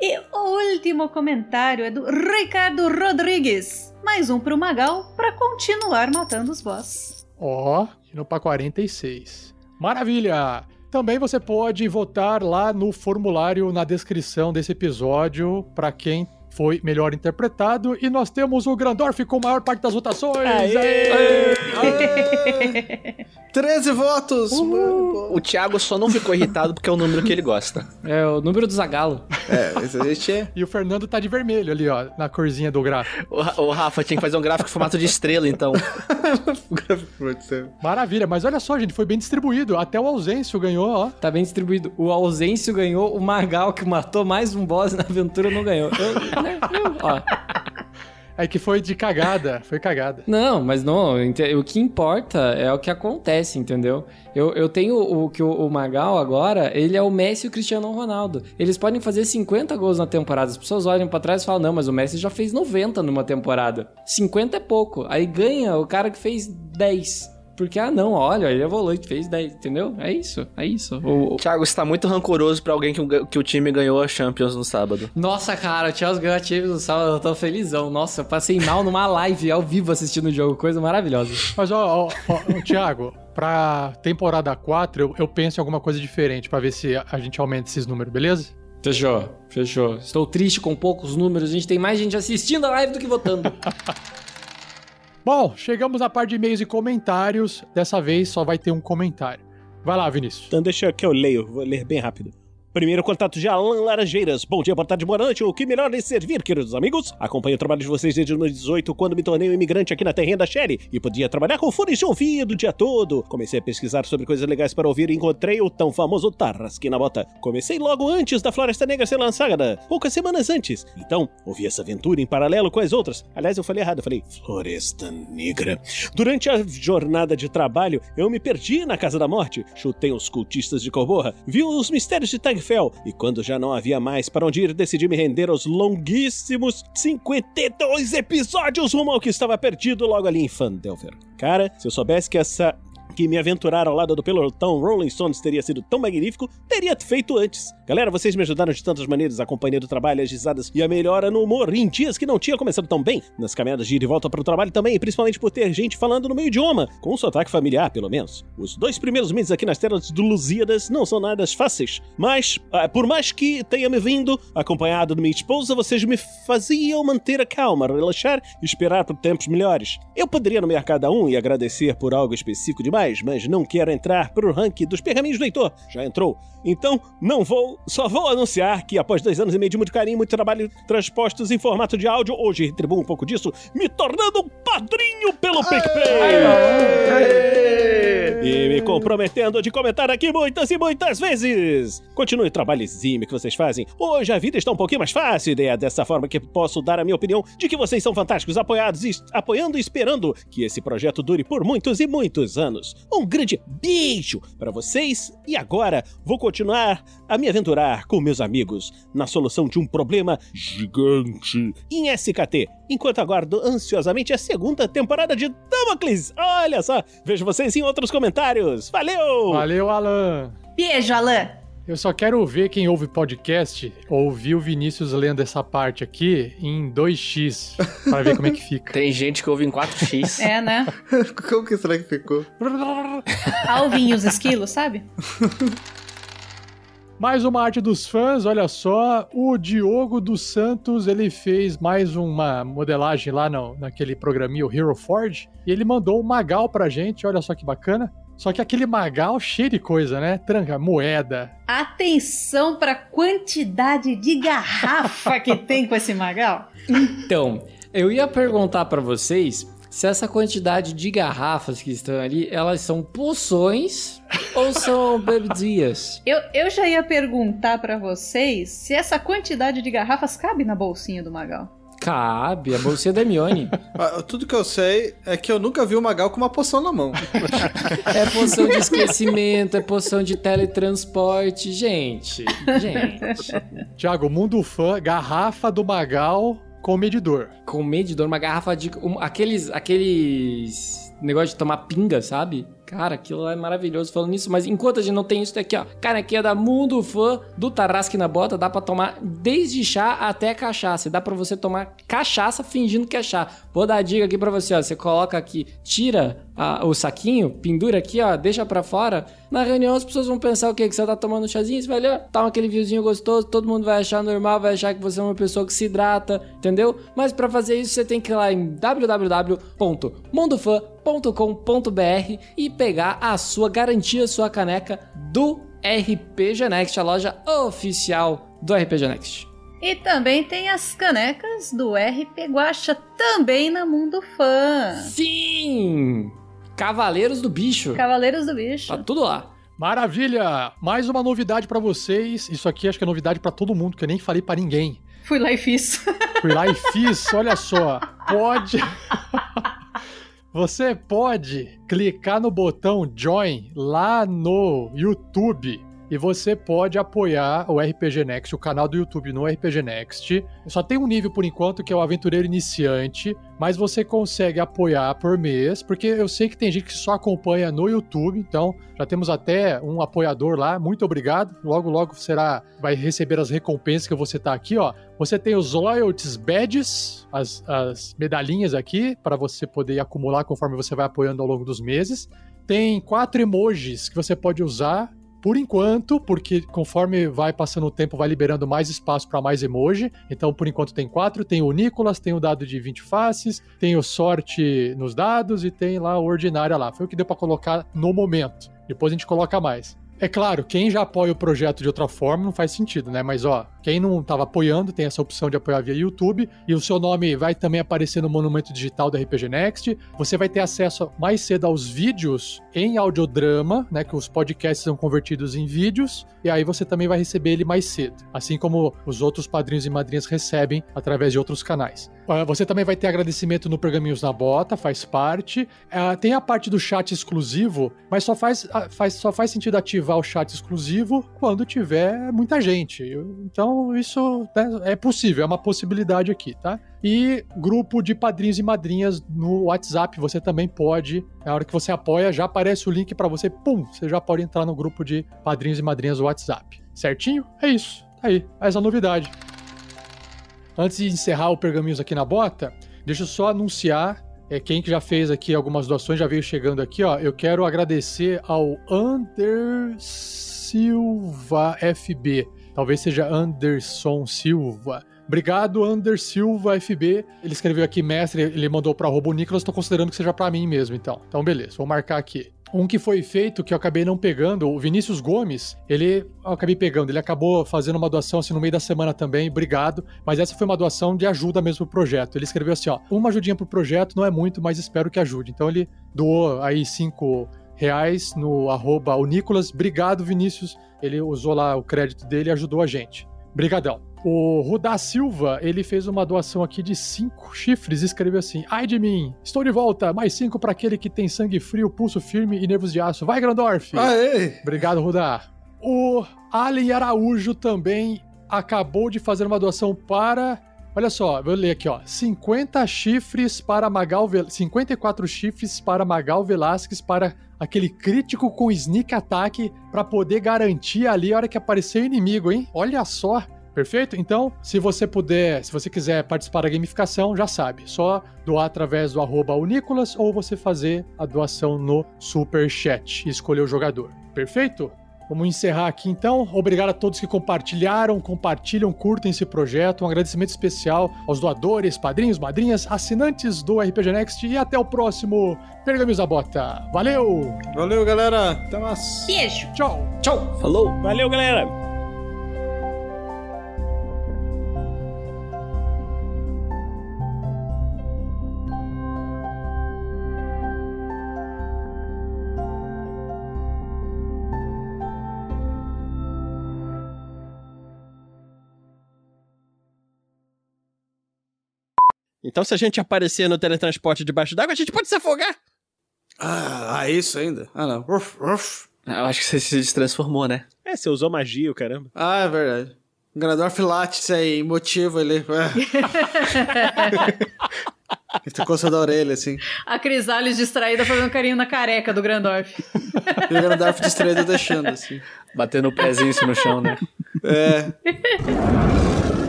[SPEAKER 8] E o último comentário é do Ricardo Rodrigues. Mais um pro Magal pra continuar matando os boss.
[SPEAKER 1] Ó, indo pra 46. Maravilha! Também você pode votar lá no formulário na descrição desse episódio para quem foi melhor interpretado. E nós temos o Grandorf com a maior parte das votações.
[SPEAKER 7] Aê!
[SPEAKER 1] Aê!
[SPEAKER 5] 13 votos!
[SPEAKER 4] O Thiago só não ficou irritado porque é o número que ele gosta.
[SPEAKER 6] É o número do Zagalo.
[SPEAKER 5] É, mas a gente é.
[SPEAKER 1] E o Fernando tá de vermelho ali, ó, na corzinha do gráfico.
[SPEAKER 4] O, o Rafa tinha que fazer um gráfico em formato de estrela, então.
[SPEAKER 1] Maravilha, mas olha só, gente, foi bem distribuído. Até o Ausêncio ganhou, ó.
[SPEAKER 6] Tá bem distribuído. O Ausêncio ganhou, o Magal, que matou mais um boss na aventura, não ganhou. Eu, né, eu- ó.
[SPEAKER 1] É que foi de cagada, foi cagada.
[SPEAKER 6] Não, mas não, o que importa é o que acontece, entendeu? Eu, eu tenho o que o, o Magal agora, ele é o Messi e o Cristiano Ronaldo. Eles podem fazer 50 gols na temporada. As pessoas olham pra trás e falam, não, mas o Messi já fez 90 numa temporada. 50 é pouco. Aí ganha o cara que fez 10. Porque, ah, não, olha, ele evoluiu, fez 10, entendeu? É isso, é isso. O- o-
[SPEAKER 4] Thiago está muito rancoroso pra alguém que, o- que o time ganhou a Champions no sábado.
[SPEAKER 6] Nossa, cara, o Chelsea ganhou a Champions no sábado, eu tô felizão. Nossa, eu passei mal numa live ao vivo assistindo o jogo, coisa maravilhosa.
[SPEAKER 1] Mas, ó, ó, ó, Thiago, pra temporada 4, eu, eu penso em alguma coisa diferente pra ver se a gente aumenta esses números, beleza?
[SPEAKER 6] Fechou, fechou. Estou triste com poucos números. A gente tem mais gente assistindo a live do que votando.
[SPEAKER 1] Bom, chegamos na parte de e-mails e comentários. Dessa vez só vai ter um comentário. Vai lá, Vinícius.
[SPEAKER 7] Então deixa que eu leio, vou ler bem rápido. Primeiro contato de Alan Laranjeiras. Bom dia, boa tarde, boa noite. O que melhor lhe servir, queridos amigos? Acompanho o trabalho de vocês desde 2018, quando me tornei um imigrante aqui na terrinha da Sherry e podia trabalhar com fones de ouvido o dia todo. Comecei a pesquisar sobre coisas legais para ouvir e encontrei o tão famoso Tarrasque na Bota. Comecei logo antes da Floresta Negra ser lançada, poucas semanas antes. Então, ouvi essa aventura em paralelo com as outras. Aliás, eu falei errado, eu falei Floresta Negra. Durante a jornada de trabalho, eu me perdi na Casa da Morte, chutei os cultistas de Corborra, vi os mistérios de Tagfell e quando já não havia mais para onde ir, decidi me render aos longuíssimos 52 episódios rumo ao que estava perdido logo ali em Fandelver. Cara, se eu soubesse que essa que me aventurar ao lado do pelotão Rolling Stones teria sido tão magnífico, teria feito antes. Galera, vocês me ajudaram de tantas maneiras, acompanhando o trabalho, as risadas e a melhora no humor em dias que não tinha começado tão bem, nas caminhadas de ir e volta para o trabalho também, principalmente por ter gente falando no meu idioma, com um sotaque familiar, pelo menos. Os dois primeiros meses aqui nas telas do Lusíadas não são nada fáceis, mas, ah, por mais que tenha me vindo acompanhado de minha esposa, vocês me faziam manter a calma, relaxar e esperar por tempos melhores. Eu poderia nomear cada um e agradecer por algo específico demais, mas não quero entrar pro ranking dos pergaminhos do leitor. Já entrou. Então, não vou, só vou anunciar que após dois anos e meio de muito carinho, muito trabalho transpostos em formato de áudio, hoje retribuo um pouco disso, me tornando um padrinho pelo PicPay! E me comprometendo de comentar aqui muitas e muitas vezes! Continue o trabalhozinho que vocês fazem. Hoje a vida está um pouquinho mais fácil e é dessa forma que posso dar a minha opinião de que vocês são fantásticos, apoiados e apoiando e esperando que esse projeto dure por muitos e muitos anos. Um grande beijo para vocês e agora vou continuar a me aventurar com meus amigos na solução de um problema gigante em SKT, enquanto aguardo ansiosamente a segunda temporada de Damocles. Olha só, vejo vocês em outros comentários. Valeu!
[SPEAKER 1] Valeu, Alan.
[SPEAKER 8] Beijo, Alan.
[SPEAKER 1] Eu só quero ver quem ouve podcast ouvir o Vinícius lendo essa parte aqui em 2x, para ver como é que fica.
[SPEAKER 4] Tem gente que ouve em 4x.
[SPEAKER 8] É, né?
[SPEAKER 5] Como que será que ficou?
[SPEAKER 8] Alvin e os esquilos, sabe?
[SPEAKER 1] Mais uma arte dos fãs, olha só. O Diogo dos Santos, ele fez mais uma modelagem lá no, naquele programinha, o Hero Forge, e ele mandou um Magal pra gente, olha só que bacana. Só que aquele Magal cheio de coisa, né? Tranca, moeda.
[SPEAKER 8] Atenção pra quantidade de garrafa que tem com esse Magal.
[SPEAKER 6] Então, eu ia perguntar pra vocês se essa quantidade de garrafas que estão ali, elas são poções ou são bebidinhas?
[SPEAKER 8] Eu, eu já ia perguntar pra vocês se essa quantidade de garrafas cabe na bolsinha do Magal.
[SPEAKER 6] Cabe, a bolsinha da Hermione.
[SPEAKER 5] Ah, Tudo que eu sei é que eu nunca vi o Magal com uma poção na mão.
[SPEAKER 6] É poção de esquecimento, é poção de teletransporte. Gente, gente.
[SPEAKER 1] Tiago, mundo fã, garrafa do Magal com medidor.
[SPEAKER 6] Com medidor, uma garrafa de. um- aqueles. aqueles. negócio de tomar pinga, sabe? Cara, aquilo lá é maravilhoso falando nisso, mas enquanto a gente não tem isso daqui, ó, canequinha da Mundo Fã do Tarrasque na Bota, dá pra tomar desde chá até cachaça. Dá pra você tomar cachaça fingindo que é chá. Vou dar a dica aqui pra você, ó. Você coloca aqui, tira a- o saquinho, pendura aqui, ó, deixa pra fora. Na reunião as pessoas vão pensar o quê? Que você tá tomando um chazinho, você vai ler, toma aquele vinhozinho gostoso, todo mundo vai achar normal, vai achar que você é uma pessoa que se hidrata, entendeu? Mas pra fazer isso você tem que ir lá em www.mondofan.com.br e pegar a sua garantia, sua caneca do RPG Next, a loja oficial do RPG Next.
[SPEAKER 8] E também tem as canecas do RP Guacha, também na Mundo Fã.
[SPEAKER 6] Sim! Cavaleiros do Bicho.
[SPEAKER 8] Cavaleiros do Bicho.
[SPEAKER 6] Tá tudo lá.
[SPEAKER 1] Maravilha! Mais uma novidade pra vocês. Isso aqui acho que é novidade pra todo mundo, que eu nem falei pra ninguém.
[SPEAKER 8] Fui lá e fiz.
[SPEAKER 1] Fui lá e fiz, olha só. Pode. Você pode clicar no botão Join lá no YouTube e você pode apoiar o RPG Next, o canal do YouTube no RPG Next. Só tem um nível por enquanto que é o Aventureiro Iniciante, mas você consegue apoiar por mês, porque eu sei que tem gente que só acompanha no YouTube, então já temos até um apoiador lá. Muito obrigado. Logo, logo será vai receber as recompensas que você tá aqui, ó. Você tem os Loyalties Badges, as, as medalhinhas aqui, para você poder acumular conforme você vai apoiando ao longo dos meses. Tem quatro emojis que você pode usar por enquanto, porque conforme vai passando o tempo, vai liberando mais espaço para mais emoji. Então, por enquanto, tem quatro. Tem o Nicolas, tem o dado de 20 faces, tem o sorte nos dados e tem lá o ordinária lá. Foi o que deu para colocar no momento. Depois a gente coloca mais. É claro, quem já apoia o projeto de outra forma não faz sentido, né? Mas ó, quem não estava apoiando tem essa opção de apoiar via YouTube e o seu nome vai também aparecer no monumento digital da RPG Next. Você vai ter acesso mais cedo aos vídeos em audiodrama, né? Que os podcasts são convertidos em vídeos e aí você também vai receber ele mais cedo, assim como os outros padrinhos e madrinhas recebem através de outros canais. Ah, Você também vai ter agradecimento no Pergaminhos na Bota, faz parte. Ah, tem a parte do chat exclusivo, mas só faz, ah, faz, só faz sentido ativar o chat exclusivo quando tiver muita gente. Eu- Então, isso né, é possível, é uma possibilidade aqui, tá? E grupo de padrinhos e madrinhas no WhatsApp, você também pode. Na hora que você apoia, já aparece o link pra você, pum, você já pode entrar no grupo de padrinhos e madrinhas do WhatsApp. Certinho? É isso. Tá aí, essa novidade. Antes de encerrar o Pergaminhos aqui na bota, deixa eu só anunciar. É, quem que já fez aqui algumas doações já veio chegando aqui, ó. Eu quero agradecer ao Ander Silva FB. Talvez seja Anderson Silva. Obrigado, Ander Silva FB. Ele escreveu aqui, mestre, ele mandou para arroba o Nicolas, tô considerando que seja para mim mesmo, então. Então, beleza, vou marcar aqui. Um que foi feito que eu acabei não pegando, o Vinícius Gomes, ele eu acabei pegando, ele acabou fazendo uma doação assim no meio da semana também, obrigado, mas essa foi uma doação de ajuda mesmo pro projeto. Ele escreveu assim, ó, uma ajudinha pro projeto não é muito, mas espero que ajude. Então ele doou aí cinco reais no arroba o Nicolas, obrigado Vinícius, ele usou lá o crédito dele e ajudou a gente. Brigadão. O Rudá Silva, ele fez uma doação aqui de cinco chifres e escreveu assim: Ai de mim, estou de volta, mais cinco para aquele que tem sangue frio, pulso firme e nervos de aço. Vai, Grandorf!
[SPEAKER 5] Aê!
[SPEAKER 1] Obrigado, Rudá. O Allen Araújo também acabou de fazer uma doação para. Olha só, vou ler aqui, ó. 50 chifres para Magal Vel... 54 chifres para Magal Velasquez para aquele crítico com sneak attack para poder garantir ali a hora que aparecer o inimigo, hein? Olha só. Perfeito? Então, se você puder, se você quiser participar da gamificação, já sabe. Só doar através do arroba o Nicolas ou você fazer a doação no Super Chat e escolher o jogador. Perfeito? Vamos encerrar aqui então. Obrigado a todos que compartilharam, compartilham, curtem esse projeto. Um agradecimento especial aos doadores, padrinhos, madrinhas, assinantes do RPG Next e até o próximo Pergaminhos da Bota. Valeu!
[SPEAKER 5] Valeu, galera. Até mais.
[SPEAKER 2] Beijo.
[SPEAKER 1] Tchau!
[SPEAKER 6] Tchau!
[SPEAKER 4] Falou!
[SPEAKER 7] Valeu, galera!
[SPEAKER 13] Então, se a gente aparecer no teletransporte debaixo d'água, a gente pode se afogar.
[SPEAKER 5] Ah, ah, isso ainda? Ah, não. Uf, uf.
[SPEAKER 4] Eu acho que você se transformou, né?
[SPEAKER 7] É, você usou magia, o caramba.
[SPEAKER 5] Ah, é verdade. Late isso aí, motivo ele. ele tá coçando a orelha, assim.
[SPEAKER 8] A Crisales distraída fazendo carinho na careca do Grandorf.
[SPEAKER 5] E o Gradorf distraído deixando, assim.
[SPEAKER 4] Batendo o pezinho assim no chão, né?
[SPEAKER 5] É.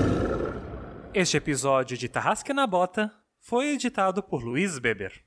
[SPEAKER 14] Este episódio de Tarrasque na Bota foi editado por Luiz Beber.